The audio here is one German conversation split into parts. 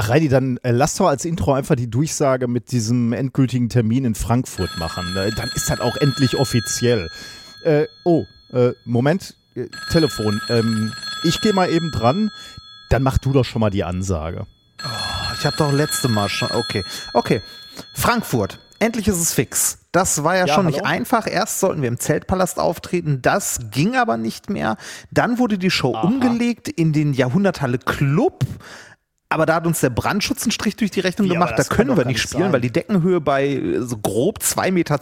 Ach, Reini, dann äh, lass doch als Intro einfach die Durchsage mit diesem endgültigen Termin in Frankfurt machen. Äh, dann ist das auch endlich offiziell. Äh, oh, äh, Moment, äh, Telefon. Ähm, ich gehe mal eben dran. Dann mach du doch schon mal die Ansage. Oh, ich habe doch letzte Mal schon. Okay, okay. Frankfurt. Endlich ist es fix. Das war ja, ja schon hallo? nicht einfach. Erst sollten wir im Zeltpalast auftreten. Das ging aber nicht mehr. Dann wurde die Show Aha. umgelegt in den Jahrhunderthalle Club. Aber da hat uns der Brandschutz einen Strich durch die Rechnung Wie, gemacht. Da können wir nicht spielen, sein. weil die Deckenhöhe bei äh, so grob 2,20 Meter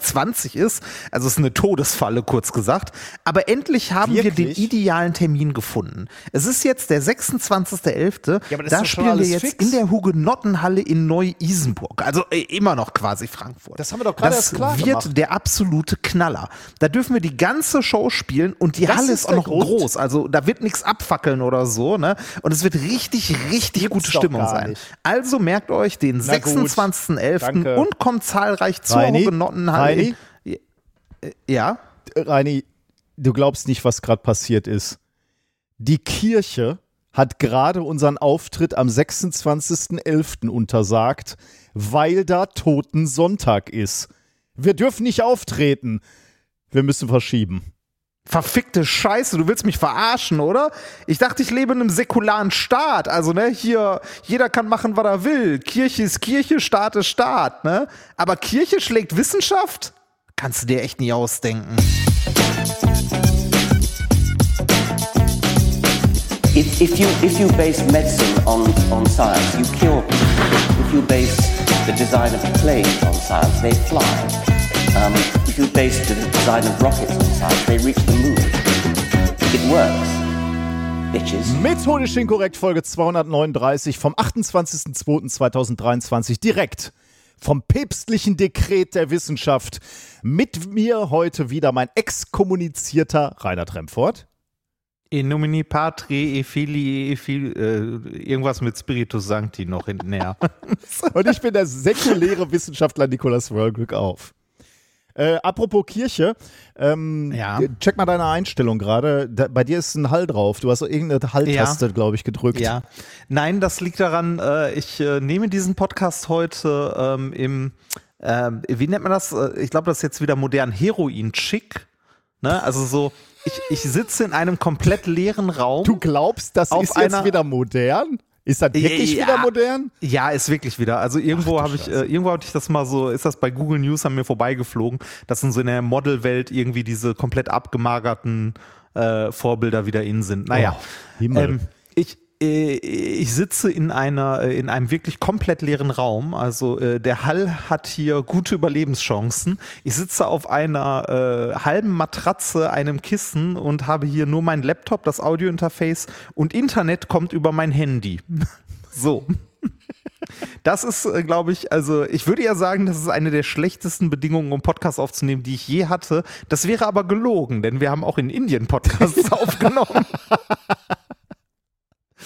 ist. Also es ist eine Todesfalle, kurz gesagt. Aber endlich haben Wirklich? wir den idealen Termin gefunden. Es ist jetzt der 26.11. Ja, da spielen wir jetzt fix. in der Hugenottenhalle in Neu-Isenburg. Also äh, immer noch quasi Frankfurt. Das haben wir doch gerade erst klar wird gemacht. der absolute Knaller. Da dürfen wir die ganze Show spielen und die das Halle ist, ist auch noch Grund. groß. Also da wird nichts abfackeln oder so. Ne? Und es wird richtig, richtig gute Stimmung sein. Nicht. Also merkt euch den 26.11. und kommt zahlreich zur Hugenottenhalle. Ja? Reini, du glaubst nicht, was gerade passiert ist. Die Kirche hat gerade unseren Auftritt am 26.11. untersagt, weil da Toten Sonntag ist. Wir dürfen nicht auftreten. Wir müssen verschieben. Verfickte Scheiße, du willst mich verarschen, oder? Ich dachte, ich lebe in einem säkularen Staat. Also, ne, hier, jeder kann machen, was er will. Kirche ist Kirche, Staat ist Staat, ne? Aber Kirche schlägt Wissenschaft? Kannst du dir echt nie ausdenken. If, if, you, if you base medicine on, on science, you cure people. If you base the design of planes on science, they fly. Um, if you base the design of rockets on science, they reach the moon. It works. Methodisch inkorrekt Folge 239 vom 28.02.2023 direkt vom päpstlichen Dekret der Wissenschaft. Mit mir heute wieder mein exkommunizierter Rainer Tremfort. In nomini patri, e fili, e fili, äh, irgendwas mit Spiritus Sancti noch hinten her. Und ich bin der säkuläre Wissenschaftler Nikolaus Wörglück auf. Äh, apropos Kirche, ähm, ja. check mal deine Einstellung gerade. Bei dir ist ein Hall drauf. Du hast irgendeine Halltaste, ja. glaube ich, gedrückt. Ja. Nein, das liegt daran, äh, ich äh, nehme diesen Podcast heute ähm, im, ähm, wie nennt man das? Äh, ich glaube, das ist jetzt wieder modern Heroin-Chick. Ne? Also so, ich, ich sitze in einem komplett leeren Raum. Du glaubst, das ist jetzt wieder modern? Ist das wirklich ja, wieder modern? Ja, ist wirklich wieder. Also irgendwo habe ich, äh, irgendwo hatte ich das mal so, ist das bei Google News an mir vorbeigeflogen, dass in so einer Modelwelt irgendwie diese komplett abgemagerten äh, Vorbilder wieder in sind. Naja. Oh, ähm, ich, ich sitze in einer äh, in einem wirklich komplett leeren Raum. Also äh, der Hall hat hier gute Überlebenschancen. Ich sitze auf einer äh, halben Matratze, einem Kissen und habe hier nur mein Laptop, das Audiointerface und Internet kommt über mein Handy. so. Das ist, äh, glaube ich, also ich würde ja sagen, das ist eine der schlechtesten Bedingungen, um Podcasts aufzunehmen, die ich je hatte. Das wäre aber gelogen, denn wir haben auch in Indien Podcasts aufgenommen.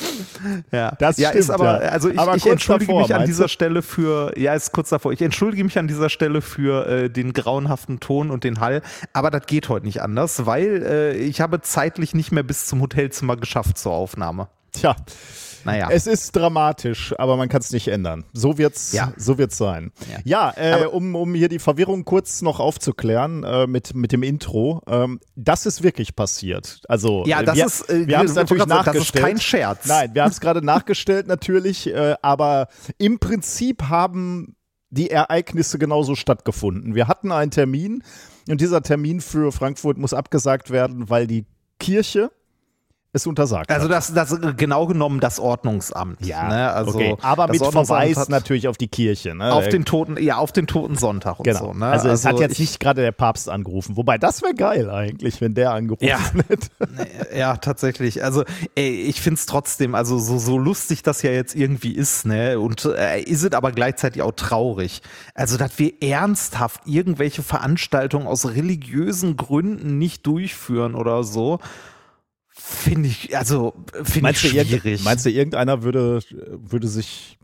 Ja, das ja, stimmt, ist aber, also ich, aber ich entschuldige davor, mich an dieser du? Stelle für, ja, ist kurz davor, ich entschuldige mich an dieser Stelle für äh, den grauenhaften Ton und den Hall, aber das geht heute nicht anders, weil äh, ich habe zeitlich nicht mehr bis zum Hotelzimmer geschafft zur Aufnahme. Tja, naja. Es ist dramatisch, aber man kann es nicht ändern. So wird's, ja. so wird's sein. Ja, ja äh, um, um hier die Verwirrung kurz noch aufzuklären äh, mit, mit dem Intro. Ähm, das ist wirklich passiert. Also ja, das wir, ist, äh, wir haben es natürlich nachgestellt. Das ist kein Scherz. Nein, wir haben es gerade nachgestellt natürlich, äh, aber im Prinzip haben die Ereignisse genauso stattgefunden. Wir hatten einen Termin und dieser Termin für Frankfurt muss abgesagt werden, weil die Kirche es untersagt. Also das, das genau genommen das Ordnungsamt. Ja, ne? also okay. aber mit Verweis natürlich auf die Kirche. Ne? Auf den toten, ja, auf den toten Sonntag und genau. so. Ne? Also, also, es hat jetzt ich, nicht gerade der Papst angerufen, wobei das wäre geil eigentlich, wenn der angerufen ja. hätte. Ja, tatsächlich. Also ey, ich finde es trotzdem, also so, so lustig das ja jetzt irgendwie ist, ne? Und äh, ist es aber gleichzeitig auch traurig. Also, dass wir ernsthaft irgendwelche Veranstaltungen aus religiösen Gründen nicht durchführen oder so. Finde ich, also finde ich schwierig. Meinst du, irgendeiner würde, würde sich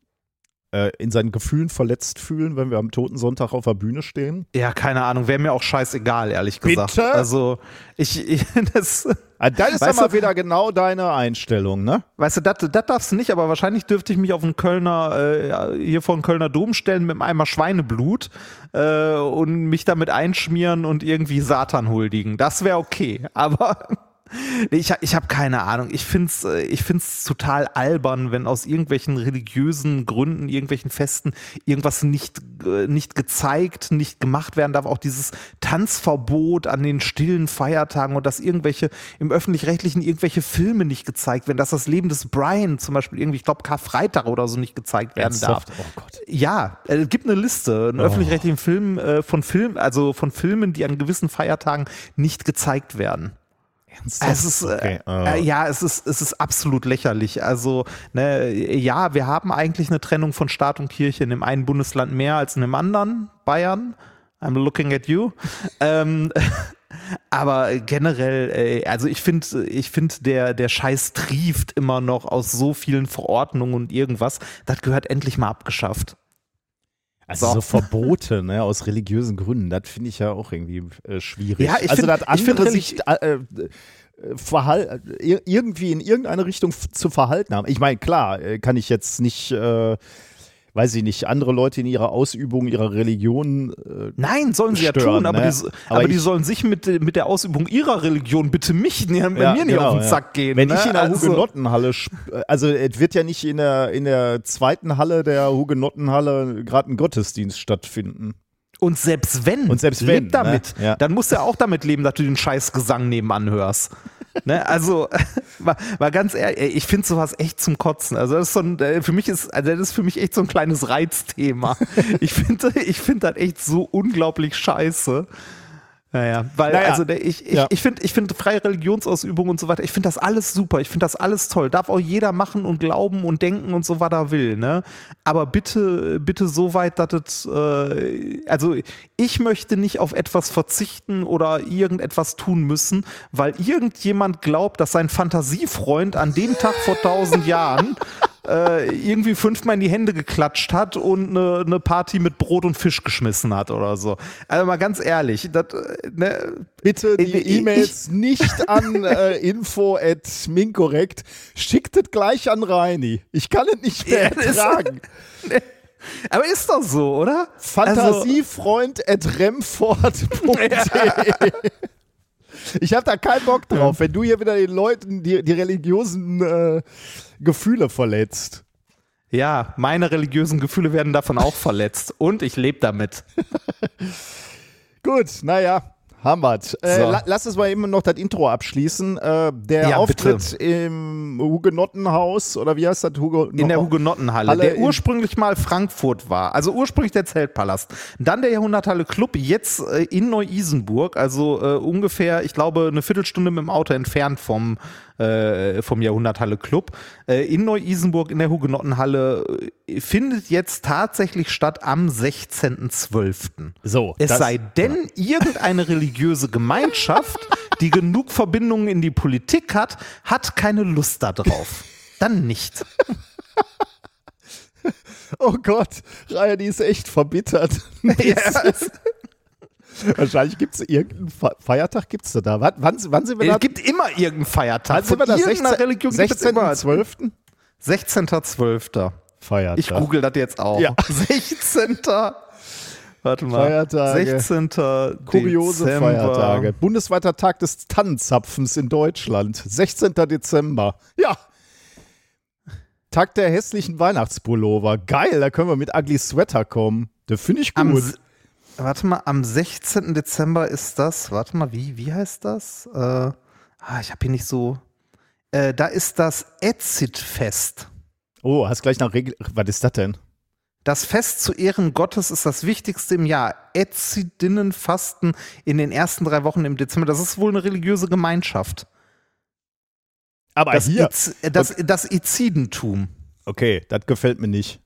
äh, in seinen Gefühlen verletzt fühlen, wenn wir am Toten Sonntag auf der Bühne stehen? Ja, keine Ahnung. Wäre mir auch scheißegal, ehrlich gesagt. Bitte? Also ich, ich das Ah, das ist Weißt du- wieder genau deine Einstellung, ne? Weißt du, das darfst du nicht, aber wahrscheinlich dürfte ich mich auf einen Kölner, äh, hier vor den Kölner Dom stellen mit einem Eimer Schweineblut äh, und mich damit einschmieren und irgendwie Satan huldigen. Das wäre okay. Aber ich, ich habe keine Ahnung. Ich finde es ich find's total albern, wenn aus irgendwelchen religiösen Gründen, irgendwelchen Festen irgendwas nicht, äh, nicht gezeigt, nicht gemacht werden darf. Auch dieses Tanzverbot an den stillen Feiertagen und dass irgendwelche im öffentlich-rechtlichen irgendwelche Filme nicht gezeigt werden, dass das Leben des Brian zum Beispiel irgendwie, ich glaube, Karfreitag oder so nicht gezeigt werden darf. Ernsthaft? Oh Gott. Ja, äh, es gibt eine Liste, einen öffentlich-rechtlichen Film äh, von Film, also von Filmen, die an gewissen Feiertagen nicht gezeigt werden. Ernsthaft? Es ist, okay. äh, äh, ja, es ist, es ist absolut lächerlich. Also, ne, ja, wir haben eigentlich eine Trennung von Staat und Kirche in dem einen Bundesland mehr als in dem anderen, Bayern. I'm looking at you. ähm, aber generell, äh, also ich finde, ich finde, der, der Scheiß trieft immer noch aus so vielen Verordnungen und irgendwas. Das gehört endlich mal abgeschafft. Also So. so Verbote, ne, aus religiösen Gründen, das finde ich ja auch irgendwie äh, schwierig. Ja, ich also, dass andere sich äh, verhal irgendwie in irgendeine Richtung zu verhalten haben. Ich meine, klar, äh, kann ich jetzt nicht, äh, weiß ich nicht, andere Leute in ihrer Ausübung ihrer Religion äh, Nein, sollen sie ja stören, tun, aber, ne? die, so- Aber aber die sollen sich mit, mit der Ausübung ihrer Religion bitte mich, bei Ja, mir nicht genau, auf den ja. Sack gehen. Wenn ne? ich in der Also- Hugenottenhalle, also es wird ja nicht in der, in der zweiten Halle der Hugenottenhalle gerade ein Gottesdienst stattfinden. Und selbst wenn, Und selbst wenn, damit, ne? Ja. dann musst du ja auch damit leben, dass du den scheiß Gesang nebenan hörst. Ne? Also, mal, mal ganz ehrlich, ich finde sowas echt zum Kotzen. Also, das ist so ein, äh, für mich ist, also das ist für mich echt so ein kleines Reizthema. ich finde, ich finde das echt so unglaublich scheiße. Naja, weil, Naja, also ich, ich, ja. ich finde ich finde freie Religionsausübung und so weiter, ich finde das alles super, ich finde das alles toll. Darf auch jeder machen und glauben und denken und so, was er will, ne? Aber bitte, bitte so weit, dass es, äh, also ich möchte nicht auf etwas verzichten oder irgendetwas tun müssen, weil irgendjemand glaubt, dass sein Fantasiefreund an dem Tag vor tausend Jahren äh, irgendwie fünfmal in die Hände geklatscht hat und eine, eine Party mit Brot und Fisch geschmissen hat oder so. Also mal ganz ehrlich, das, äh, ne, Bitte die E-Mails nicht an äh, info at minkorrekt. Schickt es gleich an Reini. Ich kann es nicht mehr ertragen. aber ist doch so, oder? Fantasiefreund at remford.de Ich habe da keinen Bock drauf, wenn du hier wieder den Leuten die, die religiösen äh, Gefühle verletzt. Ja, meine religiösen Gefühle werden davon auch verletzt und ich lebe damit. Gut, naja, haben wir's. Äh, So. la lass uns mal eben noch das Intro abschließen. Äh, der Ja, Auftritt im Hugenottenhaus, oder wie heißt das? Hugo In der Hugenottenhalle, Halle der ursprünglich mal Frankfurt war. Also ursprünglich der Zeltpalast. Dann der Jahrhunderthalle Club, jetzt äh, in Neu-Isenburg, also äh, ungefähr, ich glaube, eine Viertelstunde mit dem Auto entfernt vom, äh, vom Jahrhunderthalle Club. Äh, in Neu-Isenburg in der Hugenottenhalle äh, findet jetzt tatsächlich statt am 16.12. So, Es sei denn, irgendeine religiöse Gemeinschaft, die genug Verbindungen in die Politik hat, hat keine Lust darauf. Dann nicht. Oh Gott, Raya, die ist echt verbittert. Wahrscheinlich gibt es irgendeinen Fe- Feiertag, gibt es da da. Wann, wann, wann sind wir da? Es gibt immer irgendeinen Feiertag. wann sind wir da? irgendeiner 16. Religion gibt es immer. 16.12. 16.12. Feiertag. Ich google das jetzt auch. Ja. 16. Warte mal. Feiertage. 16. Kuriose Dezember. Feiertage. Bundesweiter Tag des Tannenzapfens in Deutschland. 16. Dezember. Ja. Tag der hässlichen Weihnachtspullover. Geil, da können wir mit Ugly Sweater kommen. Das finde ich Am, gut. s- warte mal, am 16. Dezember ist das, warte mal, wie, wie heißt das? Äh, ah, ich habe hier nicht so. Äh, da ist das Etzit-Fest. Oh, hast gleich nach Regel. Was ist das denn? Das Fest zu Ehren Gottes ist das wichtigste im Jahr. Ezidinnenfasten in den ersten drei Wochen im Dezember. Das ist wohl eine religiöse Gemeinschaft. Aber Das, hier. Iz, das, das Izidentum. Okay, das gefällt mir nicht.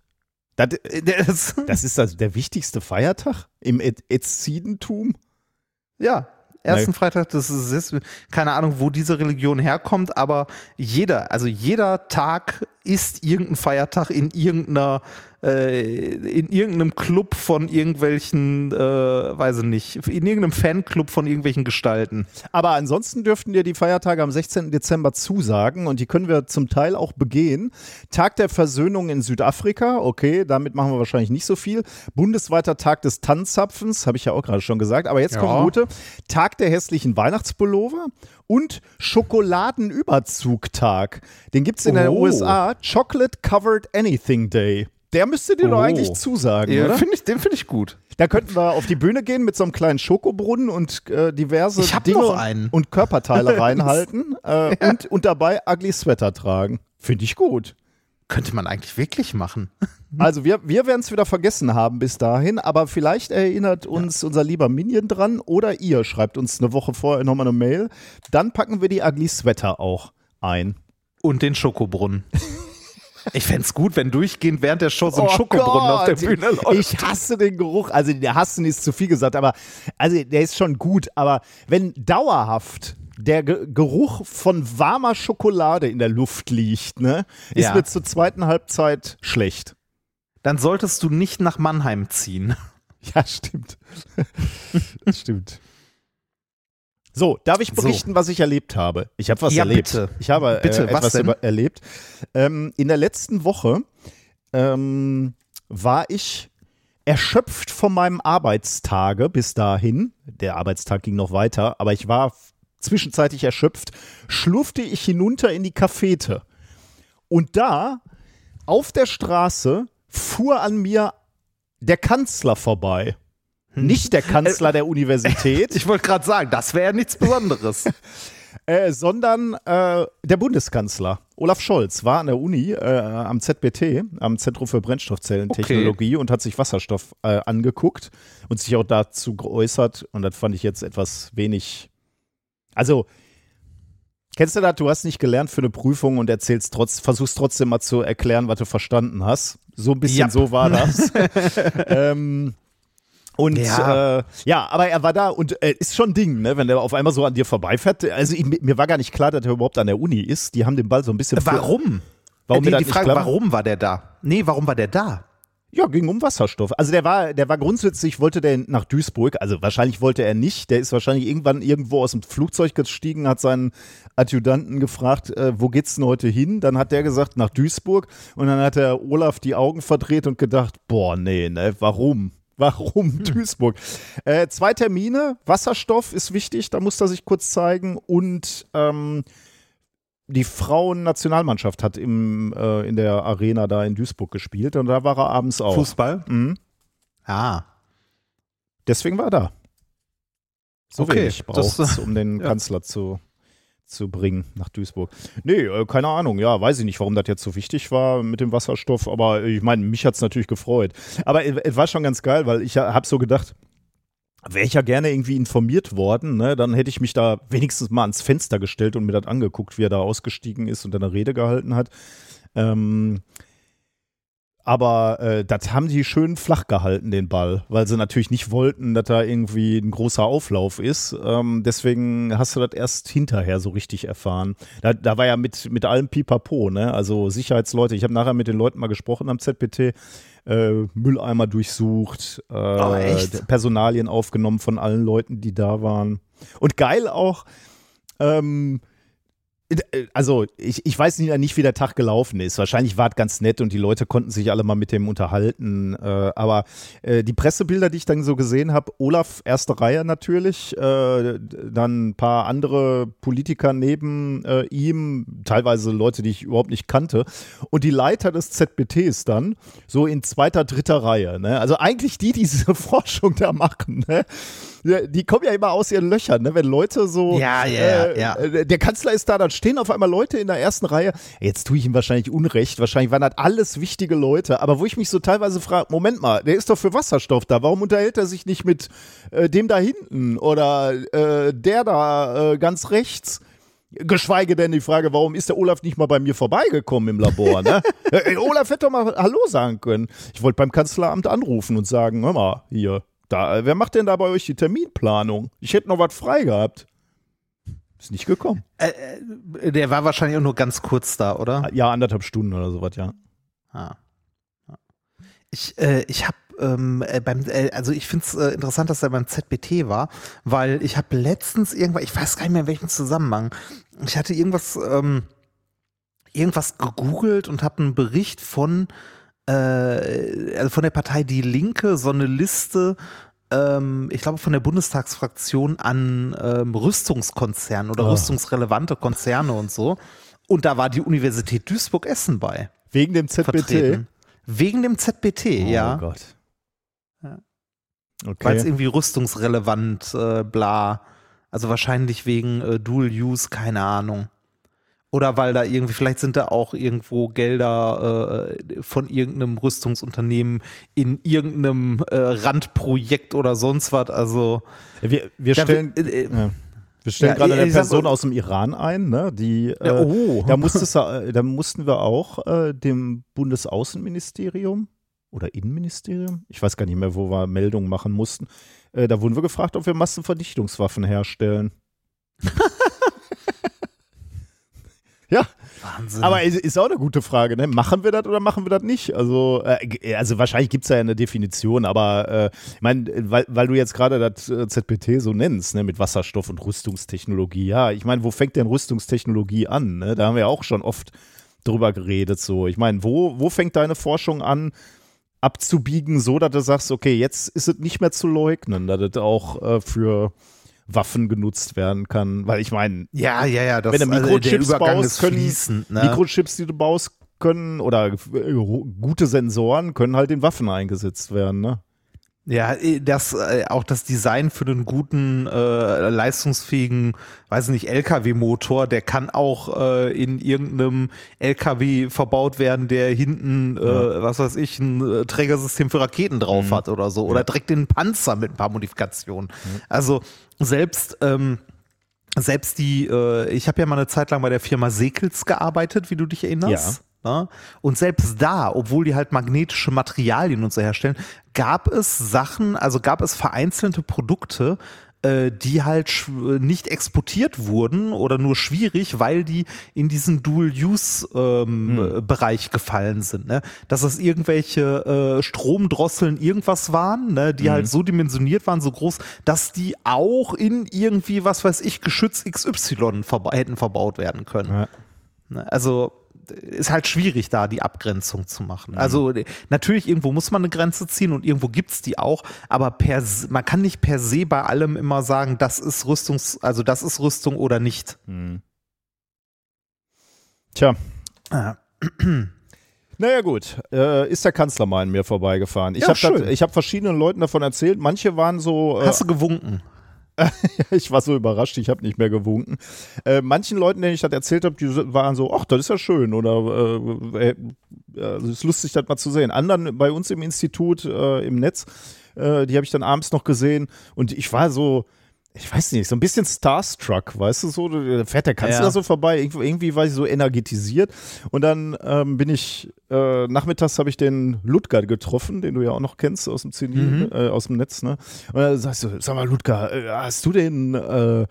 Das, Äh, Das, das ist also der wichtigste Feiertag im Ezidentum? ja, ersten Freitag, das ist, keine Ahnung, wo diese Religion herkommt, aber jeder, also jeder Tag ist irgendein Feiertag in irgendeiner äh, in irgendeinem Club von irgendwelchen, äh, weiß ich nicht, in irgendeinem Fanclub von irgendwelchen Gestalten. Aber ansonsten dürften dir die Feiertage am 16. Dezember zusagen und die können wir zum Teil auch begehen. Tag der Versöhnung in Südafrika, okay, damit machen wir wahrscheinlich nicht so viel. Bundesweiter Tag des Tanzzapfens, habe ich ja auch gerade schon gesagt, aber jetzt Ja. kommt gute. Tag der hässlichen Weihnachtspullover und Schokoladenüberzugtag. Den gibt es in den Oh. USA, Chocolate Covered Anything Day. Der müsste dir doch Oh. eigentlich zusagen, Ja, oder? find ich, den finde ich gut. Da könnten wir auf die Bühne gehen mit so einem kleinen Schokobrunnen und äh, diverse Dinge noch einen. und Körperteile reinhalten äh, und, und dabei ugly Sweater tragen. Finde ich gut. Könnte man eigentlich wirklich machen. Also wir, wir werden es wieder vergessen haben bis dahin, aber vielleicht erinnert uns unser lieber Minion dran oder ihr schreibt uns eine Woche vorher nochmal eine Mail. Dann packen wir die ugly Sweater auch ein. Und den Schokobrunnen. Ich fände es gut, wenn durchgehend während der Show so ein Oh Schokobrunnen auf der Gott, Bühne läuft. Ich hasse den Geruch. Also der Hassen ist zu viel gesagt, aber also der ist schon gut. Aber wenn dauerhaft der Ge Geruch von warmer Schokolade in der Luft liegt, ne, ist Ja. mir zur zweiten Halbzeit schlecht. Dann solltest du nicht nach Mannheim ziehen. Ja, stimmt. stimmt. So, darf ich So. berichten, was ich erlebt habe? Ich habe was Ja, erlebt. bitte. Ich habe Bitte, äh, was etwas erlebt. Ähm, in der letzten Woche ähm, war ich erschöpft von meinem Arbeitstage bis dahin. Der Arbeitstag ging noch weiter, aber ich war zwischenzeitlich erschöpft. Schlurfte ich hinunter in die Cafete. Und da, auf der Straße, fuhr an mir der Kanzler vorbei. Nicht der Kanzler der Universität, Ich wollte gerade sagen, das wäre ja nichts Besonderes. äh, sondern äh, der Bundeskanzler. Olaf Scholz war an der Uni äh, am ZBT, am Zentrum für Brennstoffzellentechnologie und hat sich Wasserstoff äh, angeguckt und sich auch dazu geäußert. Und das fand ich jetzt etwas wenig. Also, kennst du das? Du hast nicht gelernt für eine Prüfung und erzählst trotz, versuchst trotzdem mal zu erklären, was du verstanden hast. So ein bisschen Jap. so war das. ähm, und Ja. äh, ja, aber er war da und äh, ist schon ein Ding, ne, wenn der auf einmal so an dir vorbeifährt. Also ich, mir war gar nicht klar, dass er überhaupt an der Uni ist. Die haben den Ball so ein bisschen. Warum? Warum die, das die nicht Frage, warum war der da? Nee, warum war der da? Ja, ging um Wasserstoff. Also der war, der war grundsätzlich, wollte der nach Duisburg, also wahrscheinlich wollte er nicht, der ist wahrscheinlich irgendwann irgendwo aus dem Flugzeug gestiegen, hat seinen Adjutanten gefragt, äh, wo geht's denn heute hin? Dann hat der gesagt, nach Duisburg und dann hat der Olaf die Augen verdreht und gedacht, boah, nee, ne, warum? Warum Duisburg? Äh, zwei Termine, Wasserstoff ist wichtig, da muss er sich kurz zeigen und ähm, die Frauen-Nationalmannschaft hat im, äh, in der Arena da in Duisburg gespielt und da war er abends auch. Fußball? Mhm. Ah. Deswegen war er da. So Okay, wenig das- braucht um den ja. Kanzler zu, zu bringen nach Duisburg. Nee, äh, keine Ahnung. Ja, weiß ich nicht, warum das jetzt so wichtig war mit dem Wasserstoff. Aber ich meine, mich hat es natürlich gefreut. Aber äh, es war schon ganz geil, weil ich habe so gedacht, wäre ich ja gerne irgendwie informiert worden, ne? dann hätte ich mich da wenigstens mal ans Fenster gestellt und mir das angeguckt, wie er da ausgestiegen ist und eine Rede gehalten hat. Ähm, aber äh, das haben die schön flach gehalten, den Ball, weil sie natürlich nicht wollten, dass da irgendwie ein großer Auflauf ist. Ähm, deswegen hast du das erst hinterher so richtig erfahren. Da, da war ja mit, mit allem Pipapo, ne? Also Sicherheitsleute. Ich habe nachher mit den Leuten mal gesprochen am ZPT. Äh, Mülleimer durchsucht, äh, Oh? Personalien aufgenommen von allen Leuten, die da waren. Und geil auch, ähm, also ich, ich weiß nicht, nicht, wie der Tag gelaufen ist. Wahrscheinlich war es ganz nett und die Leute konnten sich alle mal mit dem unterhalten. Äh, aber äh, die Pressebilder, die ich dann so gesehen habe, Olaf erste Reihe natürlich, äh, dann ein paar andere Politiker neben äh, ihm, teilweise Leute, die ich überhaupt nicht kannte. Und die Leiter des ZBTs dann so in zweiter, dritter Reihe. Ne? Also eigentlich die, die diese Forschung da machen. Ne? Die kommen ja immer aus ihren Löchern, ne? wenn Leute so. Ja, ja, äh, ja. äh, Der Kanzler ist da, dann stehen auf einmal Leute in der ersten Reihe. Jetzt tue ich ihm wahrscheinlich Unrecht. Wahrscheinlich waren das alles wichtige Leute. Aber wo ich mich so teilweise frage: Moment mal, der ist doch für Wasserstoff da. Warum unterhält er sich nicht mit äh, dem da hinten oder äh, der da äh, ganz rechts? Geschweige denn die Frage, warum ist der Olaf nicht mal bei mir vorbeigekommen im Labor? Ne? äh, Olaf hätte doch mal Hallo sagen können. Ich wollte beim Kanzleramt anrufen und sagen: Hör mal, hier, da, wer macht denn da bei euch die Terminplanung? Ich hätte noch was frei gehabt. Ist nicht gekommen. Äh, äh, der war wahrscheinlich auch nur ganz kurz da, oder? Ja, anderthalb Stunden oder sowas, ja. Ah. Ich, äh, ich habe ähm, äh, beim, äh, also ich finde es äh, interessant, dass er beim ZBT war, weil ich habe letztens irgendwas, ich weiß gar nicht mehr in welchem Zusammenhang, ich hatte irgendwas, ähm, irgendwas gegoogelt und habe einen Bericht von, äh, also von der Partei Die Linke, so eine Liste ähm, ich glaube, von der Bundestagsfraktion an ähm, Rüstungskonzernen oder Oh. rüstungsrelevante Konzerne und so. Und da war die Universität Duisburg-Essen bei. Wegen dem ZBT. Vertreten. Wegen dem ZBT, ja. Oh Gott. Ja. Weil es Okay. irgendwie rüstungsrelevant, äh, bla. Also wahrscheinlich wegen äh, Dual Use, keine Ahnung. Oder weil da irgendwie, vielleicht sind da auch irgendwo Gelder äh, von irgendeinem Rüstungsunternehmen in irgendeinem äh, Randprojekt oder sonst was. Also Wir, wir stellen, äh, äh, ja. wir stellen Ja, gerade ich- eine Person aus dem Iran ein, ne? Die, äh, Ja, oh. da, äh, da mussten wir auch äh, dem Bundesaußenministerium oder Innenministerium, ich weiß gar nicht mehr, wo wir Meldungen machen mussten, äh, da wurden wir gefragt, ob wir Massenvernichtungswaffen herstellen. ja, Wahnsinn. aber ist, ist auch eine gute Frage, ne? Machen wir das oder machen wir das nicht? Also, äh, also wahrscheinlich gibt es ja eine Definition, aber äh, ich meine, weil, weil du jetzt gerade das äh, ZPT so nennst, ne, mit Wasserstoff und Rüstungstechnologie, ja, ich meine, wo fängt denn Rüstungstechnologie an? Ne? Da haben wir auch schon oft drüber geredet. So, ich meine, wo, wo fängt deine Forschung an? abzubiegen, so dass du sagst, okay, jetzt ist es nicht mehr zu leugnen, dass es auch äh, für Waffen genutzt werden kann. Weil ich meine, ja, ja, ja. Das, wenn du also Mikrochips Übergang baust, können fließend. Ne? Mikrochips, die du baust, können oder äh, gute Sensoren können halt in Waffen eingesetzt werden. Ne? Ja, eh, das, äh, auch das Design für einen guten, äh, leistungsfähigen, weiß nicht, LKW-Motor, der kann auch äh, in irgendeinem LKW verbaut werden, der hinten, äh, was weiß ich, ein äh, Trägersystem für Raketen drauf hat oder so. Oder direkt den Panzer mit ein paar Modifikationen. Also selbst, ähm, selbst die, äh, ich habe ja mal eine Zeit lang bei der Firma Sekels gearbeitet, wie du dich erinnerst. Ja. Und selbst da, obwohl die halt magnetische Materialien und so herstellen, gab es Sachen, also gab es vereinzelte Produkte, äh, die halt sch- nicht exportiert wurden oder nur schwierig, weil die in diesen Dual-Use-Bereich gefallen sind. Ne? Dass es irgendwelche äh, Stromdrosseln irgendwas waren, ne? die halt so dimensioniert waren, so groß, dass die auch in irgendwie, was weiß ich, Geschütz XY verba hätten verbaut werden können. Ja. Ne, Also ist halt schwierig, da die Abgrenzung zu machen. Also natürlich, irgendwo muss man eine Grenze ziehen und irgendwo gibt's die auch, aber per, man kann nicht per se bei allem immer sagen, das ist Rüstungs, also das ist Rüstung oder nicht. Tja, Ah, naja gut, äh, ist der Kanzler mal an mir vorbeigefahren. Ich Ja, habe hab verschiedenen Leuten davon erzählt. Manche waren so, äh, Hast du gewunken? ich war so überrascht, ich habe nicht mehr gewunken. Äh, manchen Leuten, denen ich das erzählt habe, die waren so, ach, das ist ja schön oder äh, äh, also es ist lustig, das mal zu sehen. Anderen bei uns im Institut, äh, im Netz, äh, die habe ich dann abends noch gesehen und ich war so, ich weiß nicht, so ein bisschen starstruck, weißt du so, da fährt der Kanzler Ja. so vorbei, irgendwie, irgendwie war ich so energetisiert und dann ähm, bin ich, äh, nachmittags habe ich den Ludger getroffen, den du ja auch noch kennst aus dem CNI, Mhm. äh, aus dem Netz, ne? Und dann sagst du, sag mal Ludger, äh, hast du den, äh,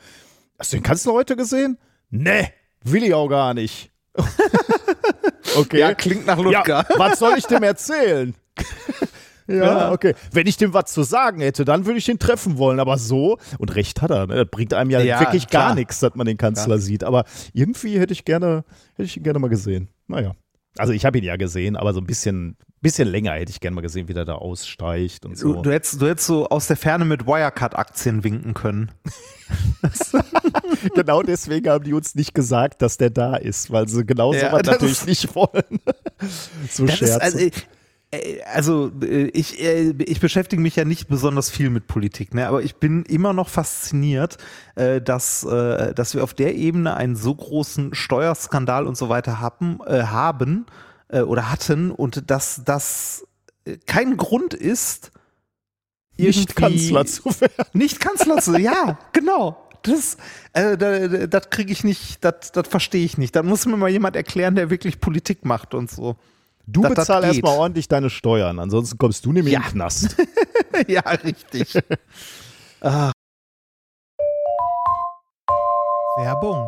hast du den Kanzler heute gesehen? Nee, will ich auch gar nicht. okay. Ja, klingt nach Ludger. Ja, was soll ich dem erzählen? ja, okay. Wenn ich dem was zu sagen hätte, dann würde ich ihn treffen wollen. Aber so, und recht hat er, ne? das bringt einem ja, Ja, wirklich gar klar. nichts, dass man den Kanzler sieht. Aber irgendwie hätte ich gerne, hätte ich ihn gerne mal gesehen. Naja. Also ich habe ihn ja gesehen, aber so ein bisschen, bisschen länger hätte ich gerne mal gesehen, wie der da aussteigt und so. Du, du, hättest, du hättest so aus der Ferne mit Wirecard-Aktien winken können. genau deswegen haben die uns nicht gesagt, dass der da ist, weil sie genau Ja, sowas natürlich ist- nicht wollen. so Das ist, Scherze. also, äh, also äh, ich, äh, ich beschäftige mich ja nicht besonders viel mit Politik, ne? aber ich bin immer noch fasziniert, äh, dass, äh, dass wir auf der Ebene einen so großen Steuerskandal und so weiter haben, äh, haben äh, oder hatten und dass das äh, kein Grund ist, nicht Kanzler zu werden. Nicht Kanzler zu, ja, genau. Das, äh, da- das kriege ich nicht, das, das verstehe ich nicht. Da muss mir mal jemand erklären, der wirklich Politik macht und so. Du dass das bezahl erstmal ordentlich deine Steuern, ansonsten kommst du nämlich Ja. in den Knast. ja, richtig. Werbung.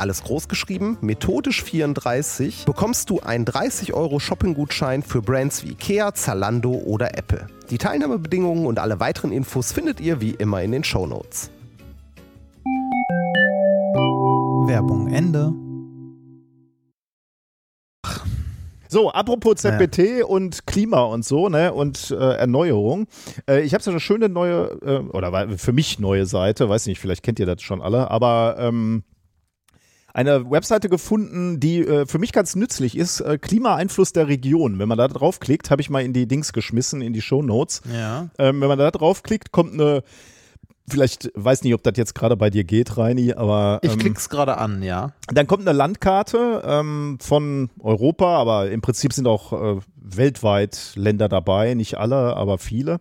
alles groß geschrieben, methodisch 34, bekommst du einen 30 Euro Shopping-Gutschein für Brands wie Ikea, Zalando oder Apple. Die Teilnahmebedingungen und alle weiteren Infos findet ihr wie immer in den Show Notes. Werbung Ende. So, apropos ZBT ja. und Klima und so, ne, und äh, Erneuerung. Äh, ich habe so eine schöne neue, äh, oder für mich neue Seite, weiß nicht, vielleicht kennt ihr das schon alle, aber ähm, eine Webseite gefunden, die äh, für mich ganz nützlich ist. Äh, Klimaeinfluss der Region. Wenn man da draufklickt, habe ich mal in die Dings geschmissen, in die Show Notes. Ja. Ähm, wenn man da draufklickt, kommt eine vielleicht weiß nicht, ob das jetzt gerade bei dir geht, Reini, aber. Ähm, ich klick's gerade an, ja. Dann kommt eine Landkarte ähm, von Europa, aber im Prinzip sind auch äh, weltweit Länder dabei, nicht alle, aber viele.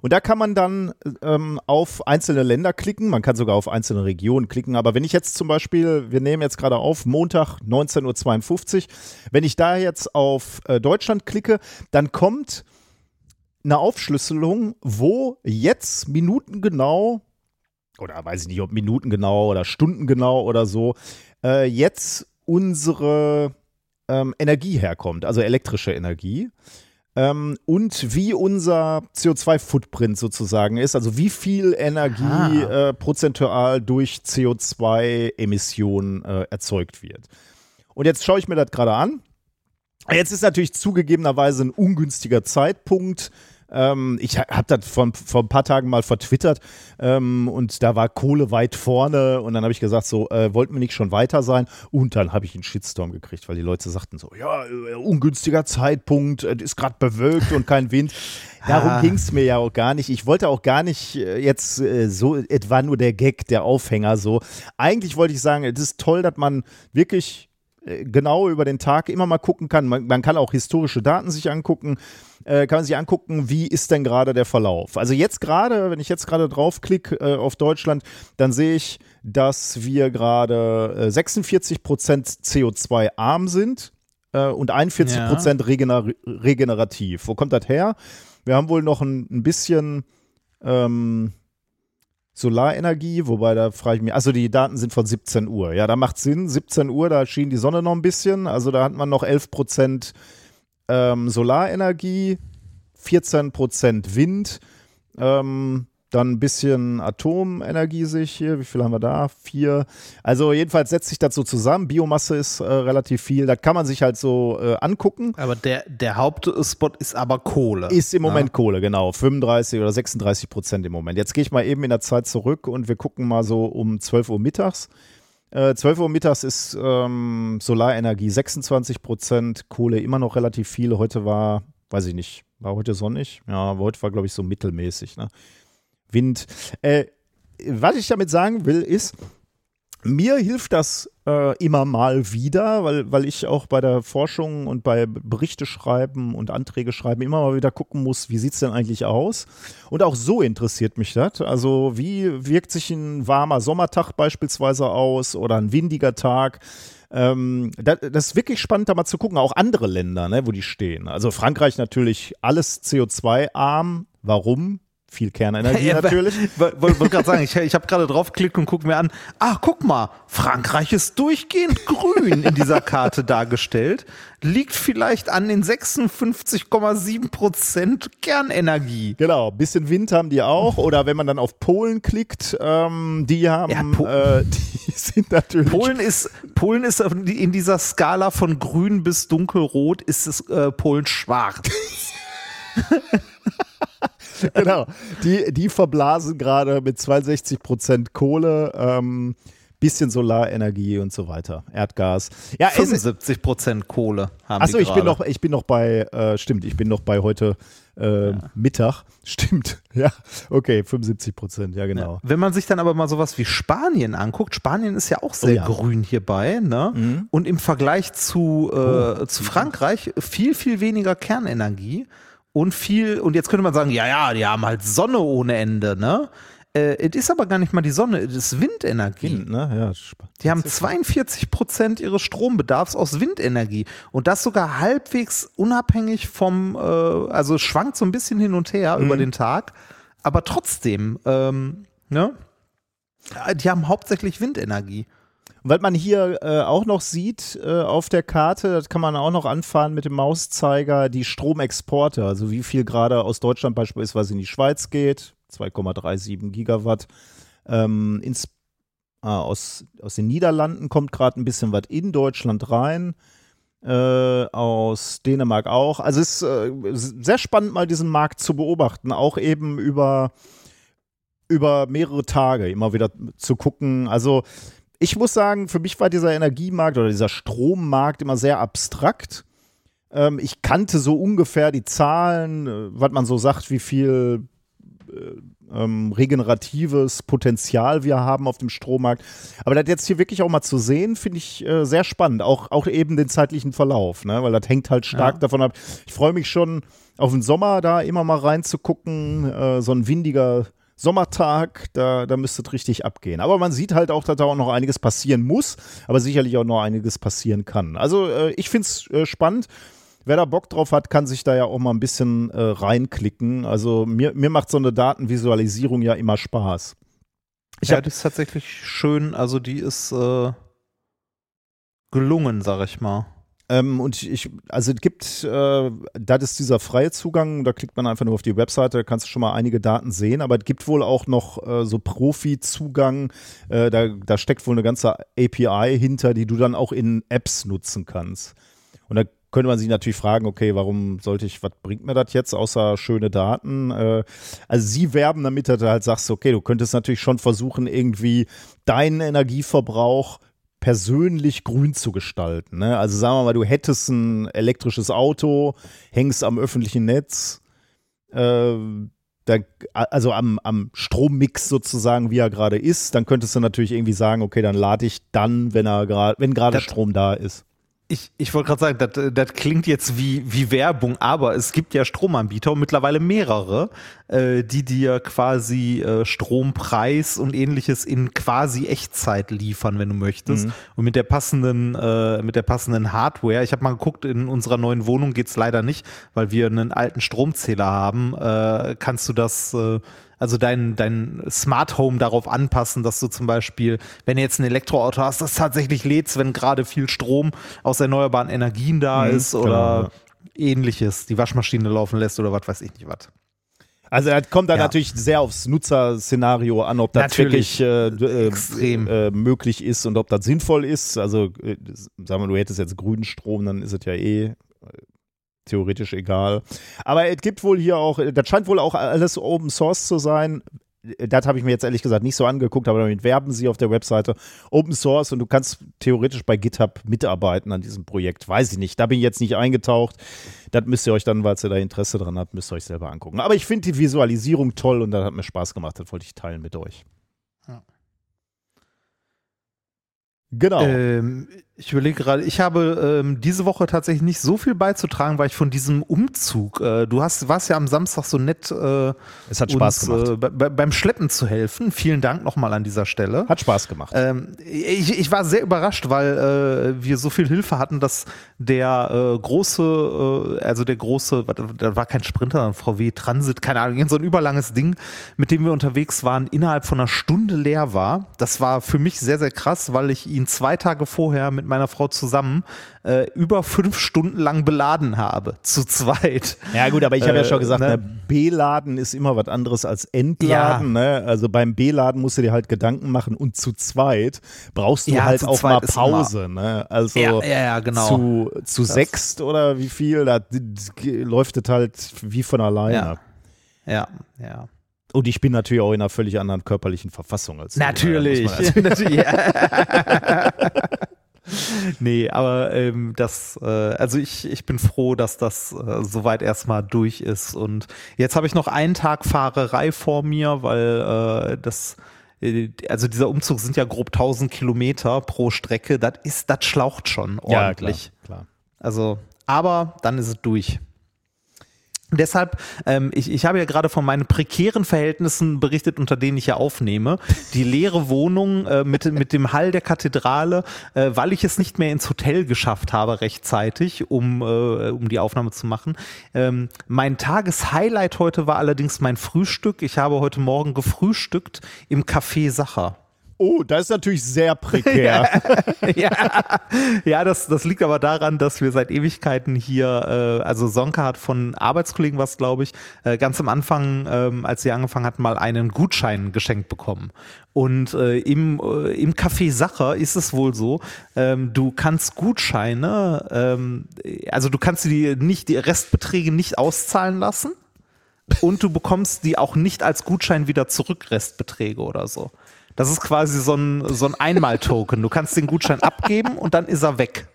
Und da kann man dann ähm, auf einzelne Länder klicken, man kann sogar auf einzelne Regionen klicken, aber wenn ich jetzt zum Beispiel, wir nehmen jetzt gerade auf, Montag 19.52 Uhr, wenn ich da jetzt auf äh, Deutschland klicke, dann kommt eine Aufschlüsselung, wo jetzt minutengenau oder weiß ich nicht, ob Minuten genau oder Stunden genau oder so, äh, jetzt unsere ähm, Energie herkommt, also elektrische Energie. Ähm, und wie unser CO2-Footprint sozusagen ist, also wie viel Energie äh, prozentual durch CO2-Emissionen äh, erzeugt wird. Und jetzt schaue ich mir das gerade an. Jetzt ist natürlich zugegebenerweise ein ungünstiger Zeitpunkt, ähm, ich habe das vor, vor ein paar Tagen mal vertwittert ähm, und da war Kohle weit vorne und dann habe ich gesagt, so, äh, wollten wir nicht schon weiter sein? Und dann habe ich einen Shitstorm gekriegt, weil die Leute sagten so, ja, äh, ungünstiger Zeitpunkt, es ist gerade bewölkt und kein Wind. Darum ah. ging es mir ja auch gar nicht. Ich wollte auch gar nicht äh, jetzt äh, so, etwa nur der Gag, der Aufhänger so. Eigentlich wollte ich sagen, es ist toll, dass man wirklich äh, genau über den Tag immer mal gucken kann. Man, man kann auch historische Daten sich angucken äh, kann man sich angucken, wie ist denn gerade der Verlauf. Also jetzt gerade, wenn ich jetzt gerade draufklicke äh, auf Deutschland, dann sehe ich, dass wir gerade äh, 46 Prozent CO2-arm sind äh, und 41 Prozent ja. regener regenerativ. Wo kommt das her? Wir haben wohl noch ein, ein bisschen ähm, Solarenergie, wobei da frage ich mich, also die Daten sind von 17 Uhr. Ja, da macht Sinn. 17 Uhr, da schien die Sonne noch ein bisschen. Also da hat man noch 11 Prozent ähm, Solarenergie, 14% Wind, ähm, dann ein bisschen Atomenergie sehe ich hier. Wie viel haben wir da? Vier. Also jedenfalls setzt sich das so zusammen. Biomasse ist äh, relativ viel. Das kann man sich halt so äh, angucken. Aber der, der Hauptspot ist aber Kohle. Ist im Moment ja. Kohle, genau. 35 oder 36 Prozent im Moment. Jetzt gehe ich mal eben in der Zeit zurück und wir gucken mal so um 12 Uhr mittags. Äh, 12 Uhr mittags ist ähm, Solarenergie 26 Prozent, Kohle immer noch relativ viel. Heute war, weiß ich nicht, war heute sonnig? Ja, heute war, glaube ich, so mittelmäßig. Ne? Wind. Äh, was ich damit sagen will, ist, mir hilft das äh, immer mal wieder, weil, weil ich auch bei der Forschung und bei Berichte schreiben und Anträge schreiben immer mal wieder gucken muss, wie sieht es denn eigentlich aus? Und auch so interessiert mich das. Also wie wirkt sich ein warmer Sommertag beispielsweise aus oder ein windiger Tag? Ähm, das, das ist wirklich spannend, da mal zu gucken, auch andere Länder, ne, wo die stehen. Also Frankreich natürlich alles CO2-arm. Warum? Viel Kernenergie ja, natürlich. Wollte wollt gerade sagen, ich, ich habe gerade draufgeklickt und gucke mir an, ach guck mal, Frankreich ist durchgehend grün in dieser Karte dargestellt. Liegt vielleicht an den 56,7 Prozent Kernenergie. Genau, bisschen Wind haben die auch. Oder wenn man dann auf Polen klickt, ähm, die haben, ja, po äh, die sind natürlich. Polen ist, Polen ist in dieser Skala von grün bis dunkelrot ist es äh, Polen schwarz. genau. Die, die verblasen gerade mit 62 Prozent Kohle. Ähm, bisschen Solarenergie und so weiter, Erdgas. Ja, 75 Prozent Kohle haben Achso, ich bin noch, ich bin noch bei, äh, stimmt, ich bin noch bei heute äh, ja. Mittag. Stimmt, ja, okay, 75 Prozent, ja genau. Ja. Wenn man sich dann aber mal sowas wie Spanien anguckt, Spanien ist ja auch sehr oh, ja. grün hierbei, ne? Mhm. Und im Vergleich zu, äh, oh. zu Frankreich viel, viel weniger Kernenergie und viel, und jetzt könnte man sagen, ja, ja, die haben halt Sonne ohne Ende, ne? Äh, es ist aber gar nicht mal die Sonne, es ist Windenergie. Wind, ne? ja, die haben 42 Prozent ihres Strombedarfs aus Windenergie und das sogar halbwegs unabhängig vom, äh, also schwankt so ein bisschen hin und her mhm. über den Tag, aber trotzdem, ähm, ne? Die haben hauptsächlich Windenergie. Was man hier äh, auch noch sieht äh, auf der Karte, das kann man auch noch anfahren mit dem Mauszeiger, die Stromexporte, also wie viel gerade aus Deutschland beispielsweise in die Schweiz geht, 2,37 Gigawatt. Ähm, ins, ah, aus, aus den Niederlanden kommt gerade ein bisschen was in Deutschland rein. Äh, aus Dänemark auch. Also es ist äh, sehr spannend, mal diesen Markt zu beobachten, auch eben über, über mehrere Tage immer wieder zu gucken. Also ich muss sagen, für mich war dieser Energiemarkt oder dieser Strommarkt immer sehr abstrakt. Ähm, ich kannte so ungefähr die Zahlen, äh, was man so sagt, wie viel äh, ähm, regeneratives Potenzial wir haben auf dem Strommarkt. Aber das jetzt hier wirklich auch mal zu sehen, finde ich äh, sehr spannend. Auch, auch eben den zeitlichen Verlauf, ne? weil das hängt halt stark ja. davon ab. Ich freue mich schon auf den Sommer da immer mal reinzugucken. Äh, so ein windiger Sommertag, da, da müsste es richtig abgehen. Aber man sieht halt auch, dass da auch noch einiges passieren muss, aber sicherlich auch noch einiges passieren kann. Also äh, ich finde es äh, spannend. Wer da Bock drauf hat, kann sich da ja auch mal ein bisschen äh, reinklicken. Also mir, mir macht so eine Datenvisualisierung ja immer Spaß. Ich ja, die ist tatsächlich schön. Also die ist äh, gelungen, sag ich mal. Ähm, und ich, also es gibt, äh, das ist dieser freie Zugang, da klickt man einfach nur auf die Webseite, da kannst du schon mal einige Daten sehen, aber es gibt wohl auch noch äh, so Profi-Zugang, äh, da, da steckt wohl eine ganze API hinter, die du dann auch in Apps nutzen kannst. Und da könnte man sich natürlich fragen, okay, warum sollte ich, was bringt mir das jetzt, außer schöne Daten? Äh, also sie werben damit, dass du halt sagst, okay, du könntest natürlich schon versuchen, irgendwie deinen Energieverbrauch persönlich grün zu gestalten. Ne? Also sagen wir mal, du hättest ein elektrisches Auto, hängst am öffentlichen Netz, äh, da, also am, am Strommix sozusagen, wie er gerade ist, dann könntest du natürlich irgendwie sagen, okay, dann lade ich dann, wenn er gerade, wenn gerade Strom da ist ich, ich wollte gerade sagen, das, das klingt jetzt wie, wie Werbung, aber es gibt ja Stromanbieter und mittlerweile mehrere, äh, die dir quasi äh, Strompreis und ähnliches in quasi Echtzeit liefern, wenn du möchtest. Mhm. Und mit der passenden, äh, mit der passenden Hardware. Ich habe mal geguckt, in unserer neuen Wohnung geht's leider nicht, weil wir einen alten Stromzähler haben. Äh, kannst du das äh, also dein, dein Smart Home darauf anpassen, dass du zum Beispiel, wenn du jetzt ein Elektroauto hast, das tatsächlich lädst, wenn gerade viel Strom aus erneuerbaren Energien da mhm, ist oder genau. ähnliches, die Waschmaschine laufen lässt oder was weiß ich nicht was. Also das kommt dann ja. natürlich sehr aufs Nutzerszenario an, ob das natürlich, wirklich äh, extrem. Äh, möglich ist und ob das sinnvoll ist. Also äh, sagen wir, du hättest jetzt grünen Strom, dann ist es ja eh theoretisch egal. Aber es gibt wohl hier auch, das scheint wohl auch alles Open Source zu sein. Das habe ich mir jetzt ehrlich gesagt nicht so angeguckt, aber damit werben sie auf der Webseite Open Source und du kannst theoretisch bei GitHub mitarbeiten an diesem Projekt. Weiß ich nicht. Da bin ich jetzt nicht eingetaucht. Das müsst ihr euch dann, weil ihr da Interesse dran habt, müsst ihr euch selber angucken. Aber ich finde die Visualisierung toll und das hat mir Spaß gemacht. Das wollte ich teilen mit euch. Ja. Genau. Ähm, Ich überlege gerade, ich habe ähm, diese Woche tatsächlich nicht so viel beizutragen, weil ich von diesem Umzug, äh, du hast, warst ja am Samstag so nett, äh, Es hat Spaß gemacht. Äh, bei, beim Schleppen zu helfen. Vielen Dank nochmal an dieser Stelle. Hat Spaß gemacht. Ähm, ich, ich war sehr überrascht, weil äh, wir so viel Hilfe hatten, dass der äh, große, äh, also der große, da war kein Sprinter, ein VW Transit, keine Ahnung, so ein überlanges Ding, mit dem wir unterwegs waren, innerhalb von einer Stunde leer war. Das war für mich sehr, sehr krass, weil ich ihn zwei Tage vorher mit meiner Frau zusammen äh, über fünf Stunden lang beladen habe, zu zweit. Ja gut, aber ich habe ja Äh, schon gesagt, ne? ne, B-Laden ist immer was anderes als Entladen. Ne? Also beim B-Laden musst du dir halt Gedanken machen und zu zweit brauchst du Ja, halt auch mal Pause. Ne? Also Ja, ja, ja, genau. zu, zu sechst oder wie viel, da läuft es halt wie von alleine. Ja, ja. Und ich bin natürlich auch in einer völlig anderen körperlichen Verfassung als du, ne? Natürlich. Also- Natürlich. nee, aber ähm, das, äh, also ich, ich bin froh, dass das äh, soweit erstmal durch ist. Und jetzt habe ich noch einen Tag Fahrerei vor mir, weil äh, das, äh, also dieser Umzug sind ja grob 1000 Kilometer pro Strecke. Das ist, das schlaucht schon ja, ordentlich. klar, klar. Also, aber dann ist es durch. Deshalb, ähm, ich, ich habe ja gerade von meinen prekären Verhältnissen berichtet, unter denen ich ja aufnehme. Die leere Wohnung äh, mit, mit dem Hall der Kathedrale, äh, weil ich es nicht mehr ins Hotel geschafft habe rechtzeitig, um, äh, um die Aufnahme zu machen. Ähm, mein Tageshighlight heute war allerdings mein Frühstück. Ich habe heute Morgen gefrühstückt im Café Sacher. Oh, das ist natürlich sehr prekär. ja, ja das, das liegt aber daran, dass wir seit Ewigkeiten hier, äh, also Sonka hat von Arbeitskollegen was, glaube ich, äh, ganz am Anfang, ähm, als sie angefangen hat, mal einen Gutschein geschenkt bekommen. Und äh, im, äh, im Café Sacher ist es wohl so, ähm, du kannst Gutscheine, ähm, also du kannst die nicht, die Restbeträge nicht auszahlen lassen und du bekommst die auch nicht als Gutschein wieder zurück, Restbeträge oder so. Das ist quasi so ein, so ein Einmal-Token. Du kannst den Gutschein abgeben und dann ist er weg.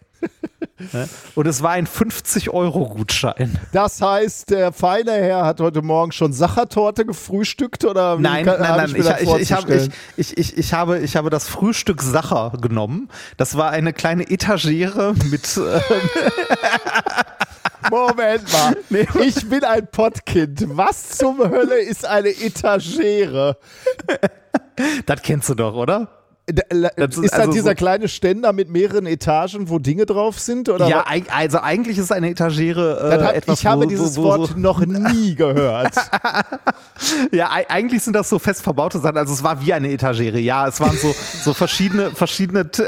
Ne? Und es war ein 50-Euro-Gutschein. Das heißt, der feine Herr hat heute Morgen schon Sachertorte gefrühstückt oder wie Nein, kann- nein, nein. Ich, ich, ich, habe, ich, ich, ich, habe, ich habe das Frühstück Sacher genommen. Das war eine kleine Etagere mit. Äh, Moment mal. Ich bin ein Pottkind. Was zum Hölle ist eine Etagere? Das kennst du doch, oder? Das ist Ist das also dieser so- kleine Ständer mit mehreren Etagen, wo Dinge drauf sind? Oder ja, wa- eig- also eigentlich ist eine Etagere äh, das hat, etwas, ich habe wo, dieses wo, wo Wort noch nie gehört. Ja, ei- eigentlich sind das so fest verbaute Sachen. Also es war wie eine Etagere. Ja, es waren so, so verschiedene, verschiedene.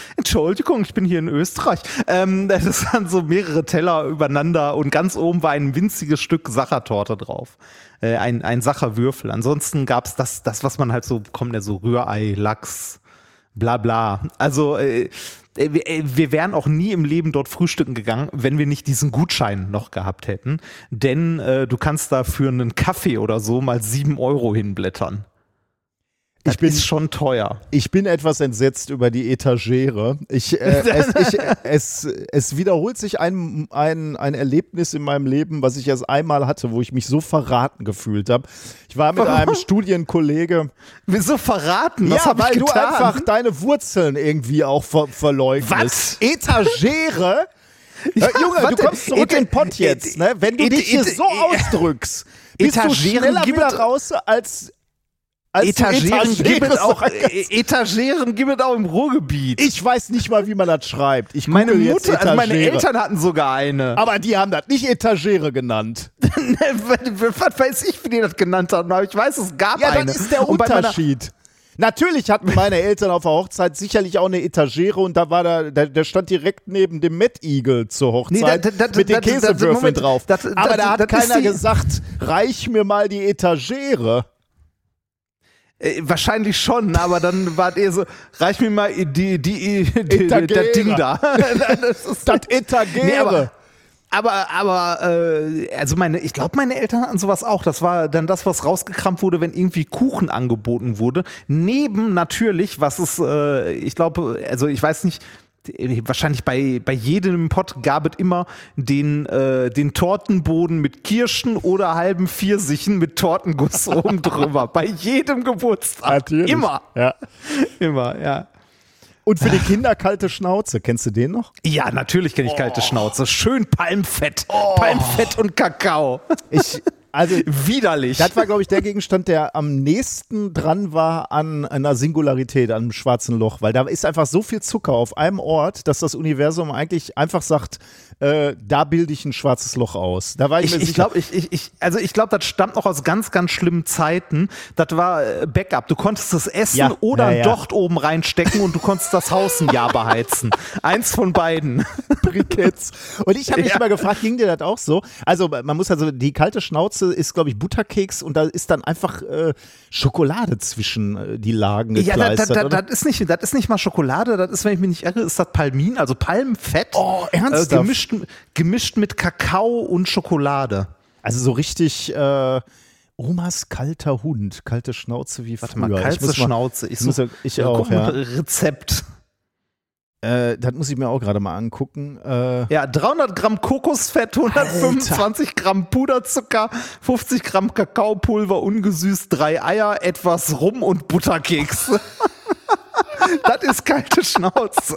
Entschuldigung, ich bin hier in Österreich. Ähm, das waren so mehrere Teller übereinander und ganz oben war ein winziges Stück Sachertorte drauf. Äh, ein, ein Sacherwürfel. Ansonsten gab's das, das, was man halt so bekommt, ja so Rührei, Lachs, bla bla. Also äh, äh, wir, äh, wir wären auch nie im Leben dort frühstücken gegangen, wenn wir nicht diesen Gutschein noch gehabt hätten. Denn äh, du kannst da für einen Kaffee oder so mal sieben Euro hinblättern. Das Ich bin- ist schon teuer. Ich bin etwas entsetzt über die Etagere. Ich, äh, es, ich, es, es wiederholt sich ein, ein, ein Erlebnis in meinem Leben, was ich erst einmal hatte, wo ich mich so verraten gefühlt habe. Ich war mit einem Studienkollege. Wieso verraten? Was ja, weil ich du einfach deine Wurzeln irgendwie auch ver verleugnest. Was? Etagere? Äh, Junge, du warte, kommst zurück in den Pott jetzt, ne? Wenn du dich hier so ausdrückst, bist du Etageren schneller gibt wieder raus als du Etageren gibt es auch, äh, Etageren gibt es auch im Ruhrgebiet. Ich weiß nicht mal, wie man das schreibt. Ich meine Mutter, also meine. Eltern hatten sogar eine. Aber die haben das nicht Etagere genannt. Was weiß ich, wie die das genannt haben, aber ich weiß, es gab Ja, eine. das ist der Unterschied. Natürlich hatten meine Eltern auf der Hochzeit sicherlich auch eine Etagere und da war da, der, der stand direkt neben dem Mad Eagle zur Hochzeit Nee, da- da- mit den Käsewürfeln drauf. das- Aber da hat keiner gesagt, reich mir mal die Etagere. Äh, wahrscheinlich schon, aber dann wart ihr so, reich mir mal die, die, die, die das Ding da. das ist, Das Etagere. Nee, aber- aber, aber, äh, also meine, ich glaube, meine Eltern hatten sowas auch. Das war dann das, was rausgekramt wurde, wenn irgendwie Kuchen angeboten wurde. Neben natürlich, was es, äh, ich glaube, also ich weiß nicht, wahrscheinlich bei, bei jedem Pott gab es immer den, äh, den Tortenboden mit Kirschen oder halben Pfirsichen mit Tortenguss oben drüber. Bei jedem Geburtstag. Natürlich. Immer. Ja. Immer, ja. Und für die Kinder kalte Schnauze. Kennst du den noch? Ja, natürlich kenne ich kalte Schnauze. Schön Palmfett. Palmfett und Kakao. Ich, also, Widerlich. das war, glaube ich, der Gegenstand, der am nächsten dran war an einer Singularität, an einem schwarzen Loch, weil da ist einfach so viel Zucker auf einem Ort, dass das Universum eigentlich einfach sagt, äh, da bilde ich ein schwarzes Loch aus. Da war ich, ich, mir ich sicher. glaube, ich, ich, ich, also ich glaube, das stammt noch aus ganz, ganz schlimmen Zeiten. Das war äh, Backup. Du konntest es essen Ja, oder ja, ja. Docht oben reinstecken und du konntest das Haus ein Jahr beheizen. Eins von beiden. Briketts. Und ich habe mich immer gefragt, ging dir das auch so? Also man muss also, die kalte Schnauze ist, glaube ich, Butterkeks und da ist dann einfach äh, Schokolade zwischen äh, die Lagen Ja, das, gekleistert, das, das, ist nicht, das ist nicht mal Schokolade, das ist, wenn ich mich nicht irre, ist das Palmin, also Palmfett. Oh, Äh, ernsthaft? Gemischt, gemischt mit Kakao und Schokolade. Also so richtig äh, Omas kalter Hund, kalte Schnauze wie Warte früher. mal, Ich kalte mal- Schnauze. Ich, Ich, muss, such, ich ja, auch, ja. Rezept. Äh, das muss ich mir auch gerade mal angucken. Äh, Ja, 300 Gramm Kokosfett, 125 Gramm Puderzucker, 50 Gramm Kakaopulver, ungesüßt, drei Eier, etwas Rum und Butterkeks. das ist kalte Schnauze.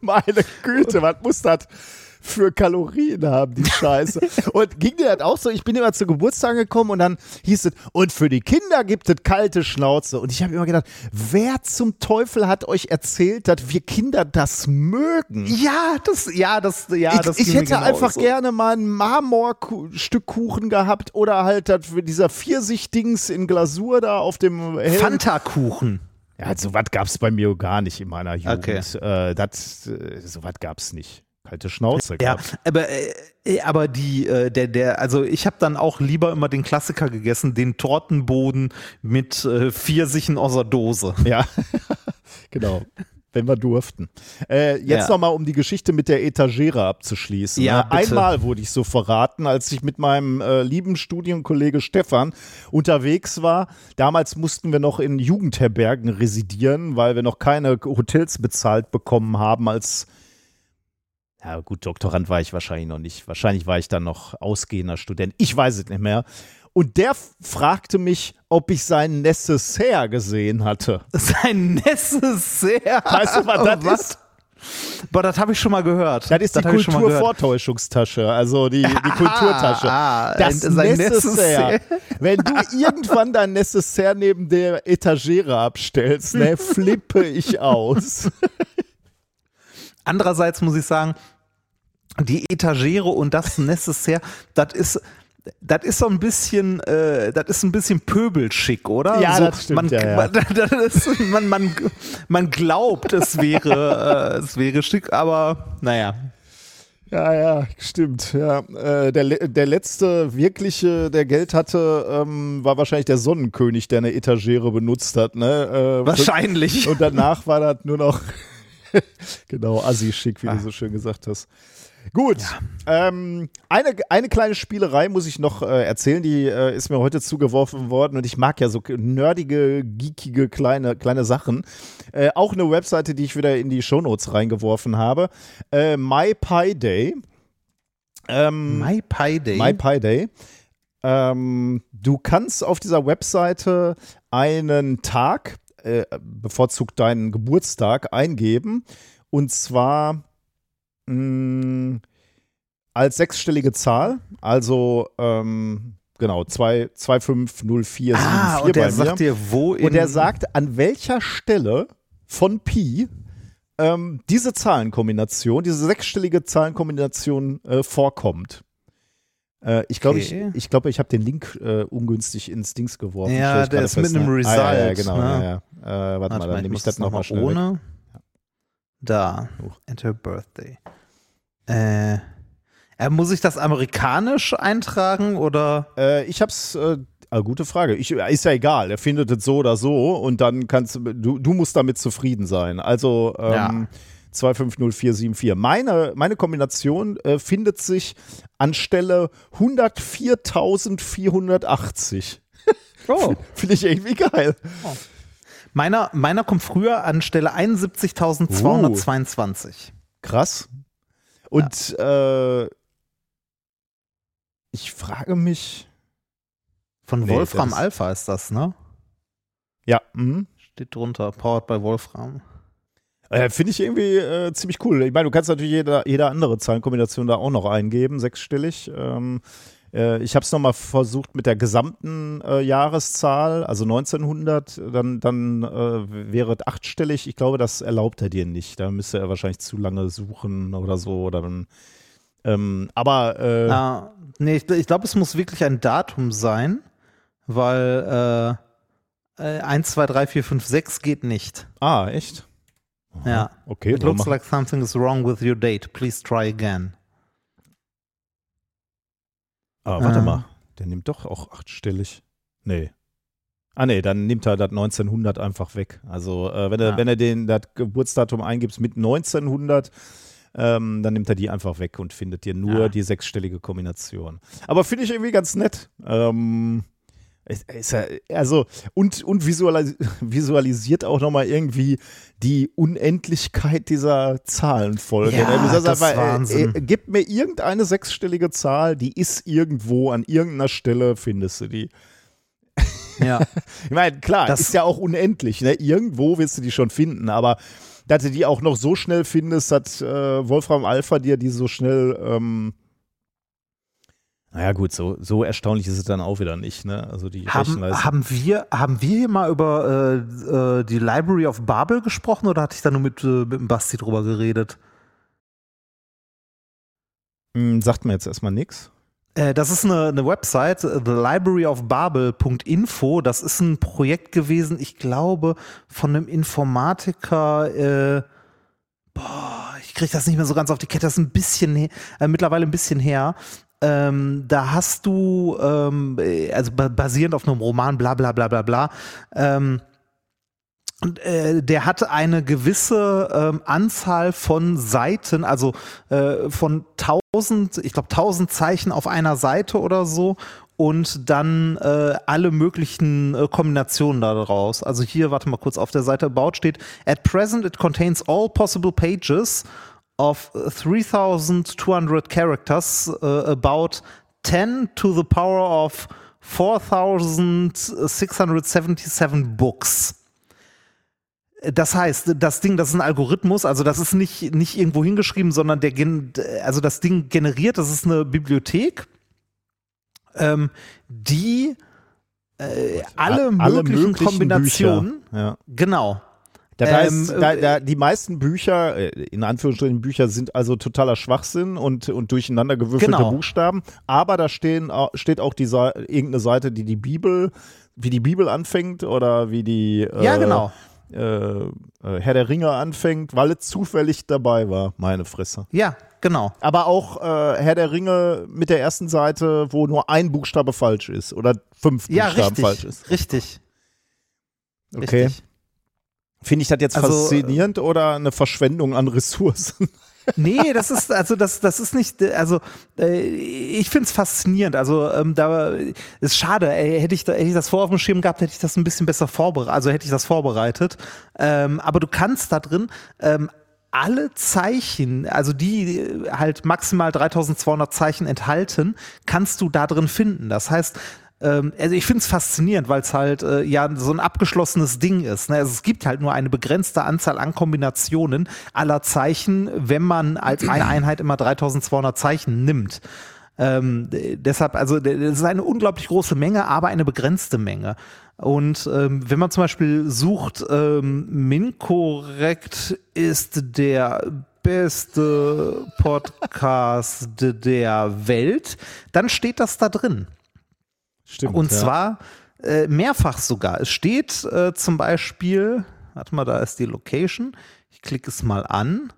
meine Güte, was muss das für Kalorien haben, die Scheiße. und ging dir das auch so? Ich bin immer zu Geburtstag gekommen und dann hieß es, und für die Kinder gibt es kalte Schnauze. Und ich habe immer gedacht, wer zum Teufel hat euch erzählt, dass wir Kinder das mögen? Ja, das, ja, das, ja, ich, das ich hätte genau einfach so. gerne mal ein Marmorstück Kuchen gehabt oder halt das für dieser Pfirsich-Dings in Glasur da auf dem hellen Fanta-Kuchen. Ja, so was gab es bei mir gar nicht in meiner Jugend. Okay. Äh, das, äh, so was gab es nicht. Kalte Schnauze. Ja, gab's. aber, äh, aber die, äh, der, der, also ich habe dann auch lieber immer den Klassiker gegessen, den Tortenboden mit äh, Pfirsichen aus der Dose. ja. genau. Wenn wir durften. Äh, jetzt Ja. nochmal, um die Geschichte mit der Etagere abzuschließen. Ja, ne? bitte. Einmal wurde ich so verraten, als ich mit meinem äh, lieben Studienkollege Stefan unterwegs war. Damals mussten wir noch in Jugendherbergen residieren, weil wir noch keine Hotels bezahlt bekommen haben als ja gut, Doktorand war ich wahrscheinlich noch nicht. Wahrscheinlich war ich dann noch ausgehender Student. Ich weiß es nicht mehr. Und der fragte mich, ob ich seinen Necessaire gesehen hatte. Sein Necessaire. Weißt du, was das ist? Boah, das habe ich schon mal gehört. Das ist die mal gehört. Kulturvortäuschungstasche, also die, die Kulturtasche. ah, das sein Necessaire. Necessaire. Wenn du irgendwann dein Necessaire neben der Etagere abstellst, ne, flippe ich aus. Andererseits muss ich sagen, die Etagere und das Necessaire, das ist das ist so ein bisschen, äh, das ist ein bisschen pöbelschick, oder? Ja, so, das stimmt, Man, ja, ja. Man, ist, man, man, man glaubt, es wäre, äh, es wäre schick, aber naja. Ja, ja, stimmt. Ja. Äh, der, der letzte wirkliche, der Geld hatte, ähm, war wahrscheinlich der Sonnenkönig, der eine Etagere benutzt hat. Ne? Äh, Wahrscheinlich. Und danach war das nur noch, genau, assi-schick, wie Ah. du so schön gesagt hast. Gut, ähm, eine, eine kleine Spielerei muss ich noch äh, erzählen, die äh, ist mir heute zugeworfen worden und ich mag ja so nerdige, geekige kleine, kleine Sachen. Äh, auch eine Webseite, die ich wieder in die Shownotes reingeworfen habe. Äh, My Pi Day. Ähm, My Pi Day. My Pi Day. Ähm, du kannst auf dieser Webseite einen Tag, äh, bevorzugt deinen Geburtstag, eingeben. Und zwar mh, als sechsstellige Zahl. Also, ähm, genau, 2, 2504774 ah, und der mir. sagt dir, wo Und er sagt, an welcher Stelle von Pi ähm, diese Zahlenkombination, diese sechsstellige Zahlenkombination äh, vorkommt. Äh, ich glaube, Okay. ich, ich, glaube, ich habe den Link äh, ungünstig ins Dings geworfen. Ja, der ist mit fest, einem ne? Ah, ja, ja, Result, genau. ne? Ja, ja. Äh, warte, mal, dann nehme ich das nochmal schnell weg. ohne. Da. Enter Birthday. Äh, äh, muss ich das amerikanisch eintragen oder? Äh, ich hab's, äh, ah, gute Frage. Ich, ist ja egal, er findet es so oder so und dann kannst du, du, musst damit zufrieden sein. Also ähm, Ja. 2500474. Meine, meine Kombination äh, findet sich an Stelle 104.480. Oh. Finde ich irgendwie geil. Meiner, meiner kommt früher an Stelle 71.222. Krass. Und äh, ich frage mich. Von Nee, Wolfram Alpha ist das, ne? Ja, mhm. Steht drunter. Powered by Wolfram. Äh, Finde ich irgendwie äh, ziemlich cool. Ich meine, du kannst natürlich jede, jede andere Zahlenkombination da auch noch eingeben, sechsstellig. Ähm, äh, ich habe es nochmal versucht mit der gesamten äh, Jahreszahl, also 1900, dann, dann äh, wäre es achtstellig. Ich glaube, das erlaubt er dir nicht. Da müsste er wahrscheinlich zu lange suchen oder so. Oder dann, ähm, aber ah, nee, ich, ich glaube, es muss wirklich ein Datum sein, weil äh, 1, 2, 3, 4, 5, 6 geht nicht. Ah, echt? Ja. Okay. It looks like something is wrong with your date. Please try again. Ah, warte Ah. mal. Der nimmt doch auch achtstellig. Nee. Ah, nee, dann nimmt er das 1900 einfach weg. Also, äh, wenn, er, Ah. wenn er den, das Geburtsdatum eingibst mit 1900, ähm, dann nimmt er die einfach weg und findet dir nur Ja. die sechsstellige Kombination. Aber finde ich irgendwie ganz nett. Ähm, also, und, und visualis visualisiert auch nochmal irgendwie die Unendlichkeit dieser Zahlenfolge. Ja, Ne? Du sagst das ist einfach, Wahnsinn. Äh, äh, gib mir irgendeine sechsstellige Zahl, die ist irgendwo, an irgendeiner Stelle findest du die. Ja. Ich meine, klar, Das- ist ja auch unendlich. Ne? Irgendwo wirst du die schon finden, aber dass du die auch noch so schnell findest, dass äh, Wolfram Alpha dir die so schnell. Ähm, naja, gut, so, so erstaunlich ist es dann auch wieder nicht. Ne? Also die haben, haben, wir, haben wir hier mal über äh, äh, die Library of Babel gesprochen oder hatte ich da nur mit, äh, mit dem Basti drüber geredet? Hm, sagt mir jetzt erstmal nichts. Äh, das ist eine, eine Website, äh, thelibraryofbabel.info. Das ist ein Projekt gewesen, ich glaube, von einem Informatiker. Boah, ich kriege das nicht mehr so ganz auf die Kette. Das ist ein bisschen, he- mittlerweile ein bisschen her. Ähm, da hast du, ähm, äh, also ba basierend auf einem Roman, bla bla bla bla bla, ähm, äh, der hatte eine gewisse ähm, Anzahl von Seiten, also äh, von 1000, ich glaube 1000 Zeichen auf einer Seite oder so und dann äh, alle möglichen äh, Kombinationen daraus. Also hier, warte mal kurz, auf der Seite About steht, at present it contains all possible pages of 3200 characters, uh, about 10 to the power of 4677 books. Das heißt, das Ding, das ist ein Algorithmus, also das ist nicht, nicht irgendwo hingeschrieben, sondern der, gen- also das Ding generiert, das ist eine Bibliothek, ähm, die äh, alle, Alle möglichen, möglichen Kombinationen. Ja. genau. Das Ähm, heißt, da, äh, da, die meisten Bücher, äh, in Anführungsstrichen Bücher, sind also totaler Schwachsinn und, und durcheinander gewürfelte Genau. Buchstaben. Aber da stehen, steht auch die irgendeine Seite, die die Bibel, wie die Bibel anfängt oder wie die äh, Ja, genau. äh, Herr der Ringe anfängt, weil es zufällig dabei war. Meine Fresse. Ja, genau. Aber auch äh, Herr der Ringe mit der ersten Seite, wo nur ein Buchstabe falsch ist oder fünf Ja, Buchstaben richtig. falsch ist. Richtig. Okay. Richtig. Finde ich das jetzt Also, faszinierend oder eine Verschwendung an Ressourcen? Nee, das ist, also das, das ist nicht, also äh, ich finde es faszinierend. Also ähm, da ist schade, ey, hätte ich, da, hätte ich das vor auf dem Schirm gehabt, hätte ich das ein bisschen besser vorbereitet, also hätte ich das vorbereitet. Ähm, aber du kannst da drin ähm, alle Zeichen, also die äh, halt maximal 3200 Zeichen enthalten, kannst du da drin finden. Das heißt, ähm, also ich finde es faszinierend, weil es halt äh, ja so ein abgeschlossenes Ding ist. Ne? Also es gibt halt nur eine begrenzte Anzahl an Kombinationen aller Zeichen, wenn man als eine Einheit immer 3200 Zeichen nimmt. Ähm, deshalb, also das ist eine unglaublich große Menge, aber eine begrenzte Menge. Und ähm, wenn man zum Beispiel sucht, ähm, Minkorrekt ist der beste Podcast der Welt, dann steht das da drin. Stimmt. Und ja. zwar äh, mehrfach sogar. Es steht äh, zum Beispiel, warte mal, da ist die Location. Ich klicke es mal an.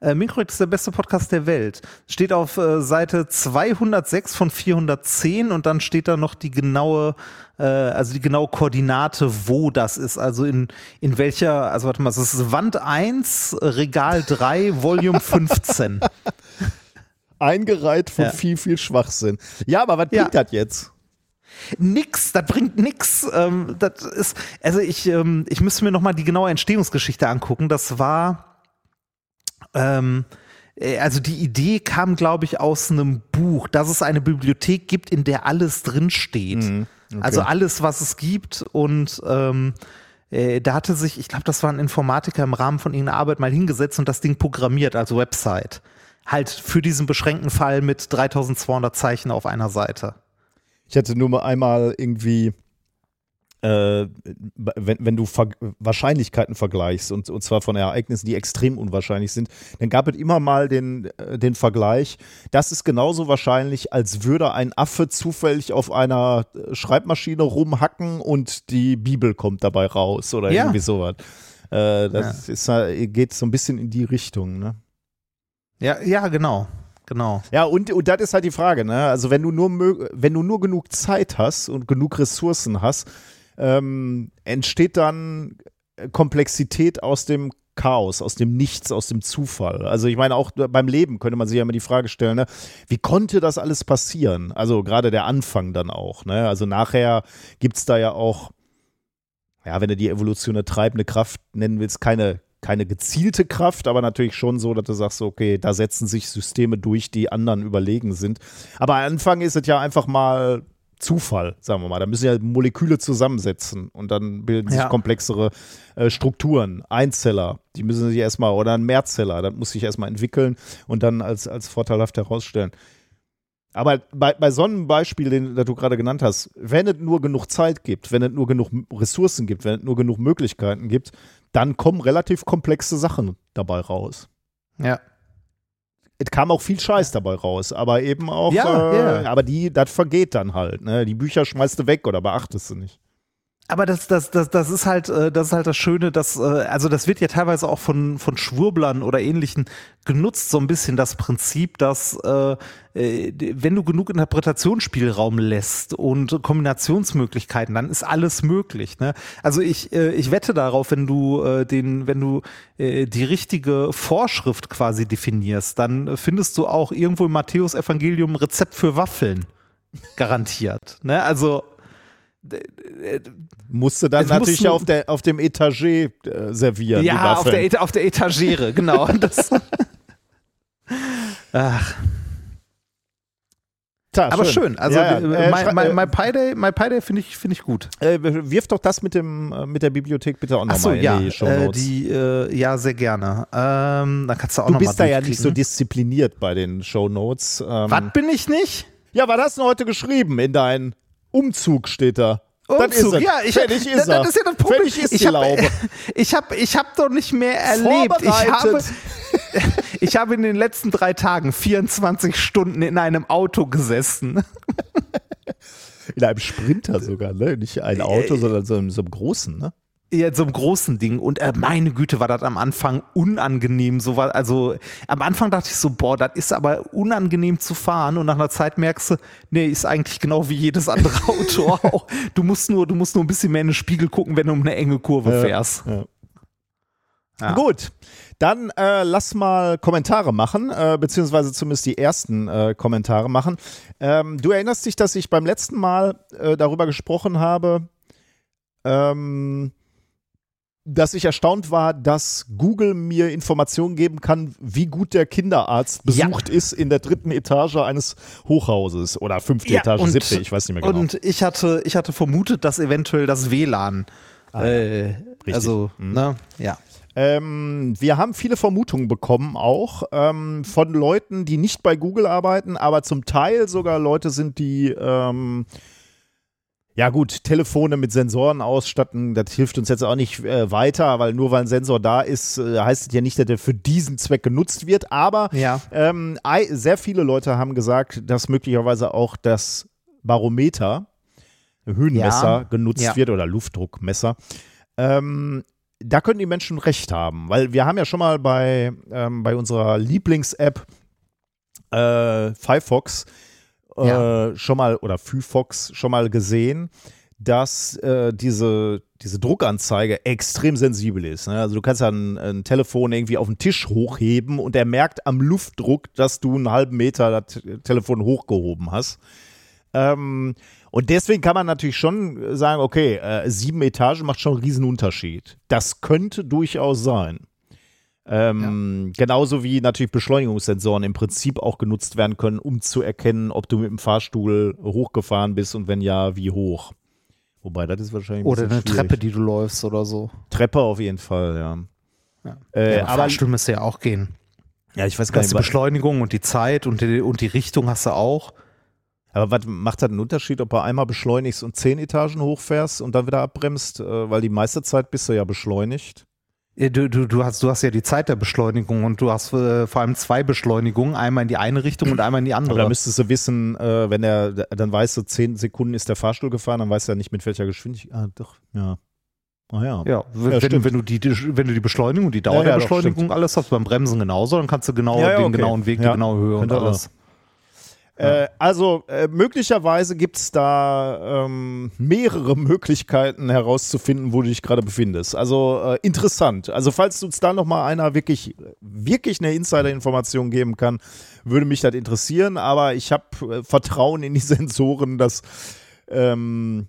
Äh, Minkorrekt ist der beste Podcast der Welt. Steht auf äh, Seite 206 von 410 und dann steht da noch die genaue, äh, also die genaue Koordinate, wo das ist. Also in, in welcher, also warte mal, das ist Wand 1, Regal 3, Volume 15. Eingereiht von Ja. viel, viel Schwachsinn. Ja, aber was Ja. bringt das jetzt? Nix, das bringt nix. Ähm, das ist, also ich, ähm, ich müsste mir noch mal die genaue Entstehungsgeschichte angucken. Das war, ähm, äh, also die Idee kam, glaube ich, aus einem Buch, dass es eine Bibliothek gibt, in der alles drin steht. Also alles, was es gibt und ähm, äh, da hatte sich, ich glaube, das war ein Informatiker im Rahmen von irgendeiner Arbeit mal hingesetzt und das Ding programmiert als Website. Halt für diesen beschränkten Fall mit 3200 Zeichen auf einer Seite. Ich hatte nur mal einmal irgendwie äh, wenn, wenn du Ver Wahrscheinlichkeiten vergleichst und, und zwar von Ereignissen, die extrem unwahrscheinlich sind, dann gab es immer mal den, äh, den Vergleich, das ist genauso wahrscheinlich, als würde ein Affe zufällig auf einer äh, Schreibmaschine rumhacken und die Bibel kommt dabei raus oder ja. irgendwie sowas. Äh, das ja. ist, geht so ein bisschen in die Richtung, ne? Ja, ja, genau. Genau. Ja, und, und das ist halt die Frage, ne? Also wenn du nur wenn du nur genug Zeit hast und genug Ressourcen hast, ähm, entsteht dann Komplexität aus dem Chaos, aus dem Nichts, aus dem Zufall. Also ich meine, auch beim Leben könnte man sich ja immer die Frage stellen, ne? wie konnte das alles passieren? Also gerade der Anfang dann auch. Ne? Also nachher gibt es da ja auch, ja, wenn du die Evolution eine treibende Kraft nennen willst, keine, keine gezielte Kraft, aber natürlich schon so, dass du sagst, okay, da setzen sich Systeme durch, die anderen überlegen sind. Aber am Anfang ist es ja einfach mal Zufall, sagen wir mal. Da müssen ja Moleküle zusammensetzen und dann bilden sich ja. komplexere äh, Strukturen. Einzeller, die müssen sich erstmal, oder ein Mehrzeller, das muss sich erstmal entwickeln und dann als, als vorteilhaft herausstellen. Aber bei, bei so einem Beispiel, den du gerade genannt hast, wenn es nur genug Zeit gibt, wenn es nur genug Ressourcen gibt, wenn es nur genug Möglichkeiten gibt, dann kommen relativ komplexe Sachen dabei raus. Ja es kam auch viel Scheiß dabei raus, aber eben auch, ja, äh, ja. aber die, das vergeht dann halt. Ne? Die Bücher schmeißt du weg oder beachtest du nicht aber das, das, das, das ist halt, äh, das ist halt das Schöne, dass, äh, also das wird ja teilweise auch von, von Schwurblern oder ähnlichen genutzt, so ein bisschen das Prinzip, dass äh, wenn du genug Interpretationsspielraum lässt und Kombinationsmöglichkeiten, dann ist alles möglich. Ne? Also ich, ich wette darauf, wenn du den, wenn du die richtige Vorschrift quasi definierst, dann findest du auch irgendwo im Matthäus-Evangelium ein Rezept für Waffeln. Garantiert. Ne? Also musste dann natürlich auf, der, auf dem Etagé äh, servieren. Ja, auf der, auf der Etagere, genau. Das, ach. Tja, Aber schön. schön. Also ja, ja. Äh, my, my, my, my Pi Day finde ich, find ich gut. Äh, wirf doch das mit, dem, äh, mit der Bibliothek bitte auch nochmal so, in ja, die Show Notes. Äh, die, äh, ja, sehr gerne. Ähm, dann kannst du auch Du bist da ja nicht so diszipliniert bei den Show Notes. Ähm, Was bin ich nicht? Ja, was hast du heute geschrieben in deinen Umzug steht da. Umzug, ja, ich, Fertig ist das, das ist ja das Problem. Fertig ist ich habe ich hab, ich hab doch nicht mehr erlebt. Ich habe, ich habe in den letzten drei Tagen 24 Stunden in einem Auto gesessen. In einem Sprinter sogar, ne? Nicht ein Auto, sondern so, so einem großen, ne? Ja, so einem großen Ding. Und äh, meine Güte, war das am Anfang unangenehm. So war, also am Anfang dachte ich so, boah, das ist aber unangenehm zu fahren. Und nach einer Zeit merkst du, nee, ist eigentlich genau wie jedes andere Auto auch. Du musst nur, du musst nur ein bisschen mehr in den Spiegel gucken, wenn du um eine enge Kurve fährst. Ja, ja. Gut, dann äh, lass mal Kommentare machen, äh, beziehungsweise zumindest die ersten äh, Kommentare machen. Ähm, du erinnerst dich, dass ich beim letzten Mal äh, darüber gesprochen habe, ähm, dass ich erstaunt war, dass Google mir Informationen geben kann, wie gut der Kinderarzt besucht ja. ist in der dritten Etage eines Hochhauses oder fünfte ja, Etage, und, siebte, ich weiß nicht mehr genau. Und ich hatte, ich hatte vermutet, dass eventuell das WLAN, ah, äh, also, mhm. ne, ja. Ähm, wir haben viele Vermutungen bekommen, auch ähm, von Leuten, die nicht bei Google arbeiten, aber zum Teil sogar Leute sind, die ähm, ja gut, Telefone mit Sensoren ausstatten, das hilft uns jetzt auch nicht äh, weiter, weil nur weil ein Sensor da ist, äh, heißt es ja nicht, dass der für diesen Zweck genutzt wird. Aber ja. ähm, sehr viele Leute haben gesagt, dass möglicherweise auch das Barometer, Höhenmesser ja. genutzt ja. wird oder Luftdruckmesser. Ähm, da können die Menschen recht haben, weil wir haben ja schon mal bei, ähm, bei unserer Lieblings-App äh, Firefox ja. äh, schon mal oder Fyfox schon mal gesehen, dass äh, diese, diese Druckanzeige extrem sensibel ist. Ne? Also du kannst ja ein, ein, Telefon irgendwie auf den Tisch hochheben und er merkt am Luftdruck, dass du einen halben Meter das Telefon hochgehoben hast. Ähm, und deswegen kann man natürlich schon sagen, okay, äh, sieben Etagen macht schon einen riesen Unterschied. Das könnte durchaus sein. Ähm, ja. Genauso wie natürlich Beschleunigungssensoren im Prinzip auch genutzt werden können, um zu erkennen, ob du mit dem Fahrstuhl hochgefahren bist und wenn ja, wie hoch. Wobei, das ist wahrscheinlich ein Oder eine schwierig. Treppe, die du läufst oder so. Treppe auf jeden Fall, ja. Ja. Äh, ja, aber Fahrstuhl müsste ja auch gehen. ja, ich weiß gar die nicht, was, Beschleunigung und die Zeit und die, und die Richtung hast du auch. aber was macht das einen Unterschied, ob du einmal beschleunigst und zehn Etagen hochfährst und dann wieder abbremst? Äh, weil die meiste Zeit bist du ja beschleunigt. Ja, Du, du, du, hast, du hast ja die Zeit der Beschleunigung und du hast äh, vor allem zwei Beschleunigungen, einmal in die eine Richtung und einmal in die Aber andere. da müsstest du wissen, äh, wenn er, dann weißt du, zehn Sekunden ist der Fahrstuhl gefahren, dann weißt du ja nicht mit welcher Geschwindigkeit. Ah, doch, ja. Ah ja. ja, wenn, Ja, stimmt. wenn, du die, wenn du die Beschleunigung, die Dauer Ja, der doch, Beschleunigung, alles hast beim Bremsen genauso, dann kannst du genau den okay. genauen Weg, die genaue Höhe und Könnte Äh, also äh, möglicherweise gibt es da ähm, mehrere Möglichkeiten herauszufinden, wo du dich gerade befindest. Also äh, interessant. Also falls uns da noch mal einer wirklich, wirklich eine Insider-Information geben kann, würde mich das interessieren. Aber ich habe äh, Vertrauen in die Sensoren, dass ähm,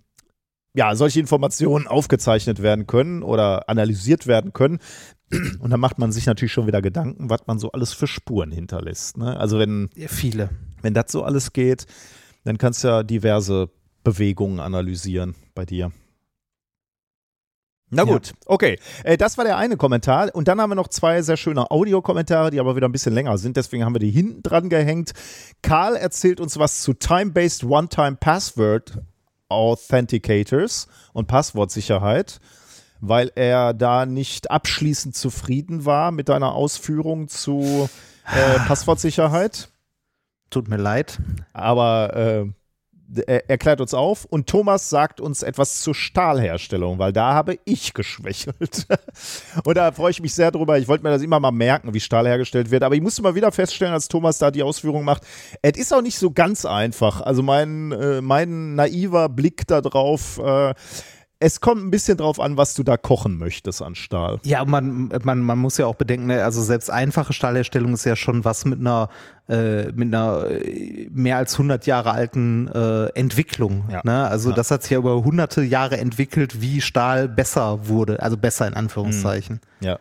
ja, solche Informationen aufgezeichnet werden können oder analysiert werden können. Und dann macht man sich natürlich schon wieder Gedanken, was man so alles für Spuren hinterlässt. Ne? Also wenn Ja, viele. Wenn das so alles geht, dann kannst du ja diverse Bewegungen analysieren bei dir. Na gut, okay. Äh, das war der eine Kommentar. Und dann haben wir noch zwei sehr schöne Audiokommentare, die aber wieder ein bisschen länger sind. Deswegen haben wir die hinten dran gehängt. Karl erzählt uns was zu Time-Based One-Time Password Authenticators und Passwortsicherheit, weil er da nicht abschließend zufrieden war mit deiner Ausführung zu äh, Passwortsicherheit. Tut mir leid. Aber äh, er erklärt uns auf und Thomas sagt uns etwas zur Stahlherstellung, weil da habe ich geschwächelt. und da freue ich mich sehr drüber. Ich wollte mir das immer mal merken, wie Stahl hergestellt wird. Aber ich musste mal wieder feststellen, als Thomas da die Ausführung macht, es ist auch nicht so ganz einfach. Also mein, äh, mein naiver Blick da drauf, äh, es kommt ein bisschen drauf an, was du da kochen möchtest an Stahl. Ja, man, man, man muss ja auch bedenken, ne, also selbst einfache Stahlherstellung ist ja schon was mit einer, äh, mit einer äh, mehr als 100 Jahre alten äh, Entwicklung. Ja. Ne? Also Ja. das hat sich ja über hunderte Jahre entwickelt, wie Stahl besser wurde, also besser in Anführungszeichen. Ja,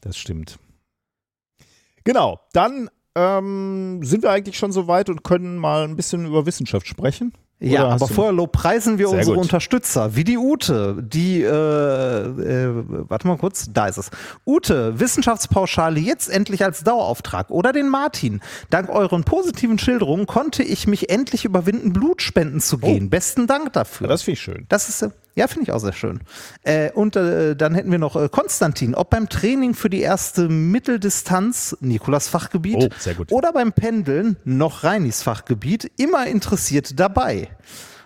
das stimmt. Genau, dann ähm, sind wir eigentlich schon so weit und können mal ein bisschen über Wissenschaft sprechen. Ja, Oder hast aber vorher lobpreisen wir unsere gut. Unterstützer, wie die Ute, die, äh, äh, warte mal kurz, da ist es. Ute, Wissenschaftspauschale jetzt endlich als Dauerauftrag. Oder den Martin. Dank euren positiven Schilderungen konnte ich mich endlich überwinden, Blutspenden zu gehen. Besten Dank dafür. Ja, das finde ich schön. Das ist, äh, ja, finde ich auch sehr schön. Äh, und äh, dann hätten wir noch äh, Konstantin, ob beim Training für die erste Mitteldistanz, Nikolas Fachgebiet, Oh, sehr gut. oder beim Pendeln, noch Reinis Fachgebiet, immer interessiert dabei.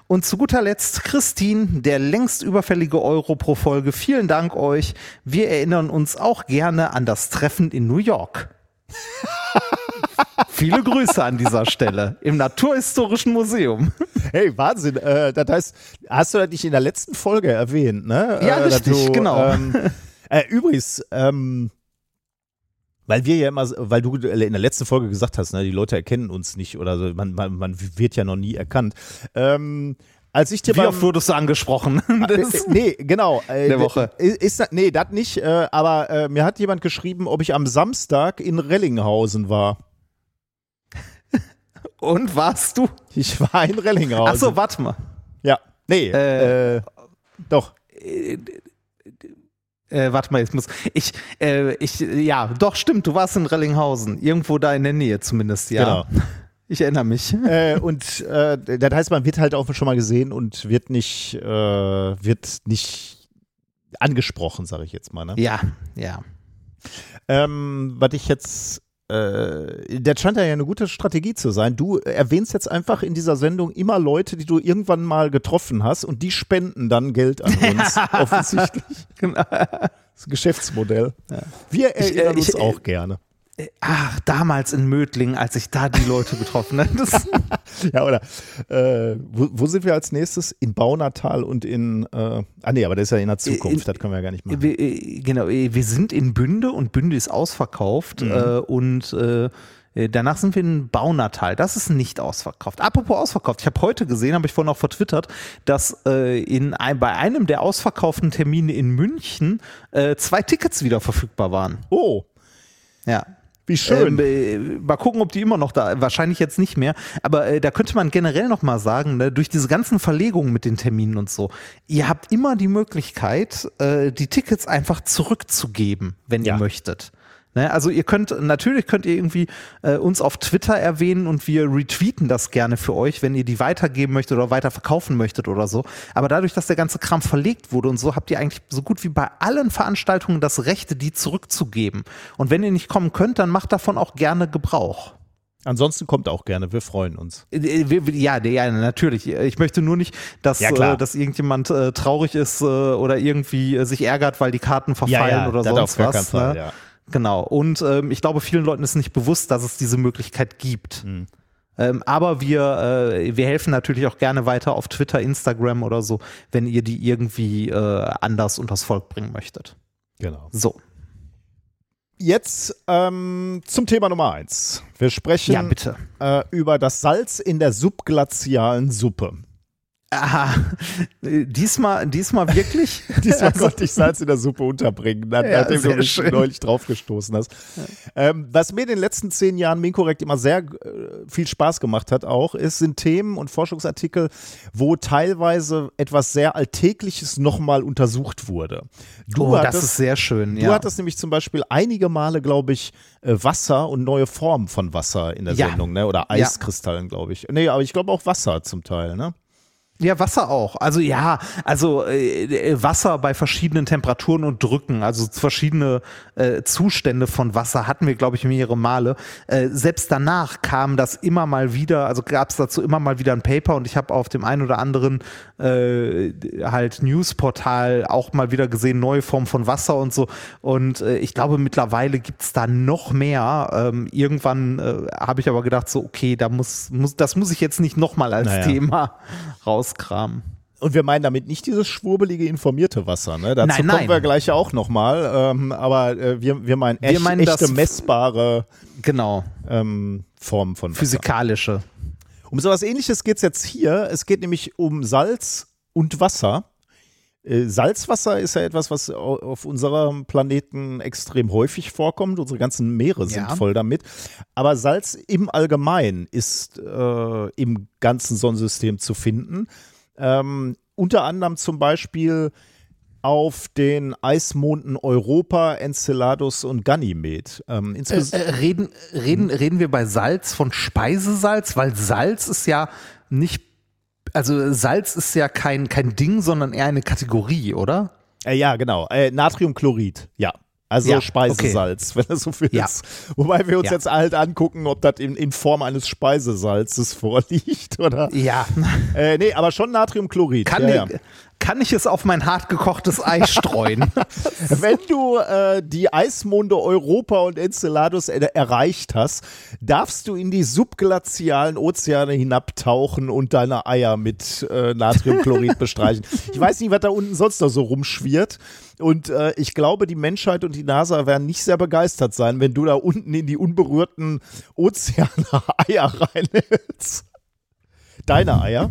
Und zu guter Letzt Christine, der längst überfällige Euro pro Folge. Vielen Dank euch. Wir erinnern uns auch gerne an das Treffen in New York. Viele Grüße an dieser Stelle im Naturhistorischen Museum. Hey, Wahnsinn. Äh, das heißt, hast du das nicht in der letzten Folge erwähnt, ne? Ja, äh, richtig, genau. Ähm, äh, übrigens, ähm, weil wir ja immer, weil du in der letzten Folge gesagt hast, ne, die Leute erkennen uns nicht oder so, man, man, man wird ja noch nie erkannt. Ähm, als ich dir Wie oft wurdest du angesprochen? Das- Äh, nee, genau. Äh, Der Woche. Ist, das- nee, das nicht. Äh, aber äh, mir hat jemand geschrieben, ob ich am Samstag in Rellinghausen war. Und warst du? Ich war in Rellinghausen. Achso, warte mal. Ja. Nee, Äh, äh, doch. Äh, warte mal, jetzt muss ich, äh, ich, ja, doch, stimmt, du warst in Rellinghausen. Irgendwo da in der Nähe zumindest, ja. Genau. Ich erinnere mich. äh, und äh, das heißt, man wird halt auch schon mal gesehen und wird nicht, äh, wird nicht angesprochen, sage ich jetzt mal. Ne? Ja, ja. Ähm, was ich jetzt, äh, das scheint ja eine gute Strategie zu sein. Du erwähnst jetzt einfach in dieser Sendung immer Leute, die du irgendwann mal getroffen hast und die spenden dann Geld an uns. offensichtlich. Genau. Das Geschäftsmodell. Wir Ich, äh, erinnern ich, uns äh, auch gerne. Ach, damals in Mödling, als ich da die Leute getroffen habe. Ja, oder äh, wo, wo sind wir als nächstes? In Baunatal und in, äh, ah nee, aber das ist ja in der Zukunft, in- das können wir ja gar nicht machen. wir, äh, genau, äh, wir sind in Bünde und Bünde ist ausverkauft Mhm. äh, und äh, Danach sind wir in Baunatal. Das ist nicht ausverkauft. Apropos ausverkauft. Ich habe heute gesehen, habe ich vorhin auch vertwittert, dass äh, in ein, bei einem der ausverkauften Termine in München äh, zwei Tickets wieder verfügbar waren. Oh, Ja. Wie schön. Ähm, äh, mal gucken, ob die immer noch da, wahrscheinlich jetzt nicht mehr. Aber äh, da könnte man generell noch mal sagen, ne, durch diese ganzen Verlegungen mit den Terminen und so, ihr habt immer die Möglichkeit, äh, die Tickets einfach zurückzugeben, wenn Ja. ihr möchtet. Ne, also ihr könnt, natürlich könnt ihr irgendwie äh, uns auf Twitter erwähnen und wir retweeten das gerne für euch, wenn ihr die weitergeben möchtet oder weiter verkaufen möchtet oder so. Aber dadurch, dass der ganze Kram verlegt wurde und so, habt ihr eigentlich so gut wie bei allen Veranstaltungen das Recht, die zurückzugeben. Und wenn ihr nicht kommen könnt, dann macht davon auch gerne Gebrauch. Ansonsten kommt auch gerne, wir freuen uns. Äh, wir- Ja, ja, natürlich. Ich möchte nur nicht, dass, Ja, äh, dass irgendjemand äh, traurig ist äh, oder irgendwie äh, sich ärgert, weil die Karten verfallen oder das sonst auf gar was. Fall, ne? Genau. Und ähm, ich glaube, vielen Leuten ist nicht bewusst, dass es diese Möglichkeit gibt. Mhm. Ähm, aber wir, äh, wir helfen natürlich auch gerne weiter auf Twitter, Instagram oder so, wenn ihr die irgendwie äh, anders unters Volk bringen möchtet. Genau. So. Jetzt ähm, zum Thema Nummer eins. Wir sprechen Ja, bitte. äh, über das Salz in der subglazialen Suppe. Aha. Diesmal, diesmal wirklich? Diesmal konnte ich Salz in der Suppe unterbringen, nach- Ja, nachdem du mich schön. neulich draufgestoßen hast. Ähm, was mir in den letzten zehn Jahren Minkorrekt immer sehr äh, viel Spaß gemacht hat auch, ist, sind Themen und Forschungsartikel, wo teilweise etwas sehr Alltägliches nochmal untersucht wurde. Du oh, das hattest, ist sehr schön. Du ja. hattest nämlich zum Beispiel einige Male, glaube ich, äh, Wasser und neue Formen von Wasser in der Ja. Sendung, ne? Oder Ja. Eiskristallen, glaube ich. Nee, aber ich glaube auch Wasser zum Teil, ne? Ja, Wasser auch. Also ja, also äh, Wasser bei verschiedenen Temperaturen und Drücken, also verschiedene äh, Zustände von Wasser hatten wir, glaube ich, mehrere Male. Äh, selbst danach kam das immer mal wieder, also gab es dazu immer mal wieder ein Paper und ich habe auf dem einen oder anderen äh, halt Newsportal auch mal wieder gesehen, neue Formen von Wasser und so. Und äh, ich glaube, mittlerweile gibt's da noch mehr. Ähm, irgendwann äh, habe ich aber gedacht, so, okay, da muss, muss, das muss ich jetzt nicht nochmal als Naja. Thema rauskramen. Und wir meinen damit nicht dieses schwurbelige, informierte Wasser. Ne? Dazu Nein, kommen nein. wir gleich auch nochmal. Ähm, aber äh, wir, wir meinen echt, meinen echte messbare Genau, ähm, Formen von Wasser. physikalische. Um sowas ähnliches geht es jetzt hier. Es geht nämlich um Salz und Wasser. Äh, Salzwasser ist ja etwas, was au- auf unserem Planeten extrem häufig vorkommt. Unsere ganzen Meere sind Ja. voll damit. Aber Salz im Allgemeinen ist äh, im ganzen Sonnensystem zu finden. Ähm, unter anderem zum Beispiel auf den Eismonden Europa, Enceladus und Ganymed. Ähm, Äh, äh, reden, reden, reden wir bei Salz von Speisesalz? Weil Salz ist ja nicht, also Salz ist ja kein, kein Ding, sondern eher eine Kategorie, oder? Äh, ja, genau. Äh, Natriumchlorid, ja. Also Ja, Speisesalz, wenn das so viel Ja. ist. Wobei wir uns Ja. jetzt halt angucken, ob das in, in Form eines Speisesalzes vorliegt, oder? Ja. Äh, nee, aber schon Natriumchlorid. Kann, ja. Kann ich es auf mein hart gekochtes Ei streuen? Wenn du äh, die Eismonde Europa und Enceladus er erreicht hast, darfst du in die subglazialen Ozeane hinabtauchen und deine Eier mit äh, Natriumchlorid bestreichen. Ich weiß nicht, was da unten sonst noch so rumschwirrt. Und äh, ich glaube, die Menschheit und die NASA werden nicht sehr begeistert sein, wenn du da unten in die unberührten Ozeane Eier reinhältst. Deine Eier?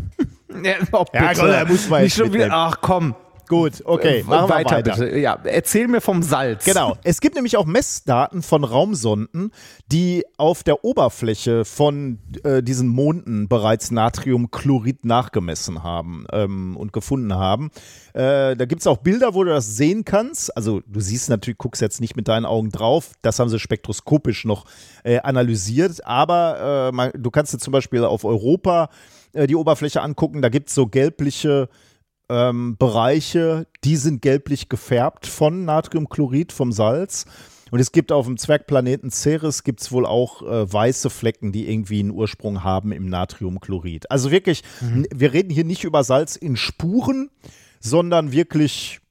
Ja, oh, Ja, komm, da muss man Nicht jetzt schon wieder, ach komm. Gut, okay, Äh, machen wir weiter, weiter. bitte. Ja, erzähl mir vom Salz. Genau. Es gibt nämlich auch Messdaten von Raumsonden, die auf der Oberfläche von äh, diesen Monden bereits Natriumchlorid nachgemessen haben ähm, und gefunden haben. Äh, da gibt es auch Bilder, wo du das sehen kannst. Also du siehst natürlich, guckst jetzt nicht mit deinen Augen drauf. Das haben sie spektroskopisch noch äh, analysiert. Aber äh, man, du kannst dir zum Beispiel auf Europa äh, die Oberfläche angucken. Da gibt es so gelbliche ähm, Bereiche, die sind gelblich gefärbt von Natriumchlorid, vom Salz. Und es gibt auf dem Zwergplaneten Ceres gibt es wohl auch äh, weiße Flecken, die irgendwie einen Ursprung haben im Natriumchlorid. Also wirklich, n- wir reden hier nicht über Salz in Spuren, sondern wirklich,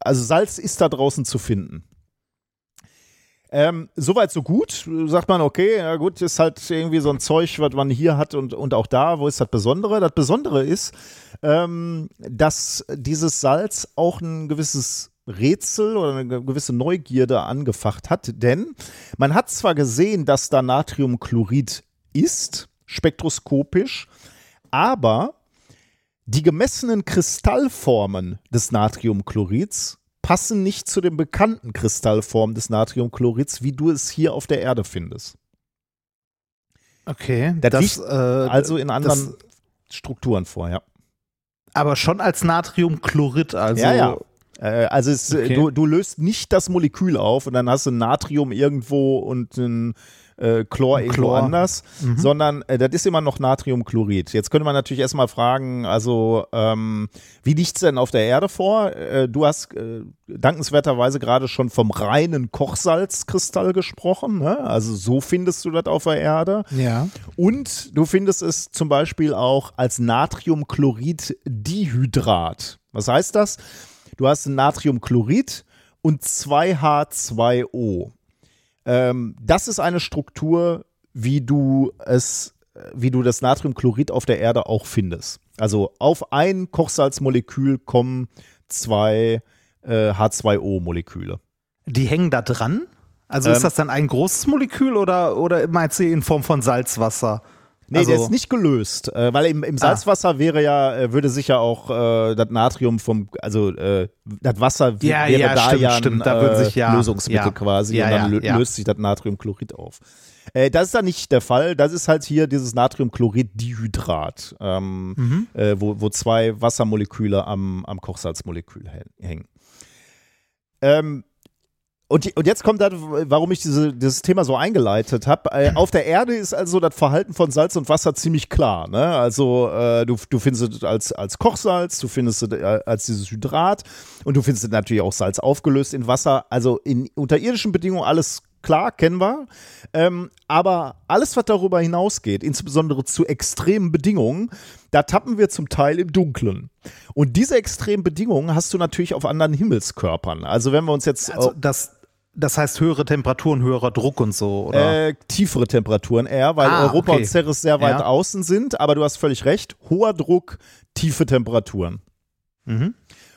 also Salz ist da draußen zu finden. Ähm, Soweit so gut. Sagt man, okay, ja gut, ist halt irgendwie so ein Zeug, was man hier hat und, und auch da. Wo ist das Besondere? Das Besondere ist, ähm, dass dieses Salz auch ein gewisses Rätsel oder eine gewisse Neugierde angefacht hat, denn man hat zwar gesehen, dass da Natriumchlorid ist, spektroskopisch, aber die gemessenen Kristallformen des Natriumchlorids passen nicht zu den bekannten Kristallformen des Natriumchlorids, wie du es hier auf der Erde findest. Okay. Das, Das, liegt äh, also in anderen das, Strukturen vor, ja. aber schon als Natriumchlorid, also. ja, ja. Äh, also es, Okay. du, du löst nicht das Molekül auf und dann hast du ein Natrium irgendwo und ein äh, Chlor irgendwo Chlor. anders, sondern äh, das ist immer noch Natriumchlorid. Jetzt könnte man natürlich erstmal fragen, also ähm, wie liegt es denn auf der Erde vor? Äh, du hast äh, dankenswerterweise gerade schon vom reinen Kochsalzkristall gesprochen, ne? also so findest du das auf der Erde. Ja. Und du findest es zum Beispiel auch als Natriumchlorid-Dihydrat. Was heißt das? Du hast ein Natriumchlorid und 2H2O. Ähm, das ist eine Struktur, wie du es, wie du das Natriumchlorid auf der Erde auch findest. Also auf ein Kochsalzmolekül kommen zwei äh, H2O-Moleküle. Die hängen da dran? Also Ähm, ist das dann ein großes Molekül oder, oder meinst du in Form von Salzwasser? Nee, also, der ist nicht gelöst, äh, weil im, im Salzwasser wäre ja, äh, würde sich ja auch äh, das Natrium vom, also äh, das Wasser Ja, wäre ja, da stimmt, ja ein stimmt, da äh, sich ja- Lösungsmittel ja. quasi und dann löst sich das Natriumchlorid auf. Äh, das ist dann nicht der Fall, das ist halt hier dieses Natriumchlorid-Dihydrat, ähm, Mhm. äh, wo, wo zwei Wassermoleküle am, am Kochsalzmolekül hä- hängen. Ähm, und, die- und jetzt kommt das, warum ich diese, dieses Thema so eingeleitet habe. Äh, auf der Erde ist also das Verhalten von Salz und Wasser ziemlich klar. Ne? Also äh, du, du findest es als, als Kochsalz, du findest es äh, als dieses Hydrat und du findest es natürlich auch Salz aufgelöst in Wasser. Also in unterirdischen Bedingungen alles klar, kennen wir. Ähm, aber alles, was darüber hinausgeht, insbesondere zu extremen Bedingungen, da tappen wir zum Teil im Dunkeln. Und diese extremen Bedingungen hast du natürlich auf anderen Himmelskörpern. Also wenn wir uns jetzt also das, das heißt höhere Temperaturen, höherer Druck und so, oder? äh, tiefere Temperaturen eher, weil Ah, Europa okay. und Ceres sehr weit Ja. außen sind, aber du hast völlig recht, hoher Druck, tiefe Temperaturen. Mhm.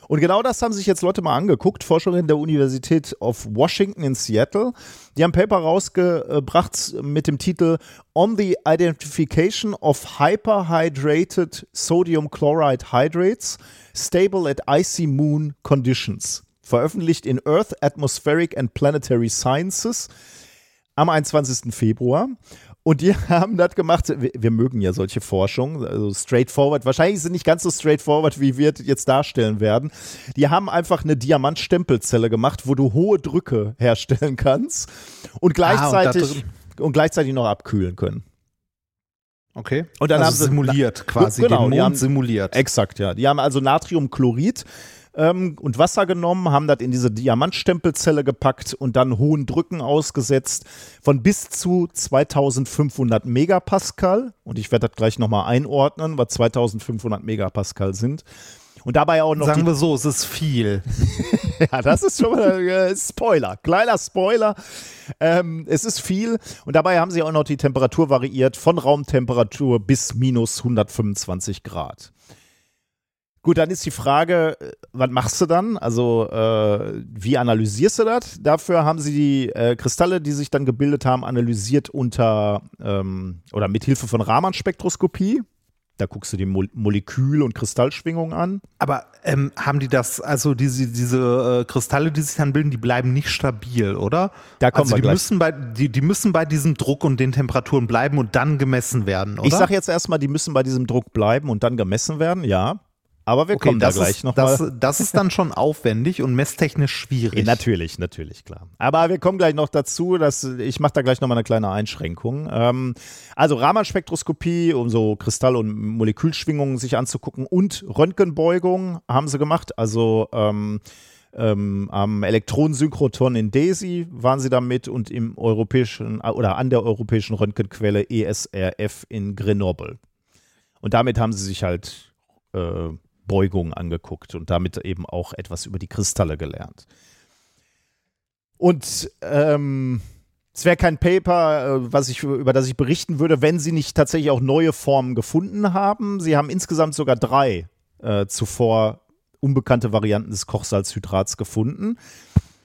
Und genau das haben sich jetzt Leute mal angeguckt, Forscherinnen der Universität of Washington in Seattle. Die haben ein Paper rausgebracht mit dem Titel On the Identification of Hyperhydrated Sodium Chloride Hydrates Stable at Icy Moon Conditions. Veröffentlicht in Earth Atmospheric and Planetary Sciences am 21. Februar. Und die haben das gemacht. Wir, wir mögen ja solche Forschung, also straightforward. Wahrscheinlich sind nicht ganz so straightforward, wie wir jetzt darstellen werden. Die haben einfach eine Diamantstempelzelle gemacht, wo du hohe Drücke herstellen kannst und gleichzeitig, da und, gleichzeitig noch abkühlen können. Okay. Und dann also haben sie- simuliert quasi, Genau, den Mond haben- simuliert. Exakt, ja. Die haben also Natriumchlorid ähm, und Wasser genommen, haben das in diese Diamantstempelzelle gepackt und dann hohen Drücken ausgesetzt von bis zu 2500 Megapascal. Und ich werde das gleich nochmal einordnen, was 2500 Megapascal sind. Und dabei auch noch Sagen wir so, es ist viel. ja, das ist schon mal äh, Spoiler, kleiner Spoiler. Ähm, es ist viel und dabei haben sie auch noch die Temperatur variiert von Raumtemperatur bis minus 125 Grad. Gut, dann ist die Frage, äh, was machst du dann? Also, äh, wie analysierst du das? Dafür haben sie die äh, Kristalle, die sich dann gebildet haben, analysiert unter ähm, oder mit Hilfe von Raman-Spektroskopie. Da guckst du die Mol Molekül- und Kristallschwingungen an. Aber ähm, haben die das, also diese, diese äh, Kristalle, die sich dann bilden, die bleiben nicht stabil, oder? Da kommen also wir die gleich. müssen bei die, die müssen bei diesem Druck und den Temperaturen bleiben und dann gemessen werden, oder? Ich sage jetzt erstmal, die müssen bei diesem Druck bleiben und dann gemessen werden, ja. Aber wir okay, kommen da gleich nochmal. das, das ist dann schon aufwendig und messtechnisch schwierig. Natürlich, natürlich, klar. Aber wir kommen gleich noch dazu, dass ich mache da gleich nochmal eine kleine Einschränkung. Ähm, also Raman-Spektroskopie, um so Kristall- und Molekülschwingungen sich anzugucken und Röntgenbeugung haben sie gemacht. Also ähm, ähm, am Elektronensynchrotron in DESI waren sie damit und im europäischen oder an der europäischen Röntgenquelle ESRF in Grenoble. Und damit haben sie sich halt äh, Beugungen angeguckt und damit eben auch etwas über die Kristalle gelernt. Und ähm, es wäre kein Paper, äh, was ich, über das ich berichten würde, wenn sie nicht tatsächlich auch neue Formen gefunden haben. Sie haben insgesamt sogar drei äh, zuvor unbekannte Varianten des Kochsalzhydrats gefunden.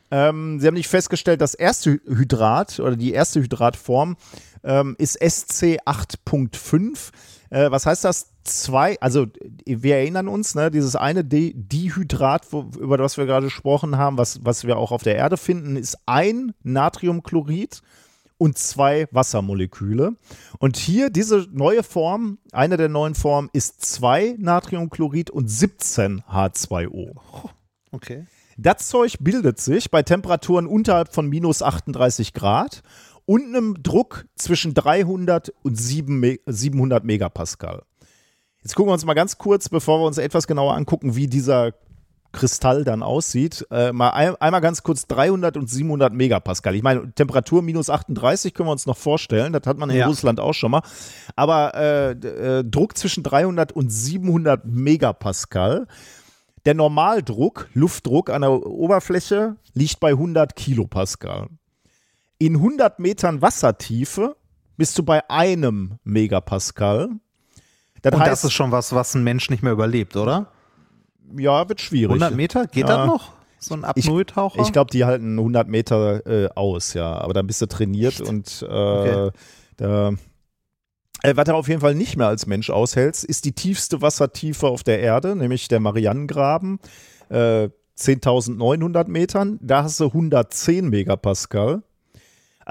Ähm, sie haben nicht festgestellt, das erste Hydrat oder die erste Hydratform ähm, ist SC8.5. Äh, was heißt das? Zwei, also wir erinnern uns, ne, dieses eine Di Dihydrat, wo, über das wir gerade gesprochen haben, was, was wir auch auf der Erde finden, ist ein Natriumchlorid und zwei Wassermoleküle. Und hier diese neue Form, eine der neuen Formen, ist zwei Natriumchlorid und 17 H2O. Okay. Das Zeug bildet sich bei Temperaturen unterhalb von minus 38 Grad und einem Druck zwischen 300 und 700 Megapascal. Jetzt gucken wir uns mal ganz kurz, bevor wir uns etwas genauer angucken, wie dieser Kristall dann aussieht. Äh, mal ein, einmal ganz kurz 300 und 700 Megapascal. Ich meine, Temperatur minus 38 können wir uns noch vorstellen. Das hat man in ja. Russland auch schon mal. Aber äh, äh, Druck zwischen 300 und 700 Megapascal. Der Normaldruck, Luftdruck an der Oberfläche liegt bei 100 Kilopascal. In 100 Metern Wassertiefe bist du bei einem Megapascal. Das Und heißt, das ist schon was, was ein Mensch nicht mehr überlebt, oder? Ja, wird schwierig. 100 Meter? Geht ja. das noch? So ein Apnoe-Taucher? Ich, ich glaube, die halten 100 Meter äh, aus, ja. Aber dann bist du trainiert Echt? und äh, okay. da. Äh, was er auf jeden Fall nicht mehr als Mensch aushält, ist die tiefste Wassertiefe auf der Erde, nämlich der Marianengraben. Äh, 10.900 Metern. Da hast du 110 Megapascal.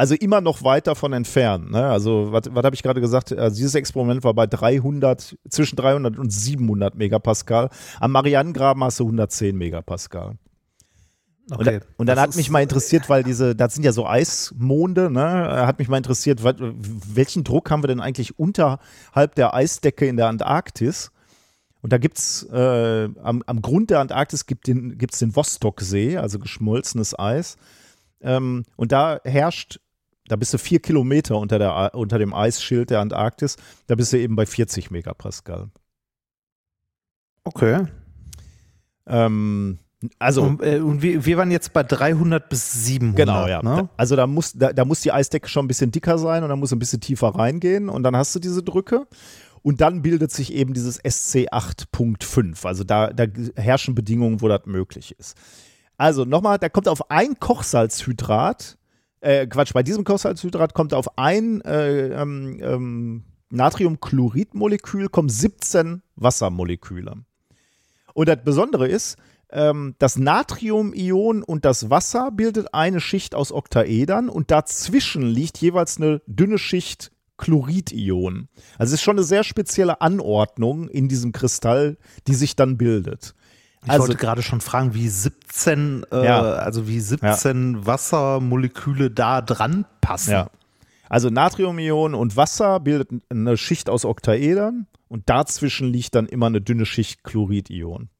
Also immer noch weit davon entfernt. Ne? Also, was, habe ich gerade gesagt? Also dieses Experiment war bei 300, zwischen 300 und 700 Megapascal. Am Marianengraben hast du 110 Megapascal. Okay. Und, und, dann das hat mich mal interessiert, weil diese, das sind ja so Eismonde, ne? Hat mich mal interessiert, welchen Druck haben wir denn eigentlich unterhalb der Eisdecke in der Antarktis? Und da gibt es äh, am, am, Grund der Antarktis gibt es den, den Vostoksee, also geschmolzenes Eis. Ähm, und da herrscht da bist du vier Kilometer unter, der, unter dem Eisschild der Antarktis. Da bist du eben bei 40 Megapascal. Okay. Ähm, also, und, äh, und wir, wir, waren jetzt bei 300 bis 700. Genau, ja. Ne? Also da muss, da, da, muss die Eisdecke schon ein bisschen dicker sein und da muss ein bisschen tiefer reingehen und dann hast du diese Drücke. Und dann bildet sich eben dieses SC8.5. Also da, da herrschen Bedingungen, wo das möglich ist. Also nochmal, da kommt auf ein Kochsalzhydrat äh, Quatsch, bei diesem Kochsalzhydrat kommt auf ein äh, ähm, ähm, Natriumchloridmolekül kommen 17 Wassermoleküle. Und das Besondere ist, ähm, das Natriumion und das Wasser bildet eine Schicht aus Oktaedern und dazwischen liegt jeweils eine dünne Schicht Chloridion. Also es ist schon eine sehr spezielle Anordnung in diesem Kristall, die sich dann bildet. Ich also, wollte gerade schon fragen, wie 17, äh, ja. also wie 17 ja. Wassermoleküle da dran passen. Ja. Also Natriumion und Wasser bildet eine Schicht aus Oktaedern und dazwischen liegt dann immer eine dünne Schicht Chloridion.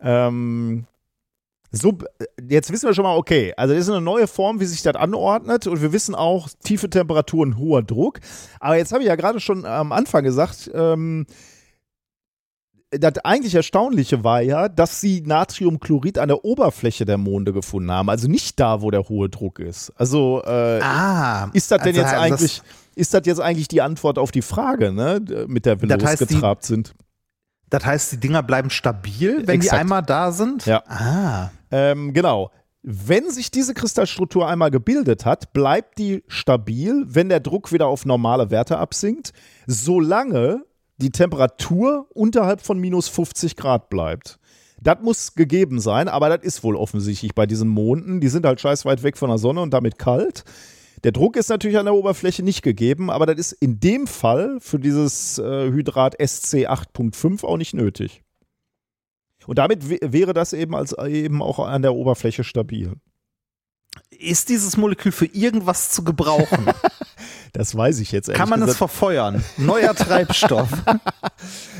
Ähm, so, jetzt wissen wir schon mal, okay, also das ist eine neue Form, wie sich das anordnet und wir wissen auch, tiefe Temperaturen, hoher Druck. Aber jetzt habe ich ja gerade schon am Anfang gesagt, ähm, das eigentlich Erstaunliche war ja, dass sie Natriumchlorid an der Oberfläche der Monde gefunden haben. Also nicht da, wo der hohe Druck ist. Also äh, ah, ist das denn also, jetzt eigentlich, ist das jetzt eigentlich die Antwort auf die Frage, ne, mit der wir das losgetrabt die, sind? Das heißt, die Dinger bleiben stabil, wenn Exakt. die einmal da sind? Ja. Ah. Ähm, genau. Wenn sich diese Kristallstruktur einmal gebildet hat, bleibt die stabil, wenn der Druck wieder auf normale Werte absinkt, solange die Temperatur unterhalb von minus 50 Grad bleibt. Das muss gegeben sein, aber das ist wohl offensichtlich bei diesen Monden. Die sind halt scheiß weit weg von der Sonne und damit kalt. Der Druck ist natürlich an der Oberfläche nicht gegeben, aber das ist in dem Fall für dieses äh, Hydrat SC8.5 auch nicht nötig. Und damit wäre das eben als eben auch an der Oberfläche stabil. Ist dieses Molekül für irgendwas zu gebrauchen? Das weiß ich jetzt. Kann man gesagt. es verfeuern? Neuer Treibstoff.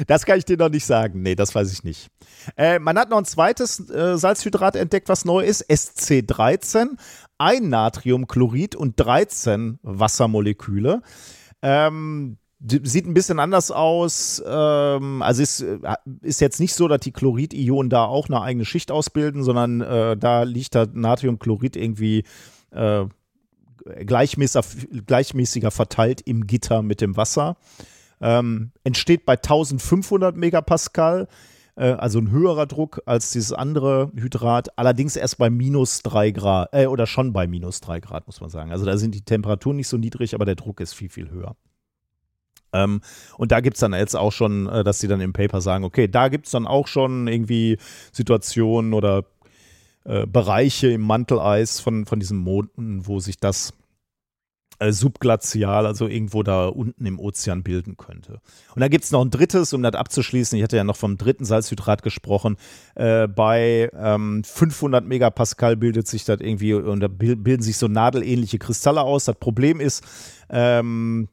das kann ich dir noch nicht sagen. Nee, das weiß ich nicht. Äh, man hat noch ein zweites äh, Salzhydrat entdeckt, was neu ist, SC13. Ein Natriumchlorid und 13 Wassermoleküle. Ähm, sieht ein bisschen anders aus. Ähm, also ist, äh, ist jetzt nicht so, dass die Chloridionen da auch eine eigene Schicht ausbilden, sondern äh, da liegt da Natriumchlorid irgendwie äh, gleichmäßiger, gleichmäßiger verteilt im Gitter mit dem Wasser. Ähm, entsteht bei 1500 Megapascal, äh, also ein höherer Druck als dieses andere Hydrat, allerdings erst bei minus 3 Grad, äh, oder schon bei minus 3 Grad, muss man sagen. Also da sind die Temperaturen nicht so niedrig, aber der Druck ist viel, viel höher. Ähm, und da gibt es dann jetzt auch schon, äh, dass sie dann im Paper sagen, okay, da gibt es dann auch schon irgendwie Situationen oder äh, Bereiche im Manteleis von, von diesen Monden, wo sich das äh, subglazial, also irgendwo da unten im Ozean bilden könnte. Und dann gibt es noch ein drittes, um das abzuschließen. Ich hatte ja noch vom dritten Salzhydrat gesprochen. Äh, bei ähm, 500 Megapascal bildet sich das irgendwie und da bilden sich so nadelähnliche Kristalle aus. Das Problem ist, ähm,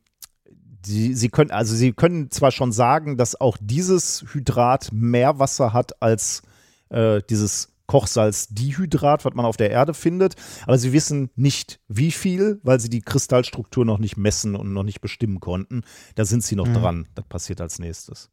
die, sie können, also sie können zwar schon sagen, dass auch dieses Hydrat mehr Wasser hat als äh, dieses Kochsalzdihydrat, was man auf der Erde findet. Aber sie wissen nicht, wie viel, weil sie die Kristallstruktur noch nicht messen und noch nicht bestimmen konnten. Da sind sie noch mhm. dran. Das passiert als nächstes.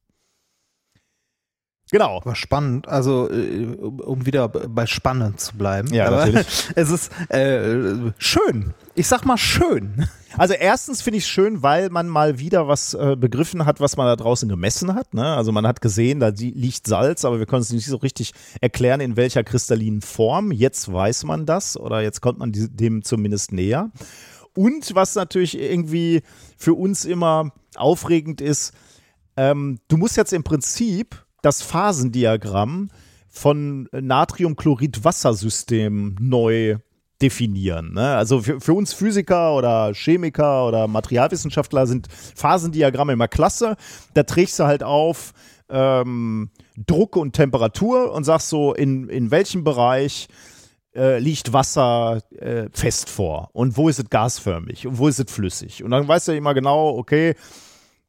Genau. Aber spannend, also äh, um wieder bei spannend zu bleiben. Ja, Aber natürlich. es ist äh, schön. Ich sag mal schön. Also erstens finde ich es schön, weil man mal wieder was äh, begriffen hat, was man da draußen gemessen hat. Ne? Also man hat gesehen, da liegt Salz, aber wir können es nicht so richtig erklären, in welcher kristallinen Form. Jetzt weiß man das oder jetzt kommt man dem zumindest näher. Und was natürlich irgendwie für uns immer aufregend ist, ähm, du musst jetzt im Prinzip das Phasendiagramm von Natriumchlorid-Wassersystem neu definieren. Ne? Also für, für, uns Physiker oder Chemiker oder Materialwissenschaftler sind Phasendiagramme immer klasse. Da trägst du halt auf ähm, Druck und Temperatur und sagst so, in, in welchem Bereich äh, liegt Wasser äh, fest vor und wo ist es gasförmig und wo ist es flüssig. Und dann weißt du immer genau, okay,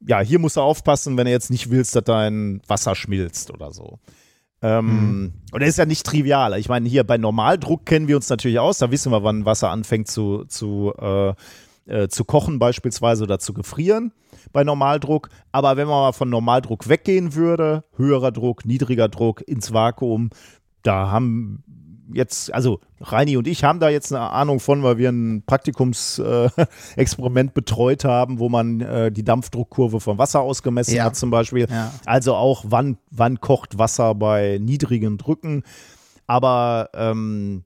ja, hier musst du aufpassen, wenn du jetzt nicht willst, dass dein Wasser schmilzt oder so. Ähm, mhm. Und das ist ja nicht trivial. Ich meine, hier bei Normaldruck kennen wir uns natürlich aus. Da wissen wir, wann Wasser anfängt zu, zu, äh, äh, zu kochen beispielsweise oder zu gefrieren bei Normaldruck. Aber wenn man mal von Normaldruck weggehen würde, höherer Druck, niedriger Druck ins Vakuum, da haben jetzt, also Reini und ich haben da jetzt eine Ahnung von, weil wir ein Praktikumsexperiment äh, betreut haben, wo man äh, die Dampfdruckkurve vom Wasser ausgemessen ja. hat zum Beispiel. Ja. Also auch, wann, wann kocht Wasser bei niedrigen Drücken. Aber ähm,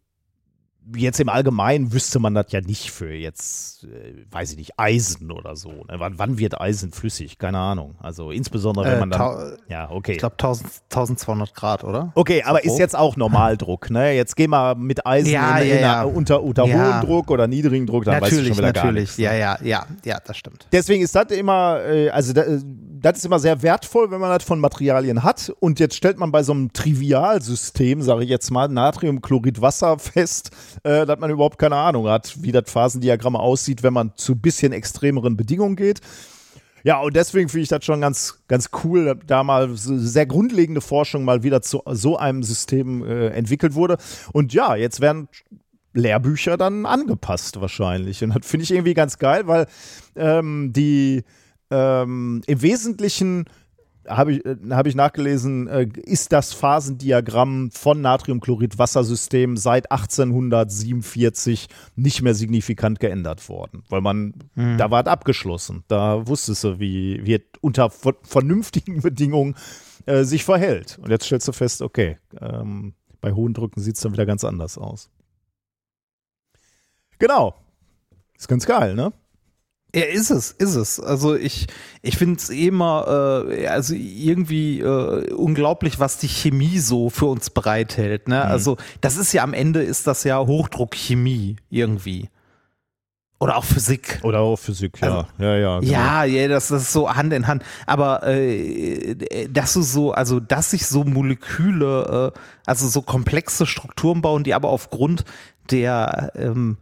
jetzt im Allgemeinen wüsste man das ja nicht für jetzt, äh, weiß ich nicht, Eisen oder so. Ne? Wann, wann, wird Eisen flüssig? Keine Ahnung. Also insbesondere, wenn äh, man dann. Ja, okay. Ich glaube 1200 Grad, oder? Okay, aber ist jetzt auch Normaldruck. Ne? Jetzt geh mal mit Eisen ja, in, ja, in ja. unter, unter hohem Druck oder niedrigen Druck, dann natürlich, weißt du schon wieder natürlich. gar nichts. Ne? Ja, ja, ja, ja, das stimmt. Deswegen ist das immer, äh, also das ist immer sehr wertvoll, wenn man das von Materialien hat. Und jetzt stellt man bei so einem Trivialsystem, sage ich jetzt mal, Natriumchlorid Wasser fest, äh, dass man überhaupt keine Ahnung hat, wie das Phasendiagramm aussieht, wenn man zu bisschen extremeren Bedingungen geht. Ja, und deswegen finde ich das schon ganz, ganz cool, da mal sehr grundlegende Forschung mal wieder zu so einem System äh, entwickelt wurde. Und ja, jetzt werden Lehrbücher dann angepasst wahrscheinlich. Und das finde ich irgendwie ganz geil, weil ähm, die ähm, im Wesentlichen habe ich, äh, hab ich nachgelesen, äh, ist das Phasendiagramm von Natriumchlorid-Wassersystem seit 1847 nicht mehr signifikant geändert worden. Weil man, mhm. da war es abgeschlossen. Da wusstest du, wie, wie unter vernünftigen Bedingungen äh, sich verhält. Und jetzt stellst du fest, okay, ähm, bei hohen Drücken sieht es dann wieder ganz anders aus. Genau. Ist ganz geil, ne? Ja, ist es, ist es. Also ich, ich finde es immer, äh, also irgendwie äh, unglaublich, was die Chemie so für uns bereithält. Ne? Mhm. Also das ist ja am Ende ist das ja Hochdruckchemie irgendwie. Oder auch Physik. Oder auch Physik, ja. Also, ja, ja, genau. ja, ja, das, das ist so Hand in Hand. Aber äh, dass du so, also dass sich so Moleküle, äh, also so komplexe Strukturen bauen, die aber aufgrund der ähm,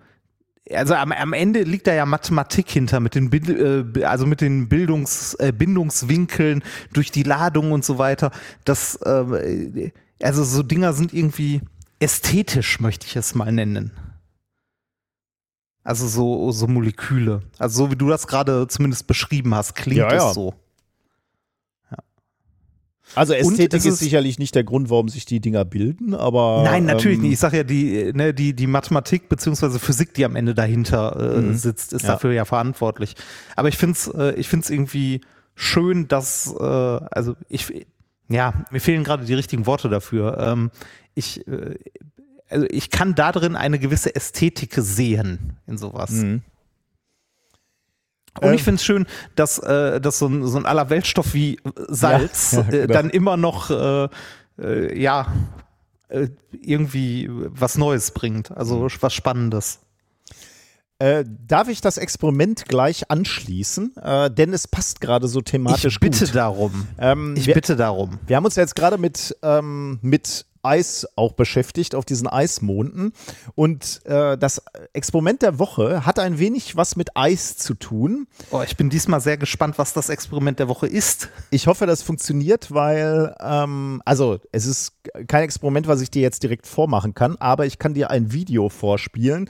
also am, am Ende liegt da ja Mathematik hinter mit den äh, also mit den Bildungs äh, Bindungswinkeln durch die Ladung und so weiter. Das äh, also so Dinger sind irgendwie ästhetisch, möchte ich es mal nennen. Also so so Moleküle. Also so wie du das gerade zumindest beschrieben hast, klingt ja, es ja. so. Also Ästhetik ist, ist, sicherlich nicht der Grund, warum sich die Dinger bilden, aber. Nein, natürlich ähm, nicht. Ich sage ja, die, ne, die, die Mathematik bzw. Physik, die am Ende dahinter äh, mhm. sitzt, ist ja. dafür ja verantwortlich. Aber ich finde es äh, ich find's irgendwie schön, dass, äh, also ich, ja, mir fehlen gerade die richtigen Worte dafür. Ähm, ich, äh, also ich kann da drin eine gewisse Ästhetik sehen in sowas. Mhm. Und ich finde es schön, dass, äh, dass so ein, so ein Allerweltstoff wie Salz Ja, ja, äh, genau. dann immer noch äh, äh, ja äh, irgendwie was Neues bringt, also was Spannendes. Äh, darf ich das Experiment gleich anschließen? Äh, denn es passt gerade so thematisch Ich bitte gut. darum. Ähm, Ich wir, bitte darum. wir haben uns ja jetzt gerade mit, ähm, mit Eis auch beschäftigt, auf diesen Eismonden. Und äh, das Experiment der Woche hat ein wenig was mit Eis zu tun. Oh, ich bin diesmal sehr gespannt, was das Experiment der Woche ist. Ich hoffe, das funktioniert, weil, ähm, also es ist kein Experiment, was ich dir jetzt direkt vormachen kann, aber ich kann dir ein Video vorspielen.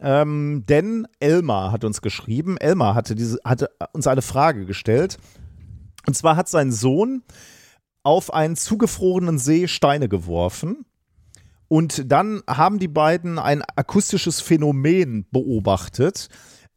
Ähm, denn Elmar hat uns geschrieben, Elmar hatte, diese, hatte uns eine Frage gestellt. Und zwar hat sein Sohn auf einen zugefrorenen See Steine geworfen. Und dann haben die beiden ein akustisches Phänomen beobachtet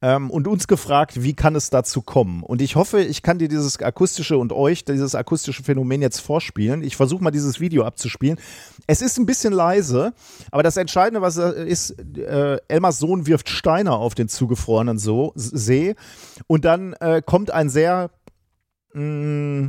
ähm, und uns gefragt, wie kann es dazu kommen. Und ich hoffe, ich kann dir dieses akustische und euch dieses akustische Phänomen jetzt vorspielen. Ich versuche mal dieses Video abzuspielen. Es ist ein bisschen leise, aber das Entscheidende, was er ist, äh, Elmars Sohn wirft Steine auf den zugefrorenen so See und dann äh, kommt ein sehr mh,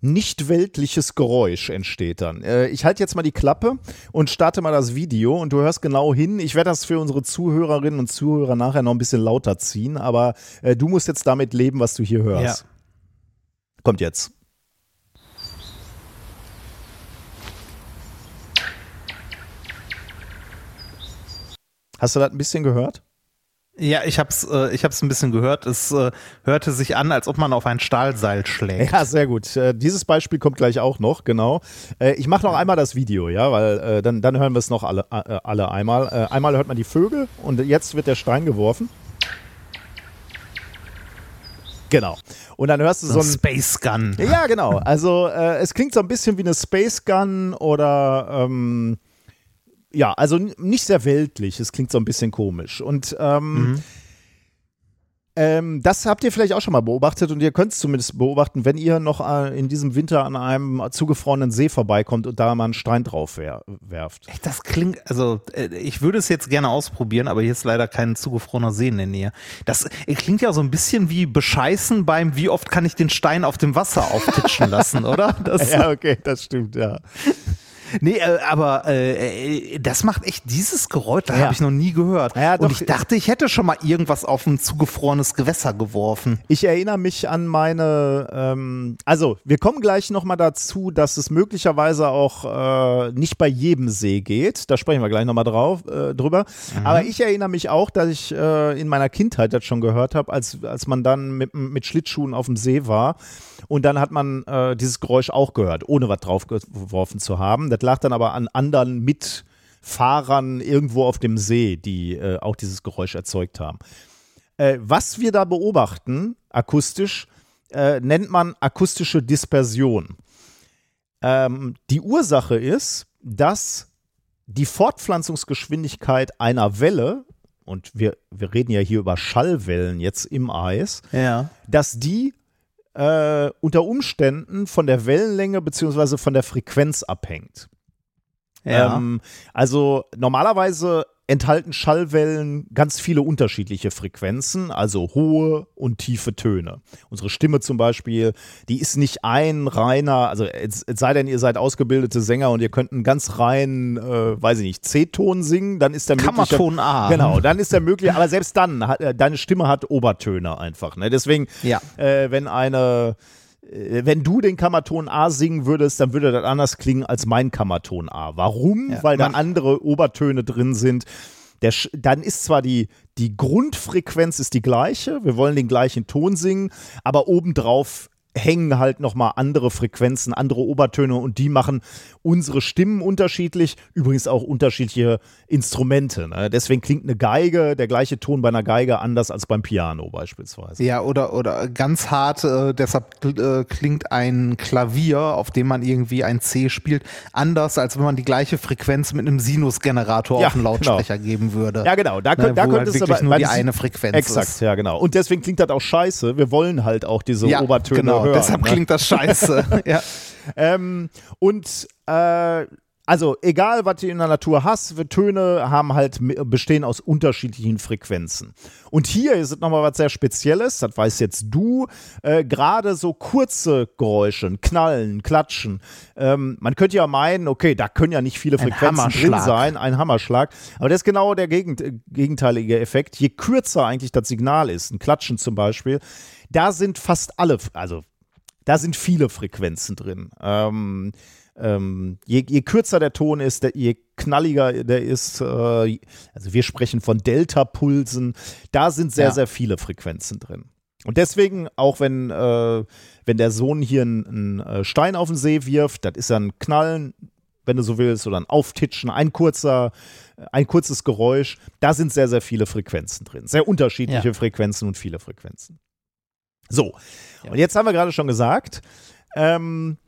nicht weltliches Geräusch entsteht dann. Äh, ich halte jetzt mal die Klappe und starte mal das Video und du hörst genau hin. Ich werde das für unsere Zuhörerinnen und Zuhörer nachher noch ein bisschen lauter ziehen, aber äh, du musst jetzt damit leben, was du hier hörst. Kommt jetzt. Hast du das ein bisschen gehört? Ja, ich hab's, äh, ich hab's ein bisschen gehört. Es äh, hörte sich an, als ob man auf ein Stahlseil schlägt. Ja, sehr gut. Äh, dieses Beispiel kommt gleich auch noch, genau. Äh, ich mache noch einmal das Video, ja, weil äh, dann, dann hören wir es noch alle, äh, alle einmal. Äh, einmal hört man die Vögel und jetzt wird der Stein geworfen. Genau. Und dann hörst du so So ein ein. Space Gun. Ja, genau. Also äh, es klingt so ein bisschen wie eine Space Gun oder ähm, ja, also nicht sehr weltlich. Es klingt so ein bisschen komisch. Und ähm, ähm, das habt ihr vielleicht auch schon mal beobachtet und ihr könnt es zumindest beobachten, wenn ihr noch äh, in diesem Winter an einem zugefrorenen See vorbeikommt und da mal einen Stein drauf wer werft. Echt, Das klingt, also äh, ich würde es jetzt gerne ausprobieren, aber hier ist leider kein zugefrorener See in der Nähe. Das äh, klingt ja so ein bisschen wie bescheißen beim, wie oft kann ich den Stein auf dem Wasser auftitschen lassen, oder? Das, Ja, okay, das stimmt, ja. Nee, äh, aber äh, äh, das macht echt dieses Geräusch, das Ja. habe ich noch nie gehört. Ja, Und ich dachte, ich hätte schon mal irgendwas auf ein zugefrorenes Gewässer geworfen. Ich erinnere mich an meine, ähm, also wir kommen gleich nochmal dazu, dass es möglicherweise auch äh, nicht bei jedem See geht. Da sprechen wir gleich nochmal drauf äh, drüber. Aber ich erinnere mich auch, dass ich äh, in meiner Kindheit das schon gehört habe, als, als man dann mit, mit Schlittschuhen auf dem See war. Und dann hat man äh, dieses Geräusch auch gehört, ohne was draufgeworfen zu haben. Das lag dann aber an anderen Mitfahrern irgendwo auf dem See, die äh, auch dieses Geräusch erzeugt haben. Äh, was wir da beobachten, akustisch, äh, nennt man akustische Dispersion. Ähm, die Ursache ist, dass die Fortpflanzungsgeschwindigkeit einer Welle, und wir, wir reden ja hier über Schallwellen jetzt im Eis, Ja. dass die äh, unter Umständen von der Wellenlänge beziehungsweise von der Frequenz abhängt. Ja. Ähm, also normalerweise enthalten Schallwellen ganz viele unterschiedliche Frequenzen, also hohe und tiefe Töne. Unsere Stimme zum Beispiel, die ist nicht ein reiner, also es, es sei denn, ihr seid ausgebildete Sänger und ihr könnt einen ganz reinen, äh, weiß ich nicht, C-Ton singen, dann ist der mögliche- Kammerton A. Genau, dann ist der möglich, aber selbst dann, hat, äh, deine Stimme hat Obertöne einfach. Ne? Deswegen, Ja. äh, wenn eine, wenn du den Kammerton A singen würdest, dann würde das anders klingen als mein Kammerton A. Warum? Ja, Weil da andere Obertöne drin sind. Der, dann ist zwar die, die Grundfrequenz ist die gleiche, wir wollen den gleichen Ton singen, aber obendrauf hängen halt nochmal andere Frequenzen, andere Obertöne und die machen unsere Stimmen unterschiedlich, übrigens auch unterschiedliche Instrumente. Ne? Deswegen klingt eine Geige, der gleiche Ton bei einer Geige anders als beim Piano beispielsweise. Ja, oder, oder ganz hart, äh, deshalb äh, klingt ein Klavier, auf dem man irgendwie ein C spielt, anders, als wenn man die gleiche Frequenz mit einem Sinusgenerator Ja, auf einen Lautsprecher geben würde. Ja, genau. Da, Ne, da könnte halt es aber nur die eine Frequenz Exakt, ist. ja, genau. Und deswegen klingt das auch scheiße. Wir wollen halt auch diese Ja, Obertöne genau, hören. deshalb ne? klingt das scheiße. ja. Ähm, und äh, also egal, was du in der Natur hast, Töne haben halt bestehen aus unterschiedlichen Frequenzen. Und hier ist es nochmal was sehr Spezielles, das weißt jetzt du, äh, gerade so kurze Geräusche, Knallen, Klatschen. Ähm, man könnte ja meinen, okay, da können ja nicht viele Frequenzen drin sein, ein Hammerschlag. Aber das ist genau der Gegend, äh, gegenteilige Effekt. Je kürzer eigentlich das Signal ist, ein Klatschen zum Beispiel, da sind fast alle, also da sind viele Frequenzen drin. Ähm, ähm, je, je, kürzer der Ton ist, der, je knalliger der ist, äh, also wir sprechen von Delta-Pulsen, da sind sehr, ja. sehr viele Frequenzen drin. Und deswegen, auch wenn, äh, wenn der Sohn hier einen, einen, äh, Stein auf den See wirft, das ist ja ein Knallen, wenn du so willst, oder ein Auftitschen, ein kurzer, ein kurzes Geräusch, da sind sehr, sehr viele Frequenzen drin. Sehr unterschiedliche ja. Frequenzen und viele Frequenzen. So, ja. und jetzt haben wir gerade schon gesagt, ähm,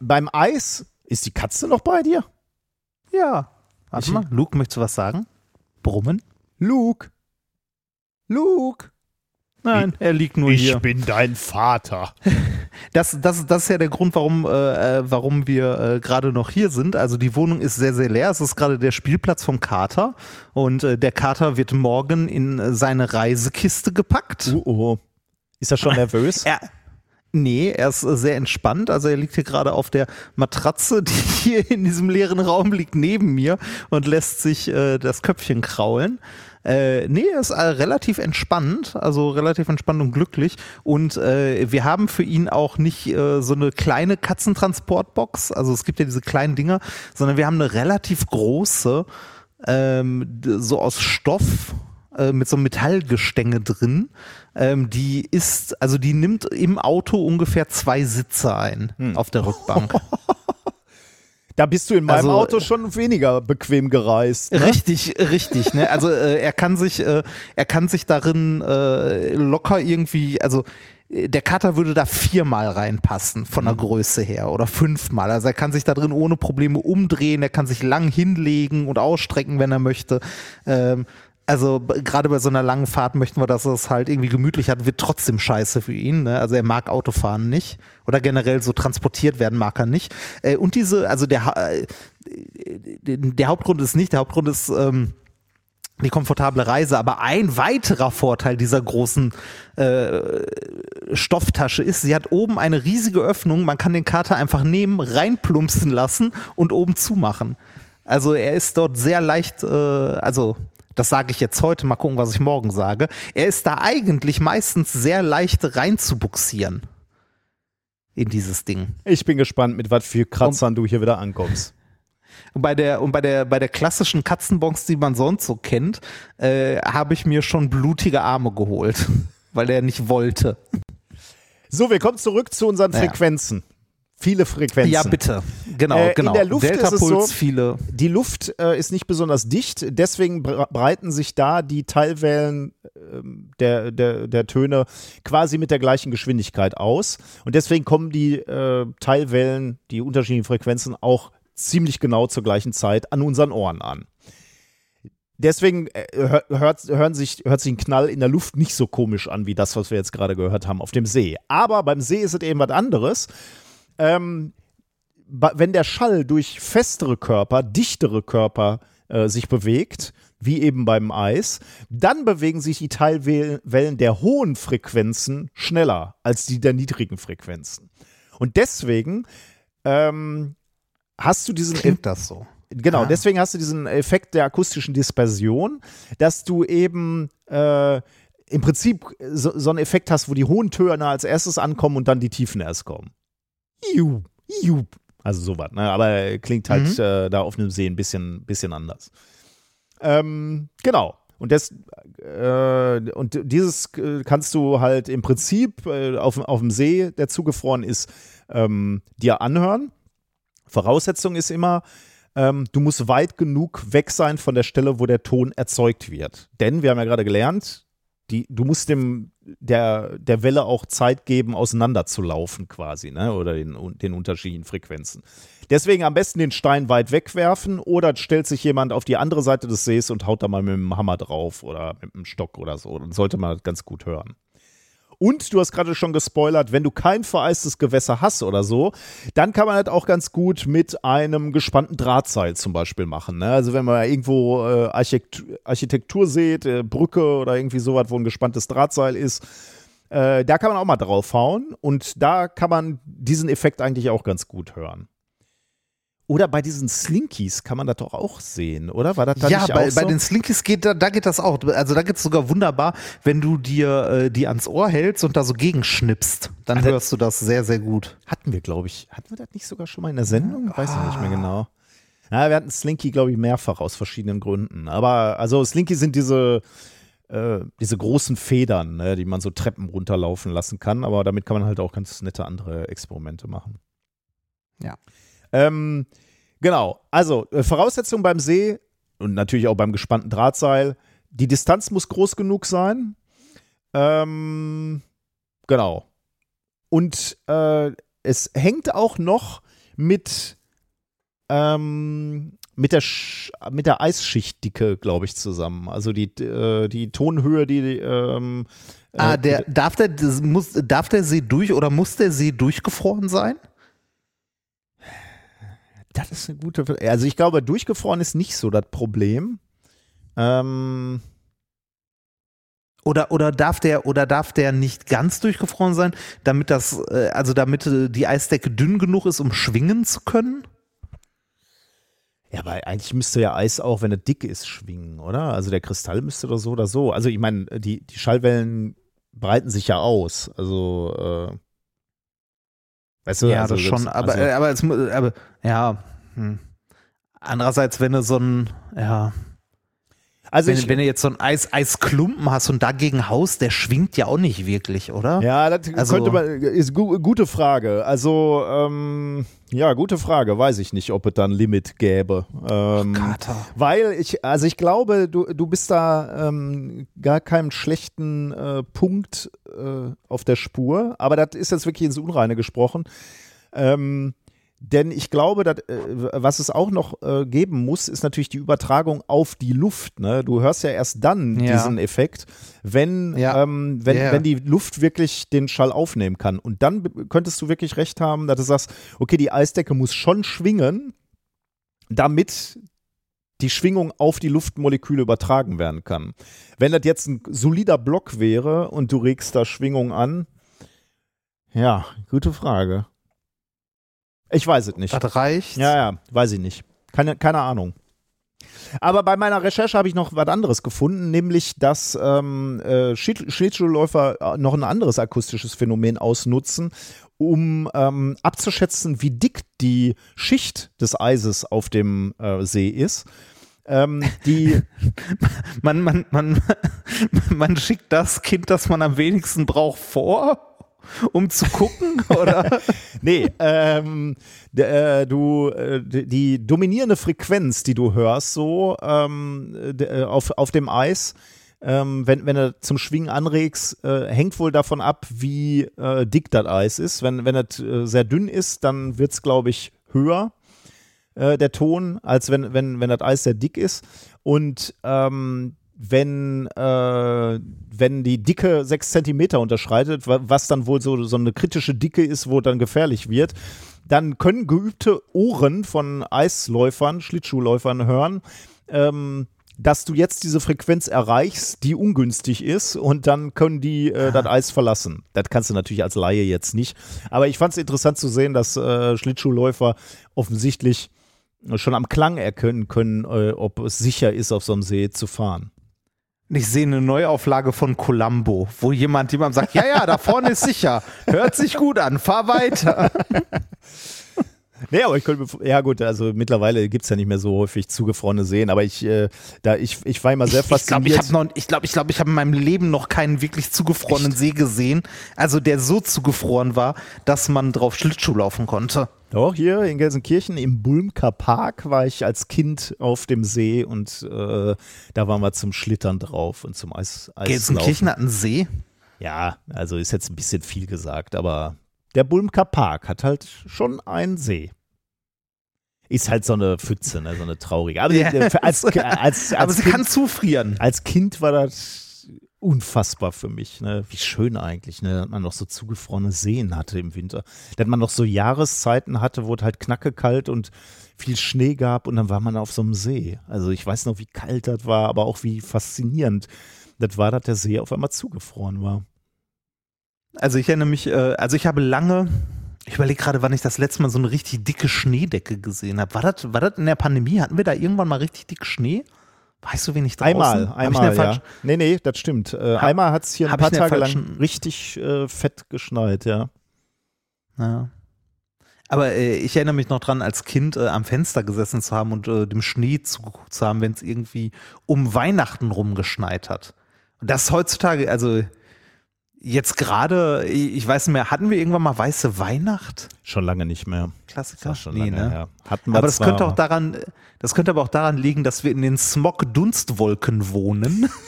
beim Eis, ist die Katze noch bei dir? Ja. Warte mal, Luke, möchtest du was sagen? Brummen? Luke. Luke. Nein, er liegt nur ich hier. Ich bin dein Vater. Das, das, das ist ja der Grund, warum, äh, äh, warum wir äh, gerade noch hier sind. Also die Wohnung ist sehr, sehr leer. Es ist gerade der Spielplatz vom Kater. Und äh, der Kater wird morgen in seine Reisekiste gepackt. Oh, oh. Ist er schon nervös? er, Nee, er ist äh, sehr entspannt. Also er liegt hier gerade auf der Matratze, die hier in diesem leeren Raum liegt, neben mir und lässt sich äh, das Köpfchen kraulen. Äh, nee, er ist äh, relativ entspannt, also relativ entspannt und glücklich. Und äh, wir haben für ihn auch nicht äh, so eine kleine Katzentransportbox, also es gibt ja diese kleinen Dinger, sondern wir haben eine relativ große, ähm, so aus Stoff, äh, mit so einem Metallgestänge drin. Ähm, die ist, also die nimmt im Auto ungefähr zwei Sitze ein hm. auf der Rückbank. Da bist du in meinem also, Auto schon weniger bequem gereist. Ne? Richtig, richtig. Ne? Also äh, er kann sich, äh, er kann sich darin äh, locker irgendwie, also äh, der Cutter würde da viermal reinpassen von der mhm. Größe her oder fünfmal. Also er kann sich da drin ohne Probleme umdrehen, er kann sich lang hinlegen und ausstrecken, wenn er möchte. Ähm, also gerade bei so einer langen Fahrt möchten wir, dass es halt irgendwie gemütlich hat, wird trotzdem scheiße für ihn. Ne? Also er mag Autofahren nicht oder generell so transportiert werden mag er nicht. Äh, und diese, also der, äh, der Hauptgrund ist nicht, der Hauptgrund ist ähm, die komfortable Reise. Aber ein weiterer Vorteil dieser großen äh, Stofftasche ist, sie hat oben eine riesige Öffnung. Man kann den Kater einfach nehmen, reinplumpsen lassen und oben zumachen. Also er ist dort sehr leicht, äh, also das sage ich jetzt heute, mal gucken, was ich morgen sage. Er ist da eigentlich meistens sehr leicht reinzubuxieren in dieses Ding. Ich bin gespannt, mit was für Kratzern und, du hier wieder ankommst. Und bei der, und bei der, bei der klassischen Katzenbox, die man sonst so kennt, äh, habe ich mir schon blutige Arme geholt, weil er nicht wollte. So, wir kommen zurück zu unseren. Frequenzen. Viele Frequenzen. Ja, bitte. Genau, äh, genau. In der Luft ist es so, viele. Die Luft äh, ist nicht besonders dicht, deswegen breiten sich da die Teilwellen äh, der, der, der Töne quasi mit der gleichen Geschwindigkeit aus. Und deswegen kommen die äh, Teilwellen, die unterschiedlichen Frequenzen, auch ziemlich genau zur gleichen Zeit an unseren Ohren an. Deswegen äh, hört, hören sich, hört sich ein Knall in der Luft nicht so komisch an wie das, was wir jetzt gerade gehört haben auf dem See. Aber beim See ist es eben was anderes ähm, wenn der Schall durch festere Körper, dichtere Körper äh, sich bewegt, wie eben beim Eis, dann bewegen sich die Teilwellen der hohen Frequenzen schneller als die der niedrigen Frequenzen. Und deswegen ähm, hast du diesen. Klingt das so? Genau, ah. deswegen hast du diesen Effekt der akustischen Dispersion, dass du eben äh, im Prinzip so, so einen Effekt hast, wo die hohen Töne als erstes ankommen und dann die Tiefen erst kommen. Iu, iu. Also sowas, ne? Aber klingt halt mhm. äh, da auf einem See ein bisschen, bisschen anders. Ähm, genau. Und, das, äh, und dieses äh, kannst du halt im Prinzip äh, auf, auf dem See, der zugefroren ist, ähm, dir anhören. Voraussetzung ist immer, ähm, du musst weit genug weg sein von der Stelle, wo der Ton erzeugt wird. Denn wir haben ja gerade gelernt, die, du musst dem der, der Welle auch Zeit geben, auseinanderzulaufen quasi, ne? Oder den, den unterschiedlichen Frequenzen. Deswegen am besten den Stein weit wegwerfen oder stellt sich jemand auf die andere Seite des Sees und haut da mal mit dem Hammer drauf oder mit dem Stock oder so. Dann sollte man das ganz gut hören. Und du hast gerade schon gespoilert, wenn du kein vereistes Gewässer hast oder so, dann kann man das auch ganz gut mit einem gespannten Drahtseil zum Beispiel machen. Ne? Also wenn man irgendwo äh, Architektur, Architektur sieht, äh, Brücke oder irgendwie sowas, wo ein gespanntes Drahtseil ist, äh, da kann man auch mal draufhauen und da kann man diesen Effekt eigentlich auch ganz gut hören. Oder bei diesen Slinkies kann man das doch auch sehen, oder? War das da ja, nicht bei, auch bei so? den Slinkies geht da, da geht das auch. Also da geht es sogar wunderbar, wenn du dir äh, die ans Ohr hältst und da so gegenschnippst, dann Also- hörst du das sehr, sehr gut. Hatten wir, glaube ich, hatten wir das nicht sogar schon mal in der Sendung? Weiß ich nicht mehr genau. Ja, wir hatten Slinky, glaube ich, mehrfach aus verschiedenen Gründen. Aber also Slinky sind diese, äh, diese großen Federn, ne, die man so Treppen runterlaufen lassen kann. Aber damit kann man halt auch ganz nette andere Experimente machen. Ja. Ähm, genau, also äh, Voraussetzung beim See und natürlich auch beim gespannten Drahtseil, die Distanz muss groß genug sein. Ähm, genau. Und äh, es hängt auch noch mit, ähm, mit, der, Sch mit der Eisschichtdicke, glaube ich, zusammen. Also die, äh, die Tonhöhe, die. Ähm, Ah, äh, der, darf, der, muss, darf der See durch oder muss der See durchgefroren sein? Das ist eine gute. Frage. Also ich glaube, durchgefroren ist nicht so das Problem. Ähm, Oder, oder darf der oder darf der nicht ganz durchgefroren sein, damit das, äh, also damit äh, die Eisdecke dünn genug ist, um schwingen zu können? ja, aber eigentlich müsste ja Eis auch, wenn es dick ist, schwingen, oder? Also der Kristall müsste doch so oder so. Also ich meine, die, die Schallwellen breiten sich ja aus. Also, äh, weißt du, ja, also das schon. Aber, also, äh, aber, es, aber ja. Hm. Andererseits, wenn du so ein, ja, also wenn, ich, wenn du jetzt so ein Eis, Eisklumpen hast und dagegen haust, der schwingt ja auch nicht wirklich, oder? Ja, das Also- könnte man, ist gu gute Frage. Also, ähm, ja, gute Frage. Weiß ich nicht, ob es da ein Limit gäbe. Ähm, Kater. weil ich, also ich glaube, du, du bist da ähm, gar keinem schlechten äh, Punkt äh, auf der Spur. Aber das ist jetzt wirklich ins Unreine gesprochen. Ähm, denn ich glaube, dass, äh, was es auch noch äh, geben muss, ist natürlich die Übertragung auf die Luft. Ne? Du hörst ja erst dann Ja. diesen Effekt, wenn, Ja. ähm, wenn, Ja. wenn die Luft wirklich den Schall aufnehmen kann. Und dann könntest du wirklich recht haben, dass du sagst, okay, die Eisdecke muss schon schwingen, damit die Schwingung auf die Luftmoleküle übertragen werden kann. Wenn das jetzt ein solider Block wäre und du regst da Schwingung an, ja, gute Frage. Ich weiß es nicht. Das reicht. Ja, ja, weiß ich nicht. Keine, keine Ahnung. Aber bei meiner Recherche habe ich noch was anderes gefunden, nämlich dass ähm, äh, Schlittschuhläufer äh, noch ein anderes akustisches Phänomen ausnutzen, um ähm, abzuschätzen, wie dick die Schicht des Eises auf dem äh, See ist. Ähm, die, Man, man, man, man schickt das Kind, das man am wenigsten braucht, vor, um zu gucken, oder? nee, ähm, äh, du, äh, die dominierende Frequenz, die du hörst, so ähm, äh, auf, auf dem Eis, ähm, wenn, wenn du zum Schwingen anregst, äh, hängt wohl davon ab, wie äh, dick das Eis ist. Wenn, wenn es äh, sehr dünn ist, dann wird es, glaube ich, höher, der Ton, als wenn, wenn, wenn das Eis sehr dick ist. Und ähm, wenn, äh, wenn die Dicke 6 Zentimeter unterschreitet, wa- was dann wohl so, so eine kritische Dicke ist, wo dann gefährlich wird, dann können geübte Ohren von Eisläufern, Schlittschuhläufern hören, ähm, dass du jetzt diese Frequenz erreichst, die ungünstig ist und dann können die äh, das Eis verlassen. Das kannst du natürlich als Laie jetzt nicht. Aber ich fand es interessant zu sehen, dass äh, Schlittschuhläufer offensichtlich schon am Klang erkennen können, äh, ob es sicher ist, auf so einem See zu fahren. Ich sehe eine Neuauflage von Columbo, wo jemand jemandem sagt, ja, ja, da vorne ist sicher. Hört sich gut an, fahr weiter. Nee, aber ich könnte, ja gut, also mittlerweile gibt es ja nicht mehr so häufig zugefrorene Seen, aber ich, äh, da, ich, ich war immer sehr Ich glaube, fasziniert. ich habe ich glaube, ich habe in meinem Leben noch keinen wirklich zugefrorenen See gesehen. Also der so zugefroren war, dass man drauf Schlittschuh laufen konnte. Doch, hier in Gelsenkirchen im Bulmker Park war ich als Kind auf dem See und äh, da waren wir zum Schlittern drauf und zum Eis, Eislaufen. Gelsenkirchen hat einen See. Ja, also ist jetzt ein bisschen viel gesagt, aber der Bulmker Park hat halt schon einen See. Ist halt so eine Pfütze, ne, so eine traurige. Aber für- als, als, als, Aber sie kind, kann zufrieren. als Kind war das unfassbar für mich. Ne? Wie schön eigentlich, ne? dass man noch so zugefrorene Seen hatte im Winter. Dass man noch so Jahreszeiten hatte, wo es halt knacke kalt und viel Schnee gab und dann war man auf so einem See. Also ich weiß noch, wie kalt das war, aber auch wie faszinierend das war, dass der See auf einmal zugefroren war. Also ich erinnere mich, äh, also ich habe lange, ich überlege gerade, wann ich das letzte Mal so eine richtig dicke Schneedecke gesehen habe. War das, war das in der Pandemie? Hatten wir da irgendwann mal richtig dick Schnee? Weißt du, wen ich draußen? Einmal, Hab ich einmal, falsch- ja. Nee, nee, das stimmt. Äh, Hab- einmal hat es hier ein paar ich Tage lang richtig äh, fett geschneit, ja. Ja. Aber äh, ich erinnere mich noch dran, als Kind äh, am Fenster gesessen zu haben und äh, dem Schnee zugeguckt zu haben, wenn es irgendwie um Weihnachten rum geschneit hat. Und das heutzutage, also jetzt gerade, ich weiß nicht mehr, hatten wir irgendwann mal weiße Weihnacht? Schon lange nicht mehr. Klassiker? Schon Nee, lange ne? her. Hatten wir Aber das könnte auch daran, das könnte aber auch daran liegen, dass wir in den Smog-Dunstwolken wohnen.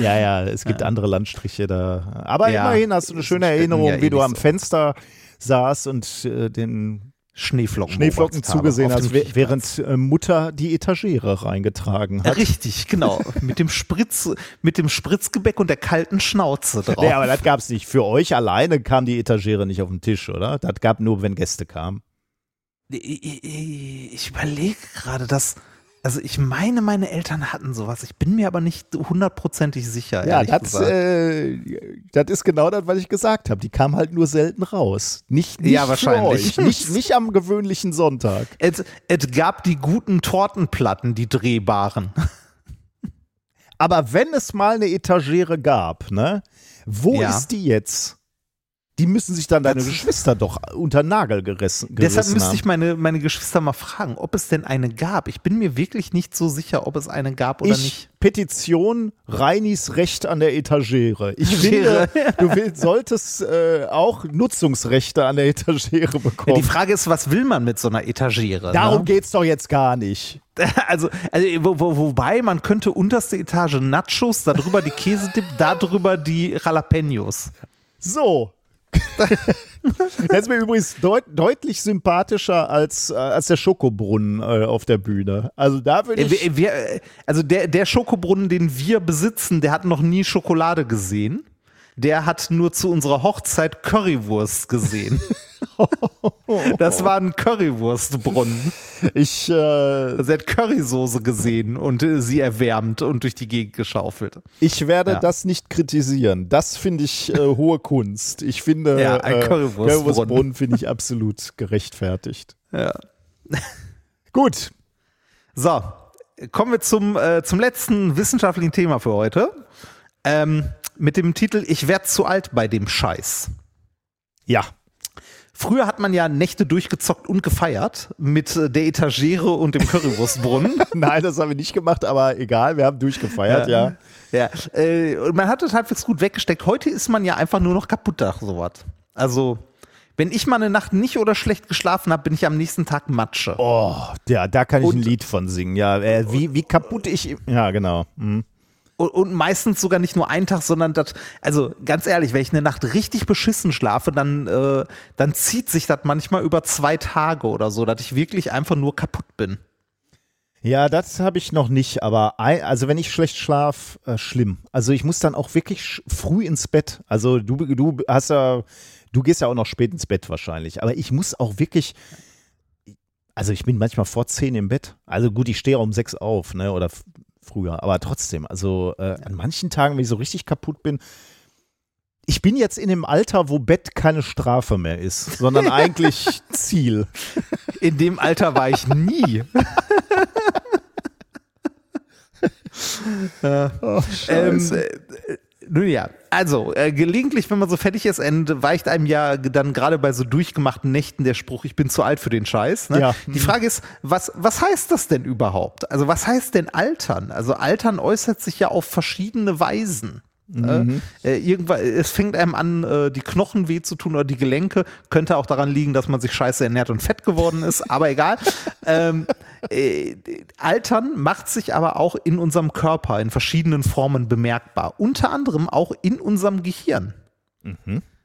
Ja, ja, es gibt andere Landstriche da. Aber Ja, immerhin hast du eine schöne Erinnerung, ja wie du am so. Fenster saß und äh, den Schneeflocken. Schneeflocken zugesehen hast, Kichplatz. während äh, Mutter die Etagere reingetragen hat. Richtig, genau. mit dem Spritz, mit dem Spritzgebäck und der kalten Schnauze drauf. Nee, aber das gab es nicht. Für euch alleine kam die Etagere nicht auf den Tisch, oder? Das gab nur, wenn Gäste kamen. Ich überlege gerade, dass, also ich meine, meine Eltern hatten sowas. Ich bin mir aber nicht hundertprozentig sicher. Ja, das, äh, das ist genau das, was ich gesagt habe. Die kam halt nur selten raus. Nicht, nicht Ja, wahrscheinlich. Nicht, nicht am gewöhnlichen Sonntag. es, es gab die guten Tortenplatten, die drehbaren. Aber wenn es mal eine Etagere gab, ne, wo Ja. ist die jetzt? Die müssen sich dann deine Das- Geschwister doch unter Nagel gerissen, gerissen Deshalb müsste haben. ich meine, meine Geschwister mal fragen, ob es denn eine gab. Ich bin mir wirklich nicht so sicher, ob es eine gab oder ich nicht. Petition Reinis Recht an der Etagere. Ich finde, du will, solltest äh, auch Nutzungsrechte an der Etagere Ja, bekommen. die Frage ist, was will man mit so einer Etagere? Darum ne? geht's doch jetzt gar nicht. Also, also wo, wo, wobei man könnte unterste Etage Nachos, darüber die Käsedip, darüber die Jalapenos. So. Der ist mir übrigens deut deutlich sympathischer als, äh, als der Schokobrunnen äh, auf der Bühne. Also da würde Äh, ich. wir- wir- äh, Also der, der Schokobrunnen, den wir besitzen, der hat noch nie Schokolade gesehen. Der hat nur zu unserer Hochzeit Currywurst gesehen. Das war ein Currywurstbrunnen. Ich, äh, Also hat Currysoße gesehen und äh, sie erwärmt und durch die Gegend geschaufelt. ich werde Ja. das nicht kritisieren. Das finde ich äh, hohe Kunst. Ich finde, Ja, ein äh, Currywurstbrunnen. Currywurstbrunnen finde ich absolut gerechtfertigt. Ja. Gut. So, kommen wir zum, äh, zum letzten wissenschaftlichen Thema für heute. Ähm, mit dem Titel Ich werd zu alt bei dem Scheiß. Ja. Früher hat man ja Nächte durchgezockt und gefeiert mit äh, der Etagere und dem Currywurstbrunnen. Nein, das haben wir nicht gemacht, aber egal, wir haben durchgefeiert, ja. ja, äh, und man hat es halbwegs gut weggesteckt. Heute ist man ja einfach nur noch kaputt nach sowas. Also, wenn ich mal eine Nacht nicht oder schlecht geschlafen habe, bin ich am nächsten Tag Matsche. Oh, ja, da kann ich ein Und- Lied von singen. Ja, äh, wie, wie kaputt ich. Ja, genau. Mhm. Und, und meistens sogar nicht nur einen Tag, sondern das, also ganz ehrlich, wenn ich eine Nacht richtig beschissen schlafe, dann, äh, dann zieht sich das manchmal über zwei Tage oder so, dass ich wirklich einfach nur kaputt bin. Ja, das habe ich noch nicht, aber ein, also wenn ich schlecht schlaf, äh, schlimm. Also ich muss dann auch wirklich früh ins Bett. Also du, du hast ja, du gehst ja auch noch spät ins Bett wahrscheinlich, aber ich muss auch wirklich, also ich bin manchmal vor zehn im Bett. Also gut, ich stehe um sechs auf, ne, oder früher, aber trotzdem, also äh, an manchen Tagen, wenn ich so richtig kaputt bin, ich bin jetzt in dem Alter, wo Bett keine Strafe mehr ist, sondern eigentlich Ziel. In dem Alter war ich nie. ähm, äh, nun ja, also äh, gelegentlich, wenn man so fertig ist, weicht einem ja dann gerade bei so durchgemachten Nächten der Spruch, ich bin zu alt für den Scheiß. Ne? Ja. Die Frage ist, was, was heißt das denn überhaupt? Also was heißt denn altern? Also altern äußert sich ja auf verschiedene Weisen. Mhm. Äh, irgendwann, es fängt einem an, äh, die Knochen weh zu tun oder die Gelenke. Könnte auch daran liegen, dass man sich scheiße ernährt und fett geworden ist, aber egal. ähm, äh, Altern macht sich aber auch in unserem Körper in verschiedenen Formen bemerkbar. Unter anderem auch in unserem Gehirn.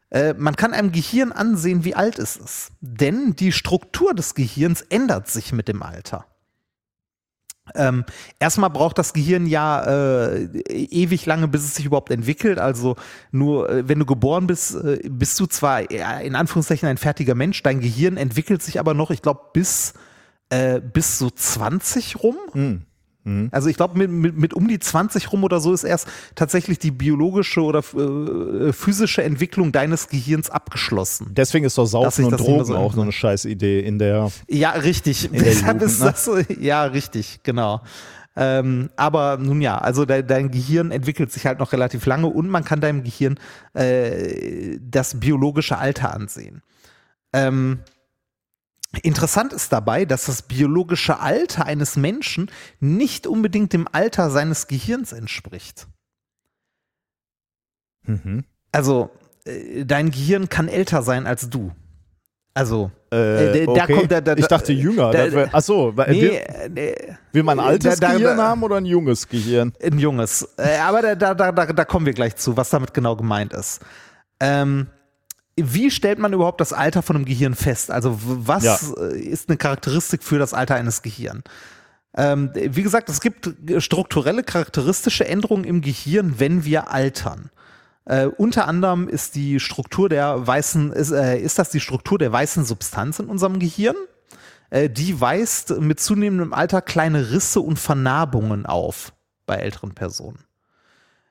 Äh, man kann einem Gehirn ansehen, wie alt es ist. Denn die Struktur des Gehirns ändert sich mit dem Alter. Ähm, erstmal braucht das Gehirn ja äh, ewig lange, bis es sich überhaupt entwickelt. Also nur, äh, wenn du geboren bist, äh, bist du zwar in Anführungszeichen ein fertiger Mensch, dein Gehirn entwickelt sich aber noch, ich glaube, bis, äh, bis so 20 rum. Hm. Also ich glaube, mit, mit, mit um die 20 rum oder so ist erst tatsächlich die biologische oder äh, physische Entwicklung deines Gehirns abgeschlossen. Deswegen ist doch Saufen und Drogen so auch so eine scheiß Idee in der. Ja, richtig. der Deshalb ist ne? das ja, richtig, genau. Ähm, aber nun ja, also de dein Gehirn entwickelt sich halt noch relativ lange und man kann deinem Gehirn äh, das biologische Alter ansehen. Ähm, interessant ist dabei, dass das biologische Alter eines Menschen nicht unbedingt dem Alter seines Gehirns entspricht. Mhm. Also, äh, dein Gehirn kann älter sein als du. Also, Äh, da okay. kommt- da- da- ich dachte jünger. da- wär- Achso, nee, will, äh, will man ein altes Gehirn haben oder ein junges Gehirn? Ein junges. Äh, aber da, da, da, da, da kommen wir gleich zu, was damit genau gemeint ist. Ähm, wie stellt man überhaupt das Alter von einem Gehirn fest? Also was Ja. äh, ist eine Charakteristik für das Alter eines Gehirns? Ähm, wie gesagt, es gibt strukturelle charakteristische Änderungen im Gehirn, wenn wir altern. Äh, unter anderem ist die Struktur der weißen, ist, äh, ist das die Struktur der weißen Substanz in unserem Gehirn. Äh, die weist mit zunehmendem Alter kleine Risse und Vernarbungen auf bei älteren Personen.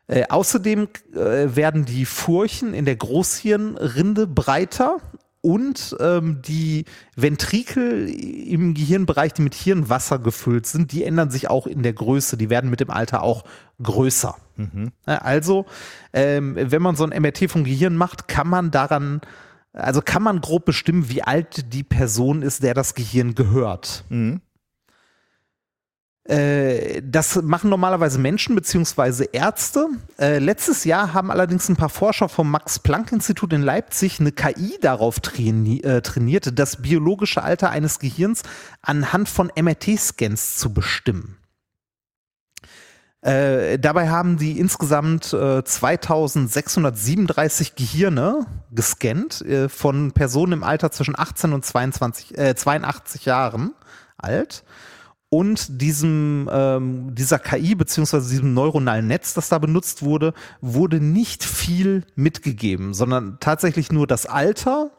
Äh, außerdem äh, werden die Furchen in der Großhirnrinde breiter und ähm, die Ventrikel im Gehirnbereich, die mit Hirnwasser gefüllt sind, die ändern sich auch in der Größe. Die werden mit dem Alter auch größer. Ja, Also, ähm, wenn man so ein MRT vom Gehirn macht, kann man daran, also kann man grob bestimmen, wie alt die Person ist, der das Gehirn gehört. Äh, das machen normalerweise Menschen beziehungsweise Ärzte. Äh, letztes Jahr haben allerdings ein paar Forscher vom Max-Planck-Institut in Leipzig eine KI darauf traini äh, trainiert, das biologische Alter eines Gehirns anhand von MRT-Scans zu bestimmen. Äh, dabei haben die insgesamt äh, 2637 Gehirne gescannt äh, von Personen im Alter zwischen 18 und 22, äh, 82 Jahren alt. Und diesem, ähm, dieser KI beziehungsweise diesem neuronalen Netz, das da benutzt wurde, wurde nicht viel mitgegeben, sondern tatsächlich nur das Alter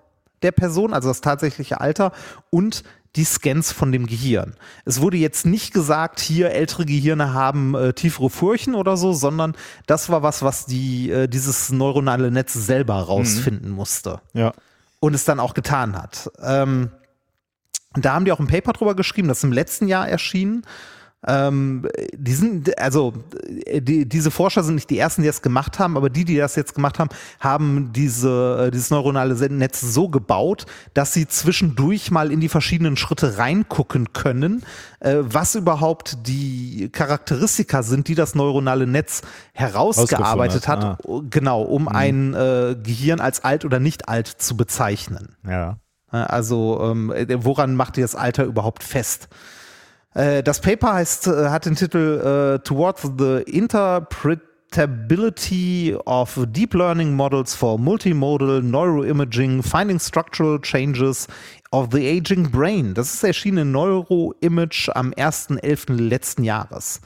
der Person, also das tatsächliche Alter und die Scans von dem Gehirn. Es wurde jetzt nicht gesagt, hier ältere Gehirne haben äh, tiefere Furchen oder so, sondern das war was, was die, äh, dieses neuronale Netz selber rausfinden musste Ja. und es dann auch getan hat. Ähm, da haben die auch ein Paper drüber geschrieben, das ist im letzten Jahr erschienen. Ähm, die sind, also äh, die, diese Forscher sind nicht die ersten, die das gemacht haben, aber die, die das jetzt gemacht haben, haben diese, äh, dieses neuronale Netz so gebaut, dass sie zwischendurch mal in die verschiedenen Schritte reingucken können, äh, was überhaupt die Charakteristika sind, die das neuronale Netz herausgearbeitet hat, Ah. genau, um ein äh, Gehirn als alt oder nicht alt zu bezeichnen. Ja. Also ähm, woran macht ihr das Alter überhaupt fest? Äh, das Paper heißt, äh, hat den Titel äh, Towards the Interpretability of Deep Learning Models for Multimodal Neuroimaging, Finding Structural Changes of the Aging Brain. Das ist erschienen in Neuroimage am 1.11. letzten Jahres.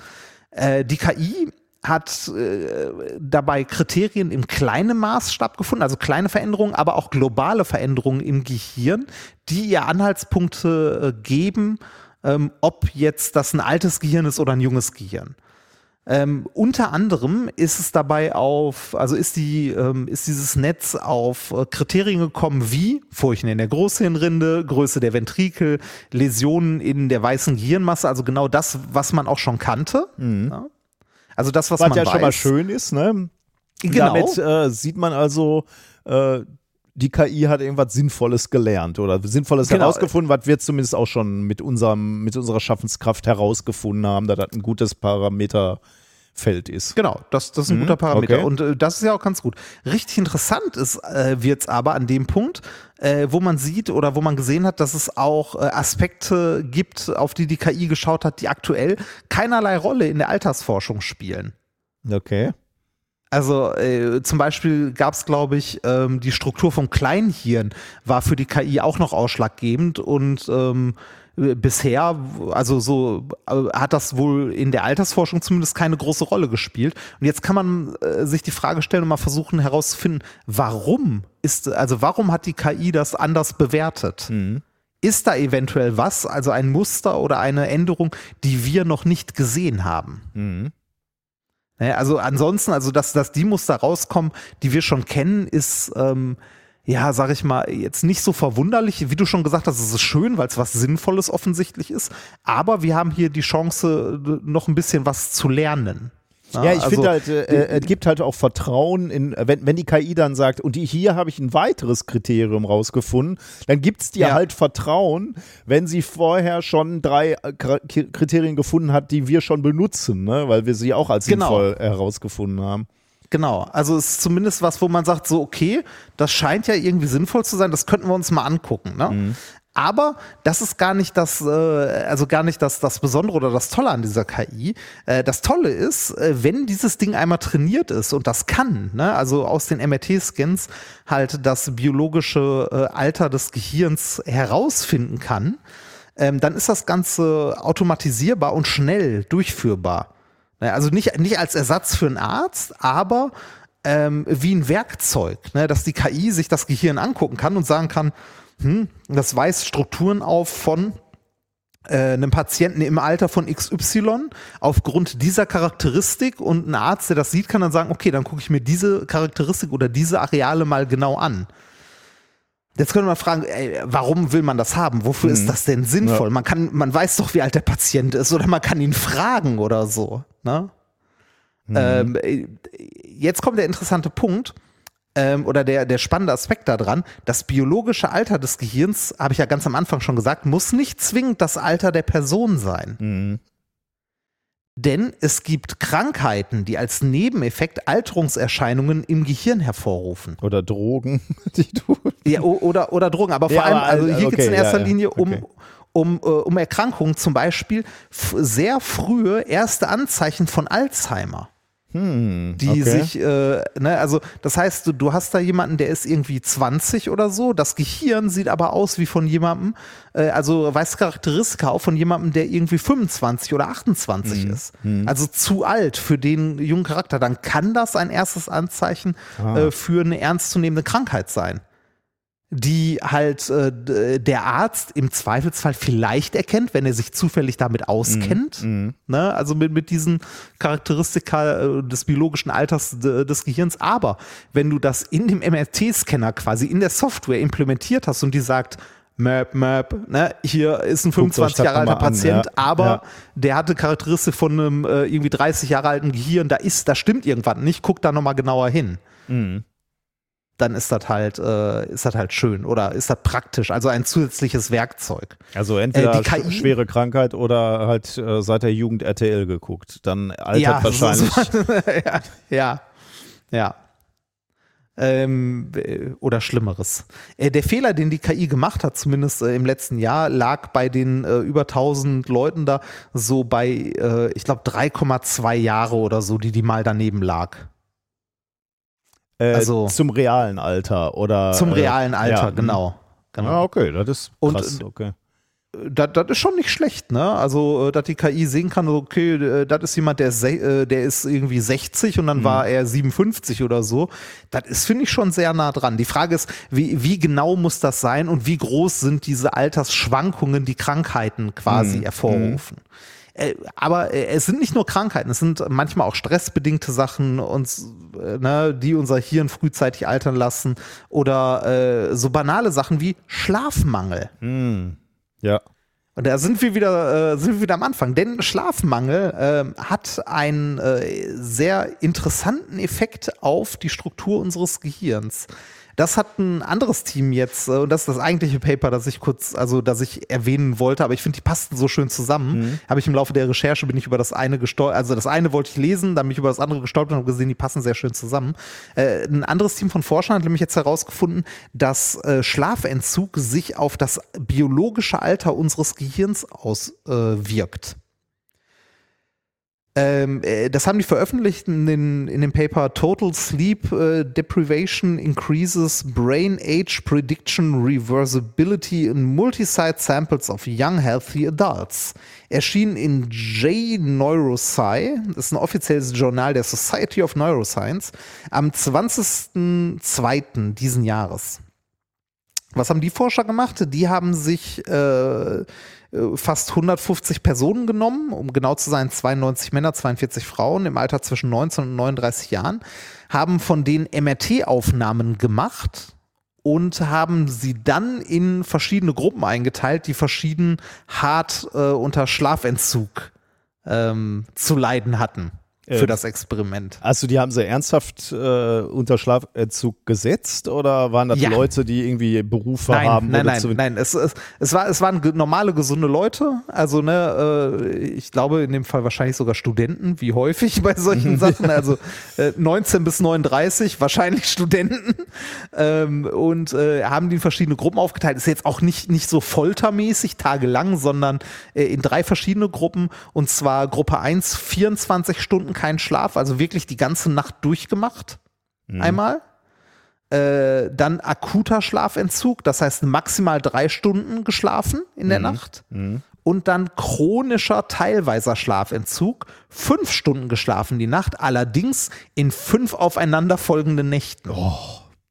Äh, die KI hat äh, dabei Kriterien im kleinen Maßstab gefunden, also kleine Veränderungen, aber auch globale Veränderungen im Gehirn, die ihr Anhaltspunkte äh, geben, ähm, ob jetzt das ein altes Gehirn ist oder ein junges Gehirn. Ähm, unter anderem ist es dabei auf, also ist die, ähm, ist dieses Netz auf äh, Kriterien gekommen wie Furchen in der Großhirnrinde, Größe der Ventrikel, Läsionen in der weißen Gehirnmasse, also genau das, was man auch schon kannte. Ja. Also das, was, Was man ja weiß. schon mal schön ist, ne? Genau. Damit äh, sieht man also, äh, die KI hat irgendwas Sinnvolles gelernt oder Sinnvolles Genau. herausgefunden, was wir zumindest auch schon mit, unserem, mit unserer Schaffenskraft herausgefunden haben, dass das ein gutes Parameterfeld ist. Genau, das, das ist ein Mhm, guter Parameter. okay. Und äh, das ist ja auch ganz gut. Richtig interessant ist äh, wird es aber an dem Punkt, äh, wo man sieht oder wo man gesehen hat, dass es auch äh, Aspekte gibt, auf die die KI geschaut hat, die aktuell keinerlei Rolle in der Altersforschung spielen. Okay. Also äh, zum Beispiel gab es, glaube ich, ähm, die Struktur vom Kleinhirn war für die KI auch noch ausschlaggebend und ähm, äh, bisher, also so äh, hat das wohl in der Altersforschung zumindest keine große Rolle gespielt. Und jetzt kann man äh, sich die Frage stellen und mal versuchen herauszufinden, warum ist, also warum hat die KI das anders bewertet? Mhm. Ist da eventuell was, also ein Muster oder eine Änderung, die wir noch nicht gesehen haben? Mhm. Also ansonsten, also dass, dass die Muster rauskommen, die wir schon kennen, ist ähm, ja, sag ich mal, jetzt nicht so verwunderlich. Wie du schon gesagt hast, es ist schön, weil es was Sinnvolles offensichtlich ist. Aber wir haben hier die Chance, noch ein bisschen was zu lernen. Ja, ich also, finde halt, äh, äh, es gibt halt auch Vertrauen in, wenn, wenn die KI dann sagt, und hier habe ich ein weiteres Kriterium rausgefunden, dann gibt es dir Ja. halt Vertrauen, wenn sie vorher schon drei äh, Kriterien gefunden hat, die wir schon benutzen, ne? weil wir sie auch als Genau. sinnvoll herausgefunden haben. Genau, also es ist zumindest was, wo man sagt, so, okay, das scheint ja irgendwie sinnvoll zu sein, das könnten wir uns mal angucken. Ne? Aber das ist gar nicht das, äh, also gar nicht das, das Besondere oder das Tolle an dieser KI. Äh, das Tolle ist, äh, wenn dieses Ding einmal trainiert ist und das kann, ne, also aus den MRT-Scans halt das biologische äh, Alter des Gehirns herausfinden kann, ähm, dann ist das Ganze automatisierbar und schnell durchführbar. Also nicht, nicht als Ersatz für einen Arzt, aber ähm, wie ein Werkzeug, ne, dass die KI sich das Gehirn angucken kann und sagen kann, hm, das weist Strukturen auf von äh, einem Patienten im Alter von XY aufgrund dieser Charakteristik und ein Arzt, der das sieht, kann dann sagen, okay, dann gucke ich mir diese Charakteristik oder diese Areale mal genau an. Jetzt können wir mal fragen, ey, warum will man das haben? Wofür ist das denn sinnvoll? Man kann, man weiß doch, wie alt der Patient ist oder man kann ihn fragen oder so. Ne? Ähm, äh, jetzt kommt der interessante Punkt ähm, oder der, der spannende Aspekt daran. Das biologische Alter des Gehirns, habe ich ja ganz am Anfang schon gesagt, muss nicht zwingend das Alter der Person sein. Denn es gibt Krankheiten, die als Nebeneffekt Alterungserscheinungen im Gehirn hervorrufen. Oder Drogen, die du. Ja, oder, oder Drogen, aber vor Ja, allem, also hier geht es in okay, erster ja, Linie um, okay. um, äh, um Erkrankungen, zum Beispiel sehr frühe erste Anzeichen von Alzheimer. Die Hm, okay. sich, äh, ne, also das heißt, du, du hast da jemanden, der ist irgendwie 20 oder so, das Gehirn sieht aber aus wie von jemandem, äh, also weiß Charakteristika auch von jemandem, der irgendwie 25 oder 28 Hm, ist. Also zu alt für den jungen Charakter. Dann kann das ein erstes Anzeichen Ah. äh, für eine ernstzunehmende Krankheit sein die halt äh, der Arzt im Zweifelsfall vielleicht erkennt, wenn er sich zufällig damit auskennt. Ne? Also mit, mit diesen Charakteristika äh, des biologischen Alters des Gehirns. Aber wenn du das in dem MRT-Scanner quasi in der Software implementiert hast und die sagt, Möp, Möp, ne, hier ist ein Guckt euch 25 das Jahre alter an, Patient, ja. aber Ja. der hatte Charakteristik von einem äh, irgendwie 30 Jahre alten Gehirn, da ist, da stimmt irgendwas nicht, guck da nochmal genauer hin Mhm. Dann ist das halt, äh, ist das halt schön oder ist das praktisch, also ein zusätzliches Werkzeug. Also entweder Äh, die KI sch- schwere Krankheit oder halt äh, seit der Jugend RTL geguckt. Dann altert wahrscheinlich. so- so- ja, ja, ja. Ähm, äh, oder Schlimmeres. Äh, der Fehler, den die KI gemacht hat, zumindest äh, im letzten Jahr, lag bei den äh, über 1000 Leuten da so bei, äh, ich glaube, 3,2 Jahre oder so, die die mal daneben lag. Äh, also- zum realen Alter oder Zum realen äh, Alter, ja, genau. genau. Ah, okay, das ist Und- krass. okay. das, das ist schon nicht schlecht, ne? Also, äh, dass die KI sehen kann, okay, äh, das ist jemand, der, ist äh, der ist irgendwie 60 und dann Mhm. war er 57 oder so. Das ist, finde ich, schon sehr nah dran. Die Frage ist, wie, wie genau muss das sein und wie groß sind diese Altersschwankungen, die Krankheiten quasi Mhm. hervorrufen? Äh, aber äh, es sind nicht nur Krankheiten, es sind manchmal auch stressbedingte Sachen, uns, äh, ne, die unser Hirn frühzeitig altern lassen oder äh, so banale Sachen wie Schlafmangel. Ja. Und da sind wir wieder, äh, sind wir wieder am Anfang. Denn Schlafmangel ähm, hat einen äh, sehr interessanten Effekt auf die Struktur unseres Gehirns. Das hat ein anderes Team jetzt, äh, und das ist das eigentliche Paper, das ich kurz, also das ich erwähnen wollte, aber ich finde, die passten so schön zusammen. Habe ich im Laufe der Recherche bin ich über das eine gestolpert, also das eine wollte ich lesen, dann bin ich über das andere gestolpert und habe gesehen, die passen sehr schön zusammen. Äh, ein anderes Team von Forschern hat nämlich jetzt herausgefunden, dass äh, Schlafentzug sich auf das biologische Alter unseres Gehirns auswirkt. Äh. Ähm, äh, das haben die veröffentlicht in, den, in dem Paper Total Sleep äh, Deprivation Increases Brain Age Prediction Reversibility in Multisite Samples of Young Healthy Adults. Erschien in J Neurosci, das ist ein offizielles Journal der Society of Neuroscience, am 20.02. diesen Jahres. Was haben die Forscher gemacht? Die haben sich äh, fast 150 Personen genommen, um genau zu sein, 92 Männer, 42 Frauen im Alter zwischen 19 und 39 Jahren, haben von denen MRT-Aufnahmen gemacht und haben sie dann in verschiedene Gruppen eingeteilt, die verschieden hart äh, unter Schlafentzug ähm, zu leiden hatten für das Experiment. Also die haben sie ernsthaft äh, unter Schlafentzug gesetzt oder waren das ja. Leute, die irgendwie Berufe nein, haben? Nein, nein, nein. Es, es, es, war, es waren normale, gesunde Leute. Also ne, äh, ich glaube in dem Fall wahrscheinlich sogar Studenten, wie häufig bei solchen Sachen. Also äh, 19 bis 39, wahrscheinlich Studenten. Ähm, und äh, haben die in verschiedene Gruppen aufgeteilt. Ist jetzt auch nicht, nicht so foltermäßig tagelang, sondern äh, in drei verschiedene Gruppen. Und zwar Gruppe 1 24 Stunden keinen Schlaf, also wirklich die ganze Nacht durchgemacht. Mhm. Einmal. Äh, dann akuter Schlafentzug, das heißt maximal drei Stunden geschlafen in der mhm. Nacht. Mhm. Und dann chronischer teilweiser Schlafentzug, fünf Stunden geschlafen die Nacht, allerdings in fünf aufeinanderfolgenden Nächten. Oh.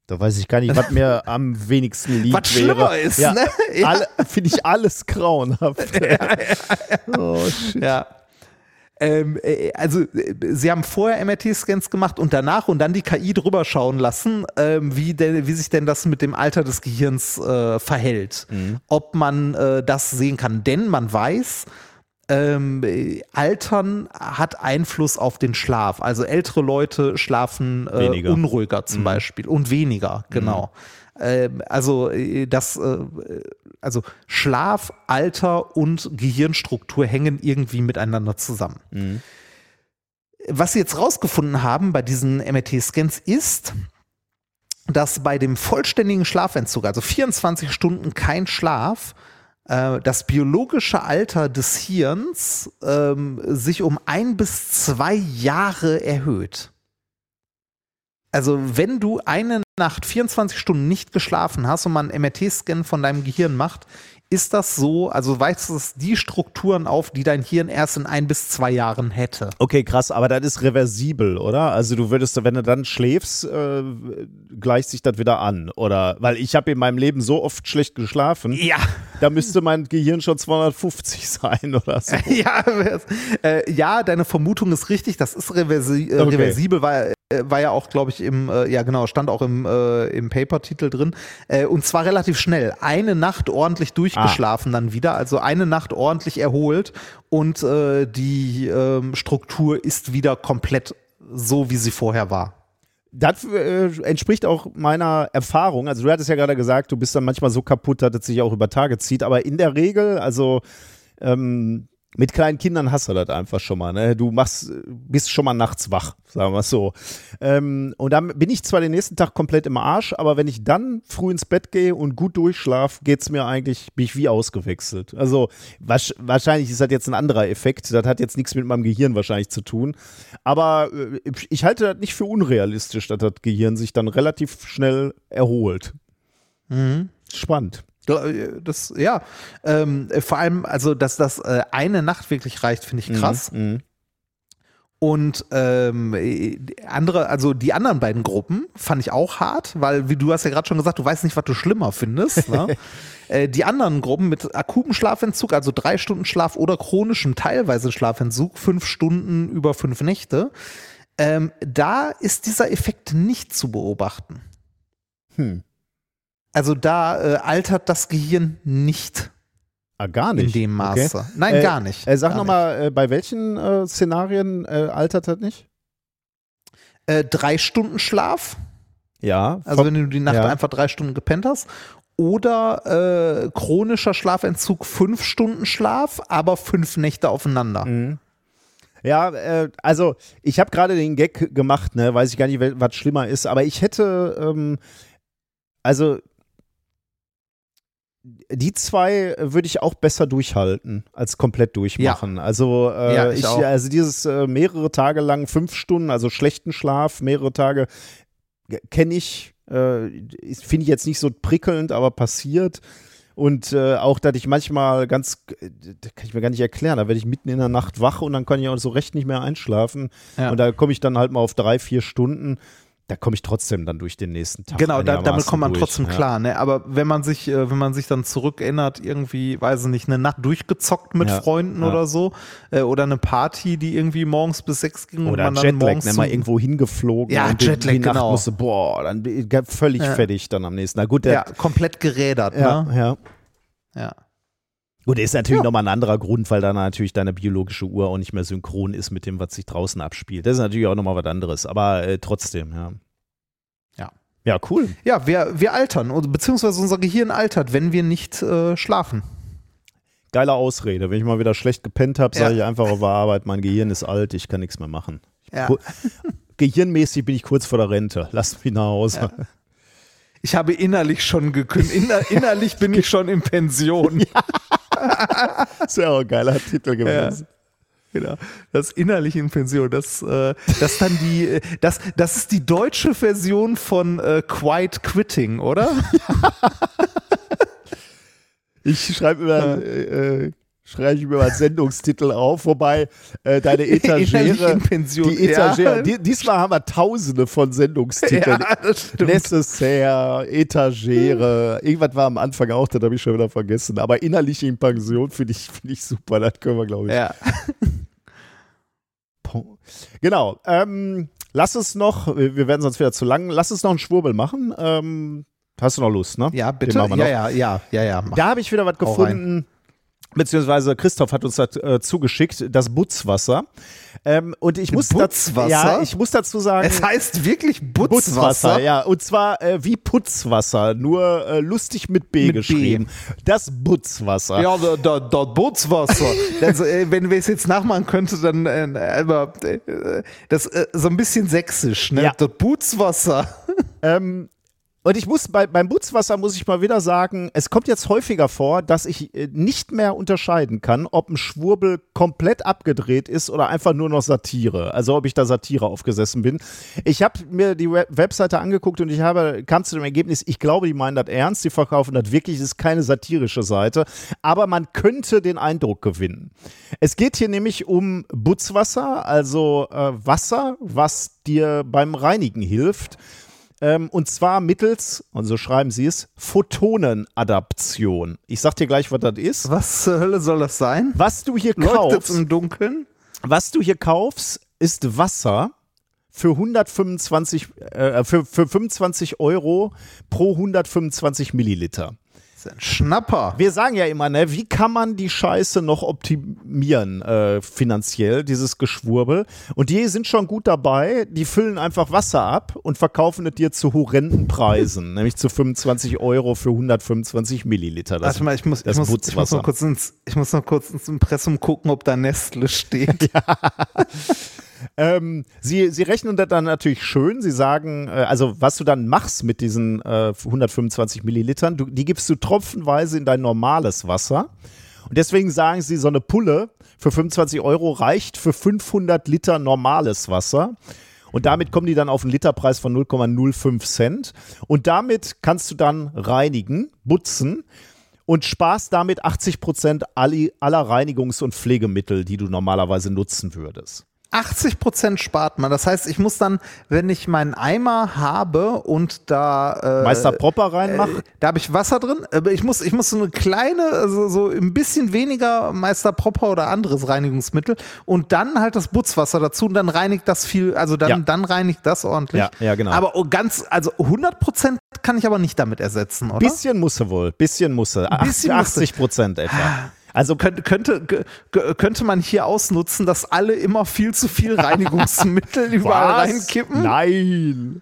Da weiß ich gar nicht, was mir am wenigsten liegt. Was schlimmer ist, ja, ne? Ja. Finde ich alles grauenhaft. Ja. Oh, shit. ja. Ähm, äh, also äh, sie haben vorher MRT-Scans gemacht und danach und dann die KI drüber schauen lassen, ähm, wie, denn, wie sich denn das mit dem Alter des Gehirns äh, verhält. Mhm. Ob man äh, das sehen kann. Denn man weiß, ähm, Altern hat Einfluss auf den Schlaf. Also ältere Leute schlafen äh, unruhiger zum mhm. Beispiel und weniger, genau. Mhm. Ähm, also äh, das, äh, also Schlaf, Alter und Gehirnstruktur hängen irgendwie miteinander zusammen. Mhm. Was sie jetzt rausgefunden haben bei diesen MRT-Scans ist, dass bei dem vollständigen Schlafentzug, also 24 Stunden kein Schlaf, äh, das biologische Alter des Hirns ähm, sich um ein bis zwei Jahre erhöht. Also wenn du eine Nacht 24 Stunden nicht geschlafen hast und man einen MRT-Scan von deinem Gehirn macht, ist das so, also weist es die Strukturen auf, die dein Hirn erst in ein bis zwei Jahren hätte. Okay, krass, aber das ist reversibel, oder? Also du würdest, wenn du dann schläfst, äh, gleicht sich das wieder an, oder? Weil ich habe in meinem Leben so oft schlecht geschlafen. Ja. Da müsste mein Gehirn schon 250 sein, oder so. ja, äh, ja, deine Vermutung ist richtig, das ist reversi äh, okay. reversibel, weil war ja auch, glaube ich, im, äh, ja genau, stand auch im, äh, im Paper-Titel drin. Äh, und zwar relativ schnell. Eine Nacht ordentlich durchgeschlafen ah. dann wieder, also eine Nacht ordentlich erholt und äh, die ähm, Struktur ist wieder komplett so, wie sie vorher war. Das äh, entspricht auch meiner Erfahrung. Also du hattest ja gerade gesagt, du bist dann manchmal so kaputt, dass es sich auch über Tage zieht. Aber in der Regel, also ähm, mit kleinen Kindern hast du das einfach schon mal. Ne? Du machst, bist schon mal nachts wach, sagen wir es so. Ähm, und dann bin ich zwar den nächsten Tag komplett im Arsch, aber wenn ich dann früh ins Bett gehe und gut durchschlafe, geht es mir eigentlich, bin ich wie ausgewechselt. Also wahrscheinlich ist das jetzt ein anderer Effekt. Das hat jetzt nichts mit meinem Gehirn wahrscheinlich zu tun. Aber äh, ich halte das nicht für unrealistisch, dass das Gehirn sich dann relativ schnell erholt. Mhm. Spannend. Äh, das, ja, ähm, vor allem, also, dass das äh, eine Nacht wirklich reicht, finde ich mhm, krass. Mhm, und ähm, andere, also die anderen beiden Gruppen fand ich auch hart, weil, wie du hast ja gerade schon gesagt, du weißt nicht, was du schlimmer findest. Ne? äh, die anderen Gruppen mit akutem Schlafentzug, also drei Stunden Schlaf oder chronischem teilweise Schlafentzug, fünf Stunden über fünf Nächte, ähm, da ist dieser Effekt nicht zu beobachten. Hm. Also da äh, altert das Gehirn nicht. Ah, gar nicht. In dem Maße. Okay. Nein, äh, gar nicht. Äh, sag nochmal, äh, bei welchen äh, Szenarien äh, altert das nicht? Äh, drei Stunden Schlaf. Ja. Also wenn du die Nacht ja. einfach drei Stunden gepennt hast. Oder chronischer Schlafentzug, fünf Stunden Schlaf, aber fünf Nächte aufeinander. Mhm. Ja, äh, also ich habe gerade den Gag gemacht, ne, weiß ich gar nicht, was schlimmer ist, aber ich hätte, ähm, also die zwei würde ich auch besser durchhalten als komplett durchmachen. Also, äh, Ja, ich ich, also dieses äh, mehrere Tage lang fünf Stunden, also schlechten Schlaf, mehrere Tage kenne ich, äh, finde ich jetzt nicht so prickelnd, aber passiert. Und äh, auch, dass ich manchmal ganz, das kann ich mir gar nicht erklären, da werde ich mitten in der Nacht wach und dann kann ich auch so recht nicht mehr einschlafen. Ja. Und da komme ich dann halt mal auf drei, vier Stunden. Da komme ich trotzdem dann durch den nächsten Tag. Genau, da, damit kommt man durch, trotzdem ja. klar, ne? Aber wenn man sich, äh, wenn man sich dann zurückerinnert, irgendwie, weiß ich nicht, eine Nacht durchgezockt mit Ja, Freunden ja. oder so, äh, oder eine Party, die irgendwie morgens bis sechs ging und Oder man dann Jetlag, morgens ne, mal irgendwo hingeflogen. Ja, und Jetlag, die Nacht genau. musste, boah, dann völlig fertig dann am nächsten. Na gut, der, ja, komplett gerädert, ja, ne? ja. Ja. Gut, ist natürlich nochmal ein anderer Grund, weil dann natürlich deine biologische Uhr auch nicht mehr synchron ist mit dem, was sich draußen abspielt. Das ist natürlich auch nochmal was anderes, aber äh, trotzdem, ja. Ja. Ja, cool. Ja, wir, wir altern, beziehungsweise unser Gehirn altert, wenn wir nicht äh, schlafen. Geile Ausrede. Wenn ich mal wieder schlecht gepennt habe, Ja. sage ich einfach auf der Arbeit, mein Gehirn ist alt, ich kann nichts mehr machen. Ja. Gehirnmäßig bin ich kurz vor der Rente. Lass mich nach Hause. Ich habe innerlich schon gekündigt. Inner, innerlich bin ich schon in Pension. Das wäre auch ein geiler Titel gewesen. Genau. Das innerlich in Pension. Das, äh, das dann die, äh, das, das ist die deutsche Version von äh, Quiet Quitting, oder? Ich schreibe immer, äh, äh, schreibe ich mir mal Sendungstitel auf, wobei äh, deine Etagere, Pension. die Etagere, Ja. die, diesmal haben wir tausende von Sendungstiteln. Ja, das stimmt. Necessaire, Etagere, irgendwas war am Anfang auch, das habe ich schon wieder vergessen. Aber innerlich in Pension finde ich, finde ich super, das können wir, glaube ich. Ja. Genau. Ähm, lass es noch, wir werden sonst wieder zu lang, lass uns noch einen Schwurbel machen. Ähm, hast du noch Lust, ne? ja, Den bitte. machen wir Ja, noch. ja, ja, ja, ja. Mach. Da habe ich wieder was gefunden. Beziehungsweise Christoph hat uns das äh, zugeschickt, das Butzwasser. Ähm, und ich muss, Butzwasser? ja, ich muss dazu sagen, Es heißt wirklich Butzwasser. ja. Und zwar äh, wie Putzwasser, nur äh, lustig mit B Mit B. geschrieben. Das Butzwasser. Ja, da, da, da Bootswasser. also, äh, wenn wir es jetzt nachmachen könnte, dann äh, aber, äh, das äh, so ein bisschen sächsisch, ne? Ja. Das Bootswasser. Ähm, und ich muss bei, beim Butzwasser muss ich mal wieder sagen, es kommt jetzt häufiger vor, dass ich äh, nicht mehr unterscheiden kann, ob ein Schwurbel komplett abgedreht ist oder einfach nur noch Satire. Also ob ich da Satire aufgesessen bin. Ich habe mir die Web Webseite angeguckt und ich habe kam zu dem Ergebnis, ich glaube, die meinen das ernst, die verkaufen das wirklich, es ist keine satirische Seite, aber man könnte den Eindruck gewinnen. Es geht hier nämlich um Butzwasser, also äh, Wasser, was dir beim Reinigen hilft. Ähm, und zwar mittels, und so schreiben sie es, Photonenadaption. Ich sag dir gleich, was das ist. Was zur Hölle soll das sein? Was du hier Leuchtet kaufst, im Dunkeln? was du hier kaufst, ist Wasser für 125, äh, für, für 25 Euro pro 125 Milliliter. Das ist ein Schnapper. Wir sagen ja immer, ne, wie kann man die Scheiße noch optimieren äh, finanziell, dieses Geschwurbel? Und die sind schon gut dabei, die füllen einfach Wasser ab und verkaufen es dir zu horrenden Preisen, nämlich zu 25 Euro für 125 Milliliter. Das, Warte mal, ich muss, ich, muss, ich, muss noch kurz ins, ich muss noch kurz ins Impressum gucken, ob da Nestle steht. Ähm, sie, sie rechnen das dann natürlich schön. Sie sagen, äh, also was du dann machst mit diesen äh, 125 Millilitern, du, die gibst du tropfenweise in dein normales Wasser. Und deswegen sagen sie, so eine Pulle für 25 Euro reicht für 500 Liter normales Wasser. Und damit kommen die dann auf einen Literpreis von 0,05 Cent. Und damit kannst du dann reinigen, putzen und sparst damit 80 Prozent aller Reinigungs- und Pflegemittel, die du normalerweise nutzen würdest. 80 Prozent spart man. Das heißt, ich muss dann, wenn ich meinen Eimer habe und da äh, Meister Propper reinmachen. Äh, da habe ich Wasser drin, ich muss, ich muss so eine kleine, also so ein bisschen weniger Meister Propper oder anderes Reinigungsmittel und dann halt das Butzwasser dazu und dann reinigt das viel, also dann, Ja. dann reinigt das ordentlich. Ja, ja, genau. Aber oh, ganz, also 100 Prozent kann ich aber nicht damit ersetzen, oder? Bisschen musse wohl, bisschen musse. Ach, bisschen musse. 80 Prozent etwa. Also könnte, könnte, könnte man hier ausnutzen, dass alle immer viel zu viel Reinigungsmittel überall reinkippen? Nein.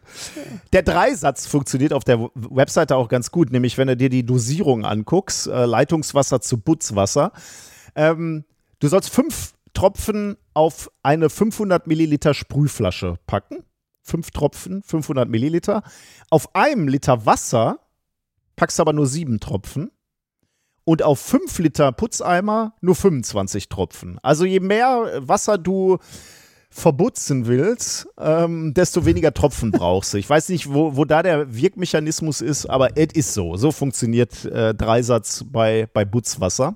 Der Dreisatz funktioniert auf der Webseite auch ganz gut, nämlich wenn du dir die Dosierung anguckst, äh, Leitungswasser zu Putzwasser. Ähm, du sollst fünf Tropfen auf eine 500 Milliliter Sprühflasche packen. Fünf Tropfen, 500 Milliliter. Auf einem Liter Wasser packst du aber nur sieben Tropfen. Und auf 5 Liter Putzeimer nur 25 Tropfen. Also je mehr Wasser du verbutzen willst, ähm, desto weniger Tropfen brauchst du. Ich weiß nicht, wo, wo da der Wirkmechanismus ist, aber es ist so. So funktioniert äh, Dreisatz bei, bei Butzwasser.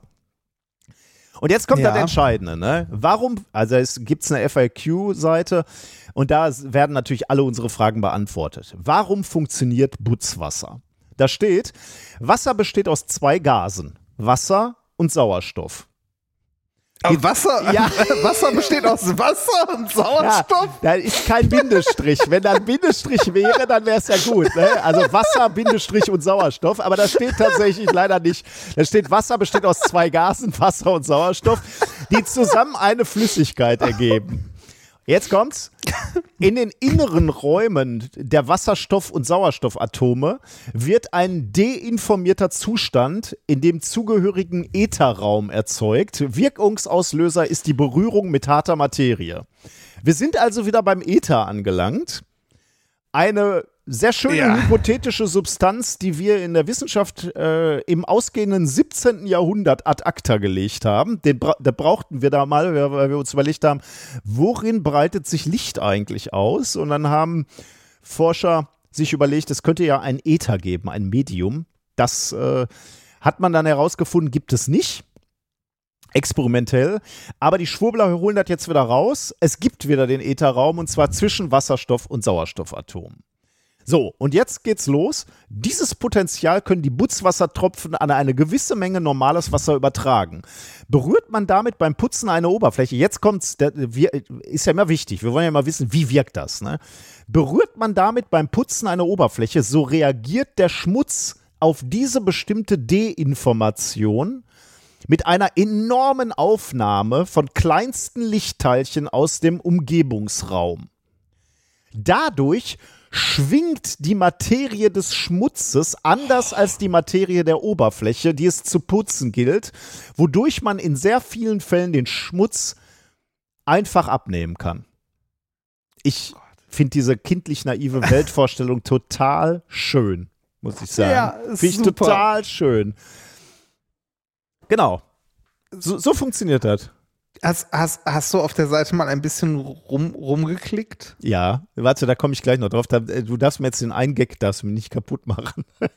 Und jetzt kommt Ja. das Entscheidende, ne? Warum, also es gibt eine FAQ-Seite und da werden natürlich alle unsere Fragen beantwortet. Warum funktioniert Butzwasser? Da steht, Wasser besteht aus zwei Gasen, Wasser und Sauerstoff. Aber Wasser, Ja. Wasser besteht aus Wasser und Sauerstoff. Ja, da ist kein Bindestrich. Wenn da ein Bindestrich wäre, dann wäre es ja gut. Ne? Also Wasser, Bindestrich und Sauerstoff. Aber das steht tatsächlich leider nicht. Da steht, Wasser besteht aus zwei Gasen, Wasser und Sauerstoff, die zusammen eine Flüssigkeit ergeben. Jetzt kommt's. In den inneren Räumen der Wasserstoff- und Sauerstoffatome wird ein deinformierter Zustand in dem zugehörigen Ätherraum erzeugt. Wirkungsauslöser ist die Berührung mit harter Materie. Wir sind also wieder beim Äther angelangt. Eine sehr schöne Ja. hypothetische Substanz, die wir in der Wissenschaft äh, im ausgehenden 17. Jahrhundert ad acta gelegt haben. Den bra da brauchten wir da mal, weil wir uns überlegt haben, worin breitet sich Licht eigentlich aus? Und dann haben Forscher sich überlegt, es könnte ja ein Äther geben, ein Medium. Das äh, hat man dann herausgefunden, gibt es nicht. Experimentell. Aber die Schwurbler holen das jetzt wieder raus. Es gibt wieder den Ätherraum und zwar zwischen Wasserstoff und Sauerstoffatomen. So, und jetzt geht's los. Dieses Potenzial können die Putzwassertropfen an eine gewisse Menge normales Wasser übertragen. Berührt man damit beim Putzen eine Oberfläche, jetzt kommt's, ist ja immer wichtig, wir wollen ja mal wissen, wie wirkt das, ne? Berührt man damit beim Putzen eine Oberfläche, so reagiert der Schmutz auf diese bestimmte Deinformation mit einer enormen Aufnahme von kleinsten Lichtteilchen aus dem Umgebungsraum. Dadurch schwingt die Materie des Schmutzes anders als die Materie der Oberfläche, die es zu putzen gilt, wodurch man in sehr vielen Fällen den Schmutz einfach abnehmen kann. Ich finde diese kindlich naive Weltvorstellung total schön, muss ich sagen. Ja, ist finde ich super. total schön. Genau. So, so funktioniert das. Hast, hast, hast du auf der Seite mal ein bisschen rum, rumgeklickt? Ja, warte, da komme ich gleich noch drauf. Äh, du darfst mir jetzt den einen Gag darfst mir nicht kaputt machen.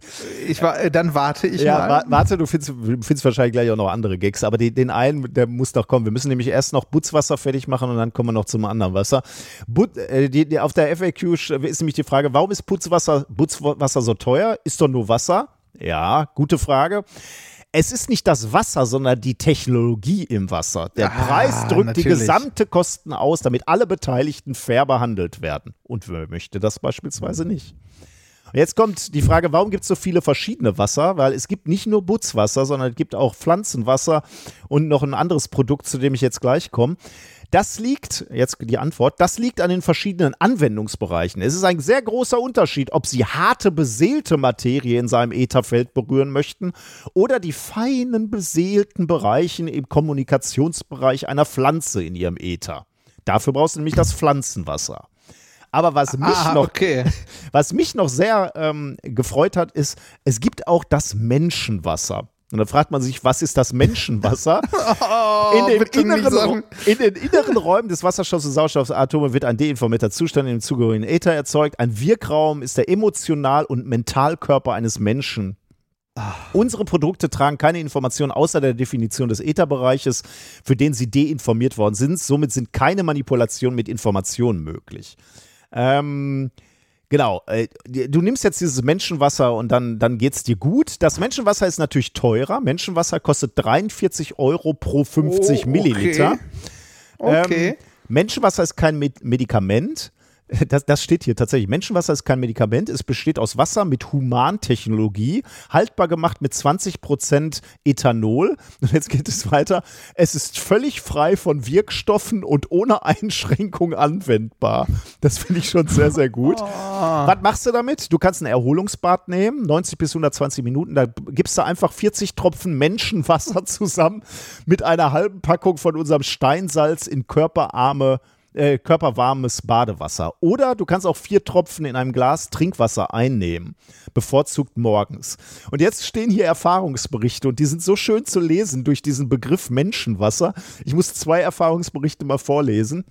Ich war, äh, dann warte ich ja, mal. wa warte, du findest, findest wahrscheinlich gleich auch noch andere Gags, aber die, den einen, der muss noch kommen. Wir müssen nämlich erst noch Butzwasser fertig machen und dann kommen wir noch zum anderen Wasser. But, äh, die, die, auf der FAQ ist nämlich die Frage, warum ist Putzwasser, Putzwasser so teuer? Ist doch nur Wasser? Ja, gute Frage. Es ist nicht das Wasser, sondern die Technologie im Wasser. Der Ah, Preis drückt die natürlich. gesamte Kosten aus, damit alle Beteiligten fair behandelt werden. Und wer möchte das beispielsweise nicht? Jetzt kommt die Frage, warum gibt es so viele verschiedene Wasser? Weil es gibt nicht nur Butzwasser, sondern es gibt auch Pflanzenwasser und noch ein anderes Produkt, zu dem ich jetzt gleich komme. Das liegt, jetzt die Antwort, das liegt an den verschiedenen Anwendungsbereichen. Es ist ein sehr großer Unterschied, ob Sie harte, beseelte Materie in seinem Ätherfeld berühren möchten oder die feinen, beseelten Bereichen im Kommunikationsbereich einer Pflanze in ihrem Äther. Dafür brauchst du nämlich das Pflanzenwasser. Aber was mich ah, noch okay. was mich noch sehr ähm, gefreut hat, ist, es gibt auch das Menschenwasser. Und dann fragt man sich, was ist das Menschenwasser? in, den Oh, bitte nicht inneren, in den inneren Räumen des Wasserstoffs und Sauerstoffatome wird ein deinformierter Zustand im zugehörigen Äther erzeugt. Ein Wirkraum ist der Emotional- und Mentalkörper eines Menschen. Unsere Produkte tragen keine Informationen außer der Definition des Ätherbereiches, für den sie deinformiert worden sind. Somit sind keine Manipulationen mit Informationen möglich. Ähm, genau. Äh, du nimmst jetzt dieses Menschenwasser und dann, dann geht es dir gut. Das Menschenwasser ist natürlich teurer. Menschenwasser kostet 43 Euro pro 50 Oh, okay. Milliliter. Okay. Ähm, Menschenwasser ist kein Med Medikament. Das, das steht hier tatsächlich. Menschenwasser ist kein Medikament. Es besteht aus Wasser mit Humantechnologie, haltbar gemacht mit 20% Ethanol. Und jetzt geht es weiter. Es ist völlig frei von Wirkstoffen und ohne Einschränkung anwendbar. Das finde ich schon sehr, sehr gut. Was machst du damit? Du kannst ein Erholungsbad nehmen, 90 bis 120 Minuten. Da gibst du einfach 40 Tropfen Menschenwasser zusammen mit einer halben Packung von unserem Steinsalz in körperarme äh, körperwarmes Badewasser. Oder du kannst auch vier Tropfen in einem Glas Trinkwasser einnehmen, bevorzugt morgens. Und jetzt stehen hier Erfahrungsberichte und die sind so schön zu lesen durch diesen Begriff Menschenwasser. Ich muss zwei Erfahrungsberichte mal vorlesen.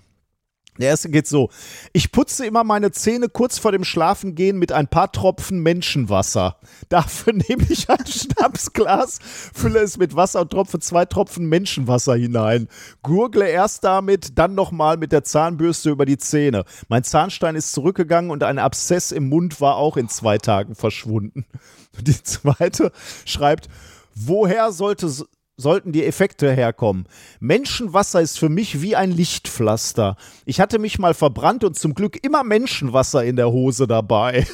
Der erste geht so. Ich putze immer meine Zähne kurz vor dem Schlafengehen mit ein paar Tropfen Menschenwasser. Dafür nehme ich ein Schnapsglas, fülle es mit Wasser und tropfe zwei Tropfen Menschenwasser hinein. Gurgle erst damit, dann nochmal mit der Zahnbürste über die Zähne. Mein Zahnstein ist zurückgegangen und ein Abszess im Mund war auch in zwei Tagen verschwunden. Die zweite schreibt, Woher sollte sollten die Effekte herkommen. Menschenwasser ist für mich wie ein Lichtpflaster. Ich hatte mich mal verbrannt und zum Glück immer Menschenwasser in der Hose dabei.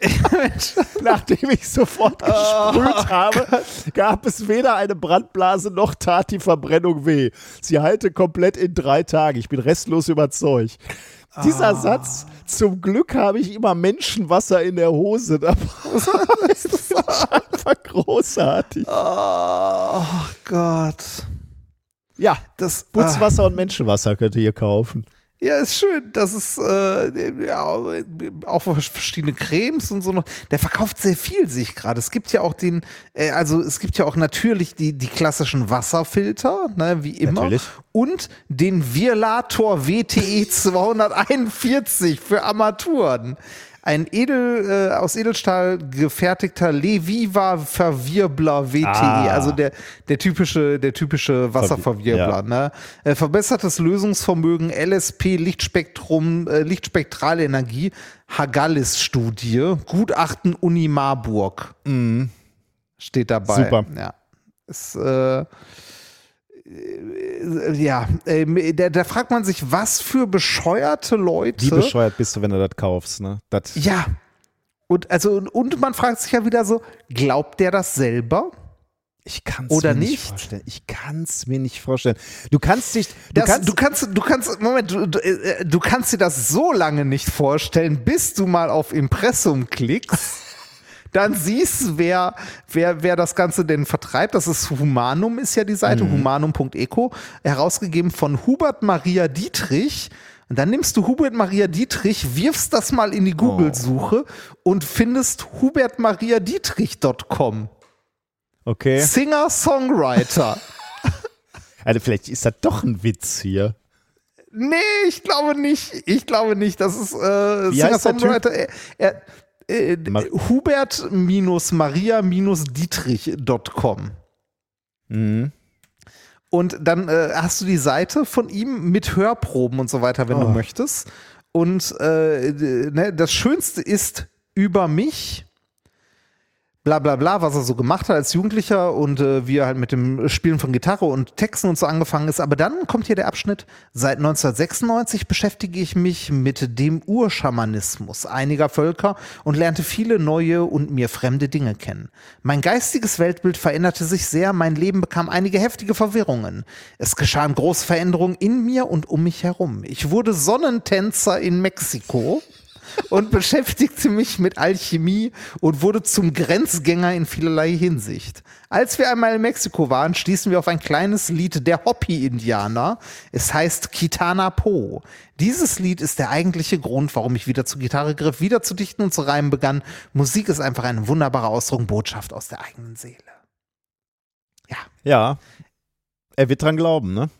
Nachdem ich sofort gesprüht oh, habe, gab es weder eine Brandblase noch tat die Verbrennung weh. Sie halte komplett in drei Tagen. Ich bin restlos überzeugt. Dieser oh. Satz, zum Glück habe ich immer Menschenwasser in der Hose dabei. das ist einfach großartig. Oh Gott. Ja, das Putzwasser äh. und Menschenwasser könnt ihr hier kaufen. Ja, ist schön. Das ist äh, ja, auch verschiedene Cremes und so noch. Der verkauft sehr viel, sehe ich gerade. Es gibt ja auch den, äh, also es gibt ja auch natürlich die, die klassischen Wasserfilter, ne, wie immer. Natürlich. Und den Virlator WTE 241 für Armaturen ein edel, äh, aus Edelstahl gefertigter Leviva Verwirbler WTE, ah. also der, der typische, der typische Wasserverwirbler. Ja. Ne? Äh, verbessertes Lösungsvermögen, LSP, Lichtspektrum, äh, lichtspektrale Energie, Hagalis-Studie, Gutachten Uni Marburg. Mhm. Steht dabei. Super. Ja. Ist, äh, ja, äh, da, da, fragt man sich, was für bescheuerte Leute. Wie bescheuert bist du, wenn du das kaufst, ne? Das ja. Und, also, und man fragt sich ja wieder so, glaubt der das selber? Ich kann es mir nicht vorstellen. Ich kann es mir nicht vorstellen. Du kannst dich. Du, das, kannst, du kannst, du kannst, Moment, du, du, äh, du kannst dir das so lange nicht vorstellen, bis du mal auf Impressum klickst dann siehst du, wer, wer, wer das Ganze denn vertreibt. Das ist Humanum, ist ja die Seite, mhm. humanum.eco, herausgegeben von Hubert Maria Dietrich. Und dann nimmst du Hubert Maria Dietrich, wirfst das mal in die Google-Suche oh. und findest hubertmariadietrich.com. Okay. Singer-Songwriter. also vielleicht ist das doch ein Witz hier. Nee, ich glaube nicht. Ich glaube nicht. Das ist äh, Singer-Songwriter. Er, er, äh, Hubert-Maria-Dietrich.com. Mhm. Und dann äh, hast du die Seite von ihm mit Hörproben und so weiter, wenn oh. du möchtest. Und äh, ne, das Schönste ist über mich bla bla bla, was er so gemacht hat als Jugendlicher und äh, wie er halt mit dem Spielen von Gitarre und Texten und so angefangen ist. Aber dann kommt hier der Abschnitt, seit 1996 beschäftige ich mich mit dem Urschamanismus einiger Völker und lernte viele neue und mir fremde Dinge kennen. Mein geistiges Weltbild veränderte sich sehr, mein Leben bekam einige heftige Verwirrungen. Es geschahen große Veränderungen in mir und um mich herum. Ich wurde Sonnentänzer in Mexiko und beschäftigte mich mit Alchemie und wurde zum Grenzgänger in vielerlei Hinsicht. Als wir einmal in Mexiko waren, stießen wir auf ein kleines Lied der Hopi-Indianer. Es heißt Kitana Po. Dieses Lied ist der eigentliche Grund, warum ich wieder zur Gitarre griff, wieder zu dichten und zu reimen begann. Musik ist einfach ein wunderbarer Ausdruck, Botschaft aus der eigenen Seele. Ja. Ja. Er wird dran glauben, ne?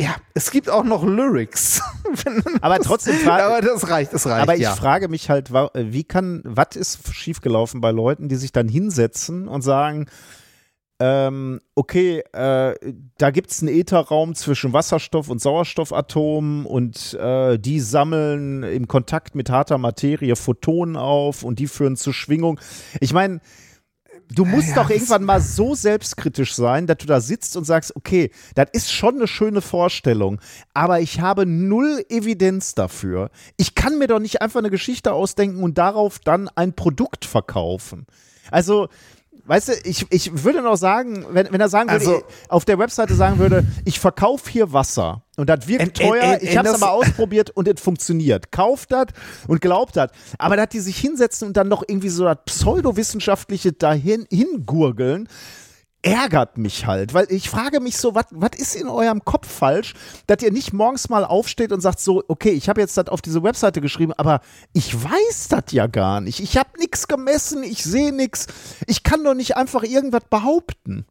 Ja, es gibt auch noch Lyrics. aber trotzdem, aber das reicht, das reicht. Aber ich ja. frage mich halt, wie kann, was ist schiefgelaufen bei Leuten, die sich dann hinsetzen und sagen, ähm, okay, äh, da gibt es einen Ätherraum zwischen Wasserstoff und Sauerstoffatomen und äh, die sammeln im Kontakt mit harter Materie Photonen auf und die führen zu Schwingung. Ich meine, du musst ja, doch irgendwann mal so selbstkritisch sein, dass du da sitzt und sagst, okay, das ist schon eine schöne Vorstellung, aber ich habe null Evidenz dafür. Ich kann mir doch nicht einfach eine Geschichte ausdenken und darauf dann ein Produkt verkaufen. Also, Weißt du, ich, ich würde noch sagen, wenn, wenn er sagen würde, also, auf der Webseite sagen würde, ich verkaufe hier Wasser und das wirkt teuer, and, and, ich habe es aber ausprobiert und es funktioniert. Kauft das und glaubt das. Aber dass die sich hinsetzen und dann noch irgendwie so das pseudowissenschaftliche dahin hingurgeln, ärgert mich halt, weil ich frage mich so, was ist in eurem Kopf falsch, dass ihr nicht morgens mal aufsteht und sagt so, okay, ich habe jetzt das auf diese Webseite geschrieben, aber ich weiß das ja gar nicht. Ich habe nichts gemessen, ich sehe nichts. Ich kann doch nicht einfach irgendwas behaupten.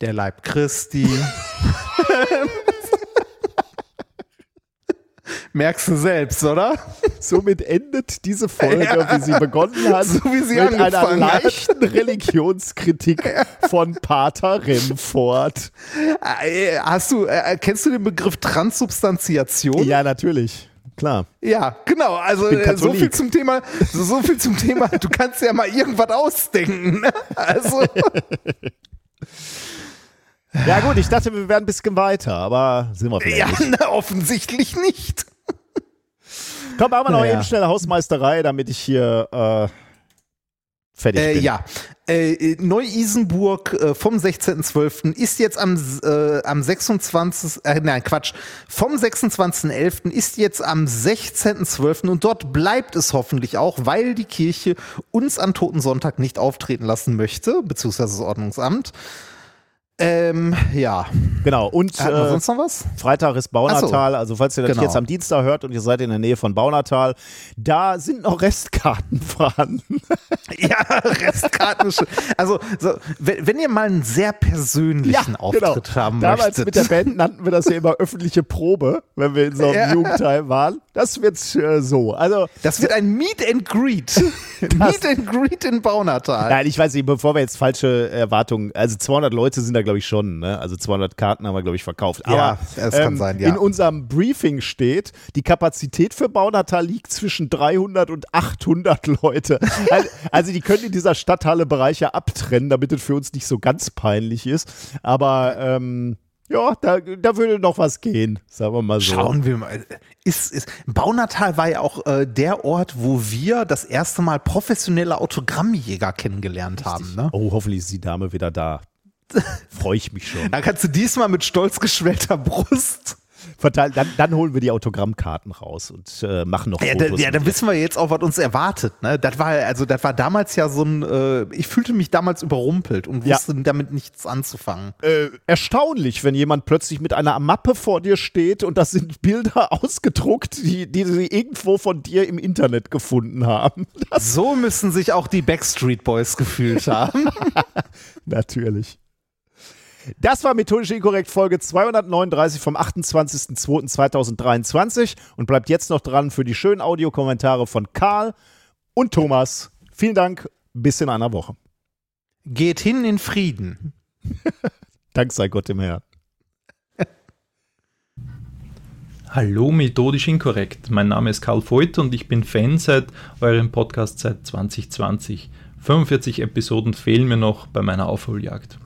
Der Leib Christi. Merkst du selbst, oder? Somit endet diese Folge, ja. wie sie begonnen hat, so wie sie mit einer hat. leichten Religionskritik von Pater Remford. Äh, hast du, äh, kennst du den Begriff Transsubstantiation? Ja, natürlich. Klar. Ja, genau. Also äh, so viel zum Thema, so, so viel zum Thema, du kannst ja mal irgendwas ausdenken. Ne? Also. Ja gut, ich dachte, wir wären ein bisschen weiter, aber sind wir vielleicht Ja, na, offensichtlich nicht. Komm, machen wir noch Naja. eben schnell Hausmeisterei, damit ich hier äh, fertig Äh, bin. ja, äh, Neu-Isenburg äh, vom 16.12. ist jetzt am, äh, am 26. Äh, nein, Quatsch. Vom 26.11. ist jetzt am 16.12. und dort bleibt es hoffentlich auch, weil die Kirche uns an Toten Sonntag nicht auftreten lassen möchte, beziehungsweise das Ordnungsamt. Ähm, ja. Genau. Und äh, sonst noch was? Freitag ist Baunatal. Also falls ihr das Genau. jetzt am Dienstag hört und ihr seid in der Nähe von Baunatal, da sind noch Restkarten vorhanden. Ja, Restkarten. Also, so, wenn, wenn ihr mal einen sehr persönlichen Auftritt haben genau. Damals möchtet. mit der Band nannten wir das ja immer öffentliche Probe, wenn wir in so einem Ja. Jugendteil waren. Das wird äh, so. Also Das wird ein Meet and Greet. Meet and Greet in Baunatal. Nein, ich weiß nicht, bevor wir jetzt falsche Erwartungen, also 200 Leute sind da, glaube ich, schon, ne? Also 200 Karten haben wir, glaube ich, verkauft. Ja, Aber ähm, das kann sein, ja. in unserem Briefing steht, die Kapazität für Baunatal liegt zwischen 300 und 800 Leute. Also, also die können in dieser Stadthalle Bereiche abtrennen, damit es für uns nicht so ganz peinlich ist. Aber ähm, ja, da, da würde noch was gehen, sagen wir mal so. Schauen wir mal. Ist, ist, Baunatal war ja auch äh, der Ort, wo wir das erste Mal professionelle Autogrammjäger kennengelernt haben. Ne? Oh, hoffentlich ist die Dame wieder da. Freue ich mich schon. Da kannst du diesmal mit stolz geschwellter Brust. Verteilen, dann, dann holen wir die Autogrammkarten raus und äh, machen noch Ja, da, Fotos. ja, mit dann wissen wir jetzt auch, was uns erwartet. Ne? Das war also, das war damals ja so ein. Äh, ich fühlte mich damals überrumpelt und Ja. wusste damit nichts anzufangen. äh, erstaunlich, wenn jemand plötzlich mit einer Mappe vor dir steht und das sind Bilder ausgedruckt, die, die sie irgendwo von dir im Internet gefunden haben. Das So müssen sich auch die Backstreet Boys gefühlt haben. natürlich. Das war methodisch inkorrekt Folge 239 vom 28.02.2023 und bleibt jetzt noch dran für die schönen Audiokommentare von Karl und Thomas. Vielen Dank, bis in einer Woche. Geht hin in Frieden. Dank sei Gott im Herrn. Hallo, methodisch inkorrekt. Mein Name ist Karl Voigt und ich bin Fan seit eurem Podcast seit 2020. 45 Episoden fehlen mir noch bei meiner Aufholjagd.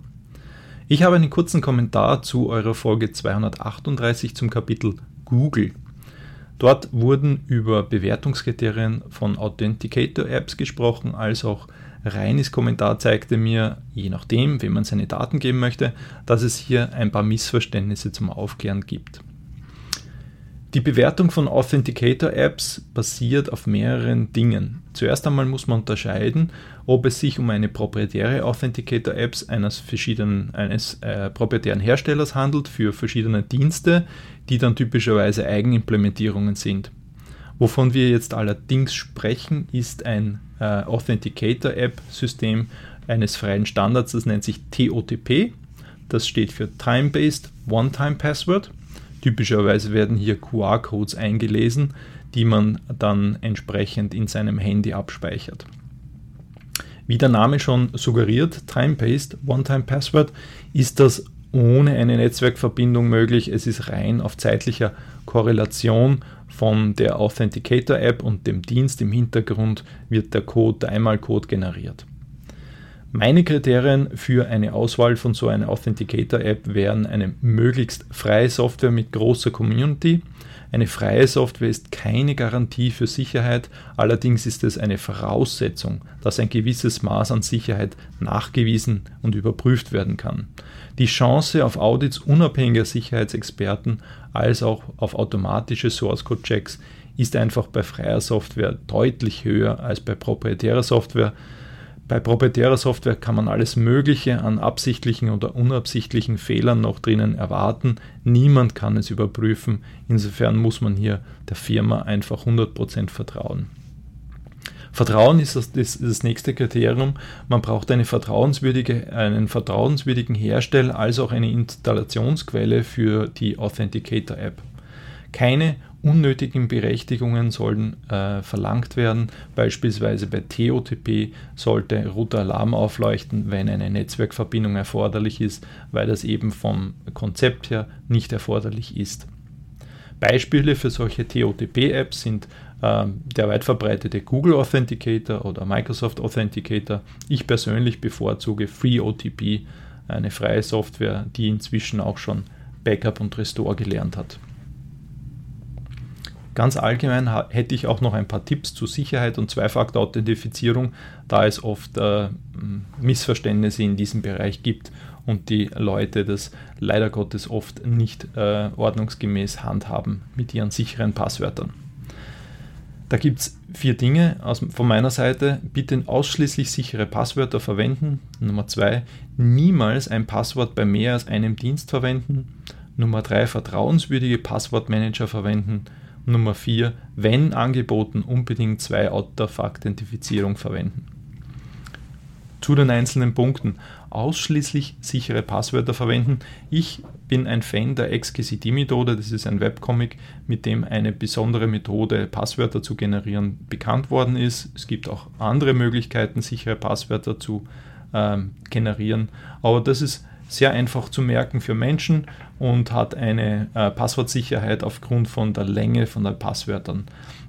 Ich habe einen kurzen Kommentar zu eurer Folge 238 zum Kapitel Google. Dort wurden über Bewertungskriterien von Authenticator-Apps gesprochen, als auch Reinis Kommentar zeigte mir, je nachdem, wem man seine Daten geben möchte, dass es hier ein paar Missverständnisse zum Aufklären gibt. Die Bewertung von Authenticator-Apps basiert auf mehreren Dingen. Zuerst einmal muss man unterscheiden, ob es sich um eine proprietäre Authenticator-Apps eines, verschiedenen, eines äh, proprietären Herstellers handelt für verschiedene Dienste, die dann typischerweise Eigenimplementierungen sind. Wovon wir jetzt allerdings sprechen, ist ein äh, Authenticator-App-System eines freien Standards, das nennt sich TOTP. Das steht für Time-Based One-Time Password. Typischerweise werden hier QR-Codes eingelesen, die man dann entsprechend in seinem Handy abspeichert. Wie der Name schon suggeriert, Time-Based One-Time Password ist das ohne eine Netzwerkverbindung möglich. Es ist rein auf zeitlicher Korrelation von der Authenticator-App und dem Dienst. Im Hintergrund wird der Code, der Einmalcode generiert. Meine Kriterien für eine Auswahl von so einer Authenticator-App wären eine möglichst freie Software mit großer Community. Eine freie Software ist keine Garantie für Sicherheit, allerdings ist es eine Voraussetzung, dass ein gewisses Maß an Sicherheit nachgewiesen und überprüft werden kann. Die Chance auf Audits unabhängiger Sicherheitsexperten als auch auf automatische Source-Code-Checks ist einfach bei freier Software deutlich höher als bei proprietärer Software. Bei proprietärer Software kann man alles Mögliche an absichtlichen oder unabsichtlichen Fehlern noch drinnen erwarten. Niemand kann es überprüfen. Insofern muss man hier der Firma einfach 100% vertrauen. Vertrauen ist das, das, das, nächste Kriterium. Man braucht eine vertrauenswürdige, einen vertrauenswürdigen Hersteller als auch eine Installationsquelle für die Authenticator-App. Keine unnötigen Berechtigungen sollen äh, verlangt werden. Beispielsweise bei TOTP sollte Router Alarm aufleuchten, wenn eine Netzwerkverbindung erforderlich ist, weil das eben vom Konzept her nicht erforderlich ist. Beispiele für solche TOTP-Apps sind äh, der weit verbreitete Google Authenticator oder Microsoft Authenticator. Ich persönlich bevorzuge FreeOTP, eine freie Software, die inzwischen auch schon Backup und Restore gelernt hat. Ganz allgemein hätte ich auch noch ein paar Tipps zur Sicherheit und Zwei-Faktor-Authentifizierung, da es oft äh, Missverständnisse in diesem Bereich gibt und die Leute das leider Gottes oft nicht äh, ordnungsgemäß handhaben mit ihren sicheren Passwörtern. Da gibt es vier Dinge aus, von meiner Seite. Bitte ausschließlich sichere Passwörter verwenden. Nummer zwei, niemals ein Passwort bei mehr als einem Dienst verwenden. Nummer drei, vertrauenswürdige Passwortmanager verwenden. Nummer vier, wenn angeboten, unbedingt zwei Auto-Authentifizierung verwenden. Zu den einzelnen Punkten. Ausschließlich sichere Passwörter verwenden. Ich bin ein Fan der XKCD-Methode. Das ist ein Webcomic, mit dem eine besondere Methode, Passwörter zu generieren, bekannt worden ist. Es gibt auch andere Möglichkeiten, sichere Passwörter zu ähm, generieren. Aber das ist sehr einfach zu merken für Menschen und hat eine äh, Passwortsicherheit aufgrund von der Länge von den Passwörtern.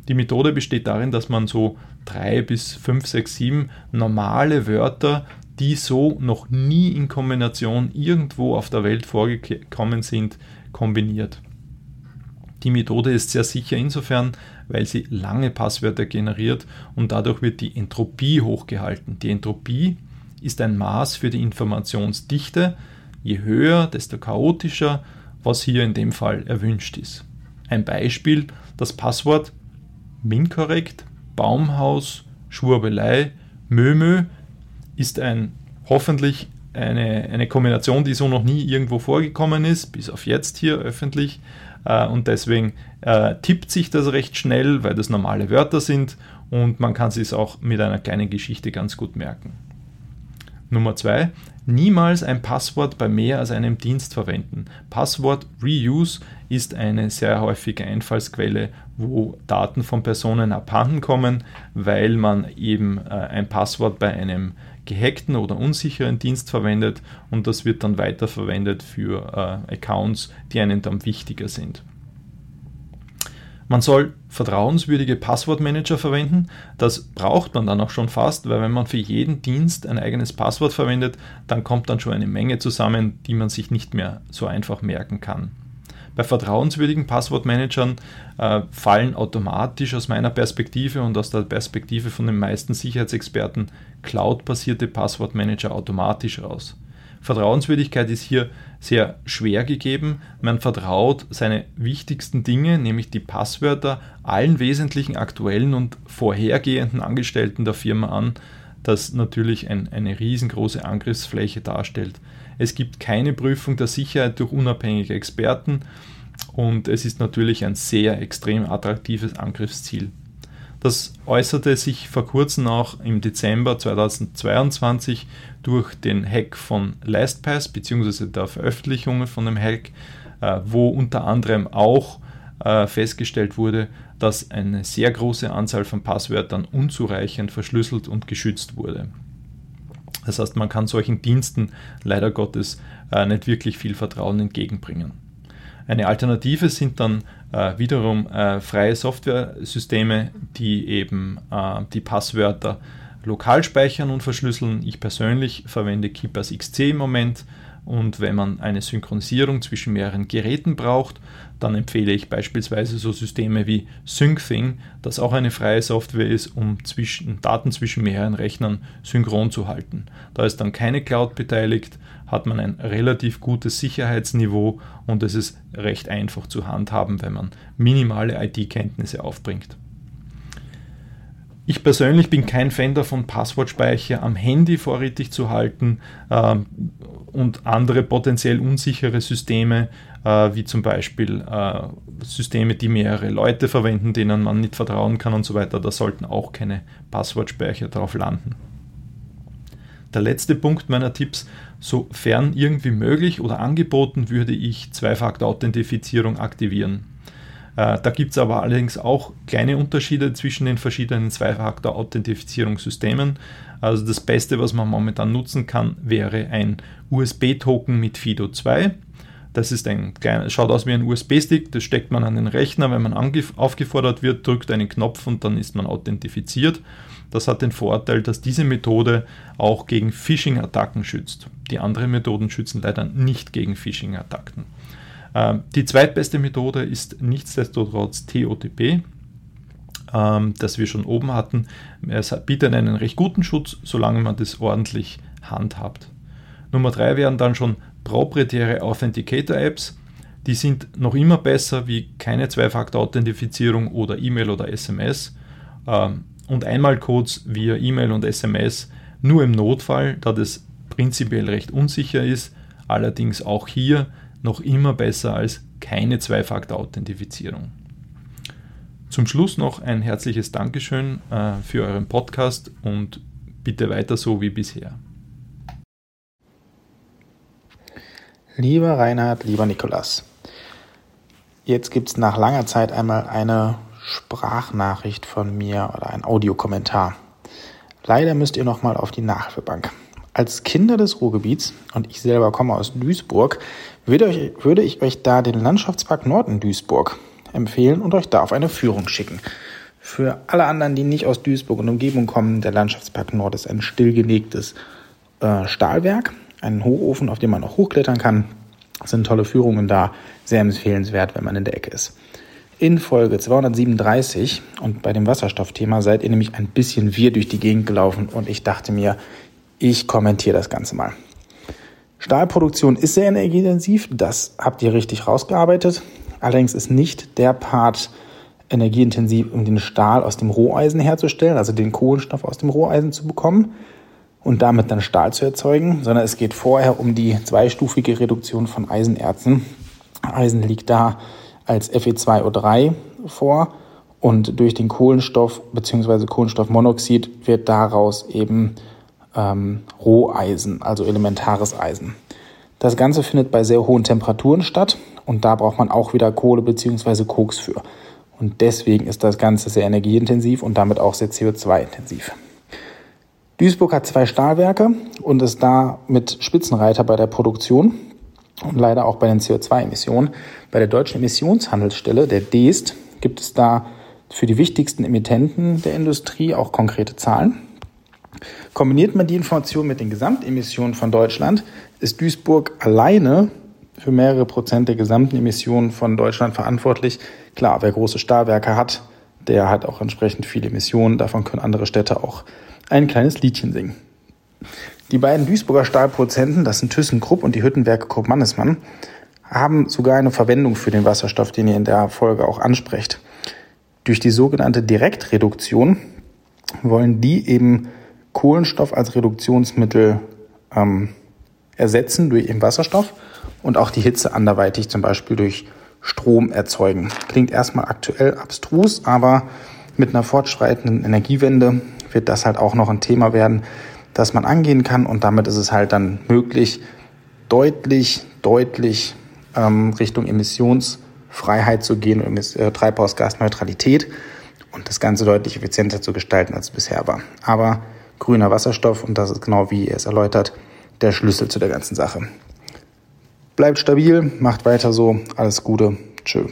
Die Methode besteht darin, dass man so drei bis fünf, sechs, sieben normale Wörter die so noch nie in Kombination irgendwo auf der Welt vorgekommen sind, kombiniert. Die Methode ist sehr sicher insofern, weil sie lange Passwörter generiert und dadurch wird die Entropie hochgehalten. Die Entropie ist ein Maß für die Informationsdichte. Je höher, desto chaotischer, was hier in dem Fall erwünscht ist. Ein Beispiel, das Passwort Minkorrekt, Baumhaus, Schwurbelei, Mömö ist ein hoffentlich eine, eine Kombination, die so noch nie irgendwo vorgekommen ist, bis auf jetzt hier öffentlich. Äh, und deswegen äh, tippt sich das recht schnell, weil das normale Wörter sind und man kann sich auch mit einer kleinen Geschichte ganz gut merken. Nummer zwei, niemals ein Passwort bei mehr als einem Dienst verwenden. Passwort Reuse ist eine sehr häufige Einfallsquelle, wo Daten von Personen abhanden kommen, weil man eben äh, ein Passwort bei einem gehackten oder unsicheren Dienst verwendet und das wird dann weiterverwendet für äh, Accounts, die einem dann wichtiger sind. Man soll vertrauenswürdige Passwortmanager verwenden. Das braucht man dann auch schon fast, weil wenn man für jeden Dienst ein eigenes Passwort verwendet, dann kommt dann schon eine Menge zusammen, die man sich nicht mehr so einfach merken kann. Bei vertrauenswürdigen Passwortmanagern äh, fallen automatisch aus meiner Perspektive und aus der Perspektive von den meisten Sicherheitsexperten Cloud-basierte Passwortmanager automatisch raus. Vertrauenswürdigkeit ist hier sehr schwer gegeben. Man vertraut seine wichtigsten Dinge, nämlich die Passwörter, allen wesentlichen aktuellen und vorhergehenden Angestellten der Firma an, das natürlich ein, eine riesengroße Angriffsfläche darstellt. Es gibt keine Prüfung der Sicherheit durch unabhängige Experten und es ist natürlich ein sehr extrem attraktives Angriffsziel. Das äußerte sich vor kurzem auch im Dezember 2022 durch den Hack von LastPass bzw. der Veröffentlichung von dem Hack, äh, wo unter anderem auch äh, festgestellt wurde, dass eine sehr große Anzahl von Passwörtern unzureichend verschlüsselt und geschützt wurde. Das heißt, man kann solchen Diensten leider Gottes äh, nicht wirklich viel Vertrauen entgegenbringen. Eine Alternative sind dann äh, wiederum äh, freie Software-Systeme, die eben äh, die Passwörter lokal speichern und verschlüsseln. Ich persönlich verwende Keepers XC im Moment und wenn man eine Synchronisierung zwischen mehreren Geräten braucht, dann empfehle ich beispielsweise so Systeme wie SyncThing, das auch eine freie Software ist, um zwischen, Daten zwischen mehreren Rechnern synchron zu halten. Da ist dann keine Cloud beteiligt, hat man ein relativ gutes Sicherheitsniveau und es ist recht einfach zu handhaben, wenn man minimale IT-Kenntnisse aufbringt. Ich persönlich bin kein Fan davon, Passwortspeicher am Handy vorrätig zu halten ähm, und andere potenziell unsichere Systeme, äh, wie zum Beispiel äh, Systeme, die mehrere Leute verwenden, denen man nicht vertrauen kann und so weiter. Da sollten auch keine Passwortspeicher drauf landen. Der letzte Punkt meiner Tipps, sofern irgendwie möglich oder angeboten, würde ich Zwei-Faktor-Authentifizierung aktivieren. Äh, da gibt es aber allerdings auch kleine Unterschiede zwischen den verschiedenen Zwei-Faktor-Authentifizierungssystemen. Also das Beste, was man momentan nutzen kann, wäre ein USB-Token mit FIDO2. Das ist ein kleiner, schaut aus wie ein USB-Stick, das steckt man an den Rechner, wenn man aufgefordert wird, drückt einen Knopf und dann ist man authentifiziert. Das hat den Vorteil, dass diese Methode auch gegen Phishing-Attacken schützt. Die anderen Methoden schützen leider nicht gegen Phishing-Attacken. Ähm, die zweitbeste Methode ist nichtsdestotrotz TOTP, ähm, das wir schon oben hatten. Es bietet einen recht guten Schutz, solange man das ordentlich handhabt. Nummer drei wären dann schon proprietäre Authenticator-Apps. Die sind noch immer besser wie keine Zwei-Faktor-Authentifizierung oder E-Mail oder SMS. Und Einmalcodes via E-Mail und SMS nur im Notfall, da das prinzipiell recht unsicher ist. Allerdings auch hier noch immer besser als keine Zwei-Faktor-Authentifizierung. Zum Schluss noch ein herzliches Dankeschön äh, für euren Podcast und bitte weiter so wie bisher. Lieber Reinhard, lieber Nikolas, jetzt gibt es nach langer Zeit einmal eine Sprachnachricht von mir oder ein Audiokommentar. Leider müsst ihr nochmal auf die Nachhilfebank. Als Kinder des Ruhrgebiets, und ich selber komme aus Duisburg, würde, euch, würde ich euch da den Landschaftspark Norden Duisburg empfehlen und euch da auf eine Führung schicken. Für alle anderen, die nicht aus Duisburg und Umgebung kommen, der Landschaftspark Nord ist ein stillgelegtes äh, Stahlwerk, ein Hochofen, auf dem man auch hochklettern kann. Es sind tolle Führungen da, sehr empfehlenswert, wenn man in der Ecke ist. In Folge 237 und bei dem Wasserstoffthema seid ihr nämlich ein bisschen wir durch die Gegend gelaufen und ich dachte mir, ich kommentiere das Ganze mal. Stahlproduktion ist sehr energieintensiv, das habt ihr richtig rausgearbeitet. Allerdings ist nicht der Part energieintensiv, um den Stahl aus dem Roheisen herzustellen, also den Kohlenstoff aus dem Roheisen zu bekommen und damit dann Stahl zu erzeugen, sondern es geht vorher um die zweistufige Reduktion von Eisenerzen. Eisen liegt da als Fe2O3 vor und durch den Kohlenstoff bzw. Kohlenstoffmonoxid wird daraus eben ähm, Roheisen, also elementares Eisen. Das Ganze findet bei sehr hohen Temperaturen statt und da braucht man auch wieder Kohle bzw. Koks für. Und deswegen ist das Ganze sehr energieintensiv und damit auch sehr CO2-intensiv. Duisburg hat zwei Stahlwerke und ist da mit Spitzenreiter bei der Produktion und leider auch bei den CO2-Emissionen. Bei der deutschen Emissionshandelsstelle, der DEST, gibt es da für die wichtigsten Emittenten der Industrie auch konkrete Zahlen. Kombiniert man die Information mit den Gesamtemissionen von Deutschland, ist Duisburg alleine für mehrere Prozent der gesamten Emissionen von Deutschland verantwortlich. Klar, wer große Stahlwerke hat, der hat auch entsprechend viele Emissionen. Davon können andere Städte auch ein kleines Liedchen singen. Die beiden Duisburger Stahlproduzenten, das sind ThyssenKrupp und die Hüttenwerke Krupp-Mannesmann, haben sogar eine Verwendung für den Wasserstoff, den ihr in der Folge auch ansprecht. Durch die sogenannte Direktreduktion wollen die eben Kohlenstoff als Reduktionsmittel ähm, ersetzen durch eben Wasserstoff und auch die Hitze anderweitig zum Beispiel durch Strom erzeugen. Klingt erstmal aktuell abstrus, aber mit einer fortschreitenden Energiewende wird das halt auch noch ein Thema werden, das man angehen kann und damit ist es halt dann möglich, deutlich, deutlich ähm, Richtung Emissionsfreiheit zu gehen, äh, Treibhausgasneutralität und das Ganze deutlich effizienter zu gestalten, als es bisher war. Aber grüner Wasserstoff und das ist genau wie ihr es erläutert, der Schlüssel zu der ganzen Sache. Bleibt stabil, macht weiter so, alles Gute, tschö.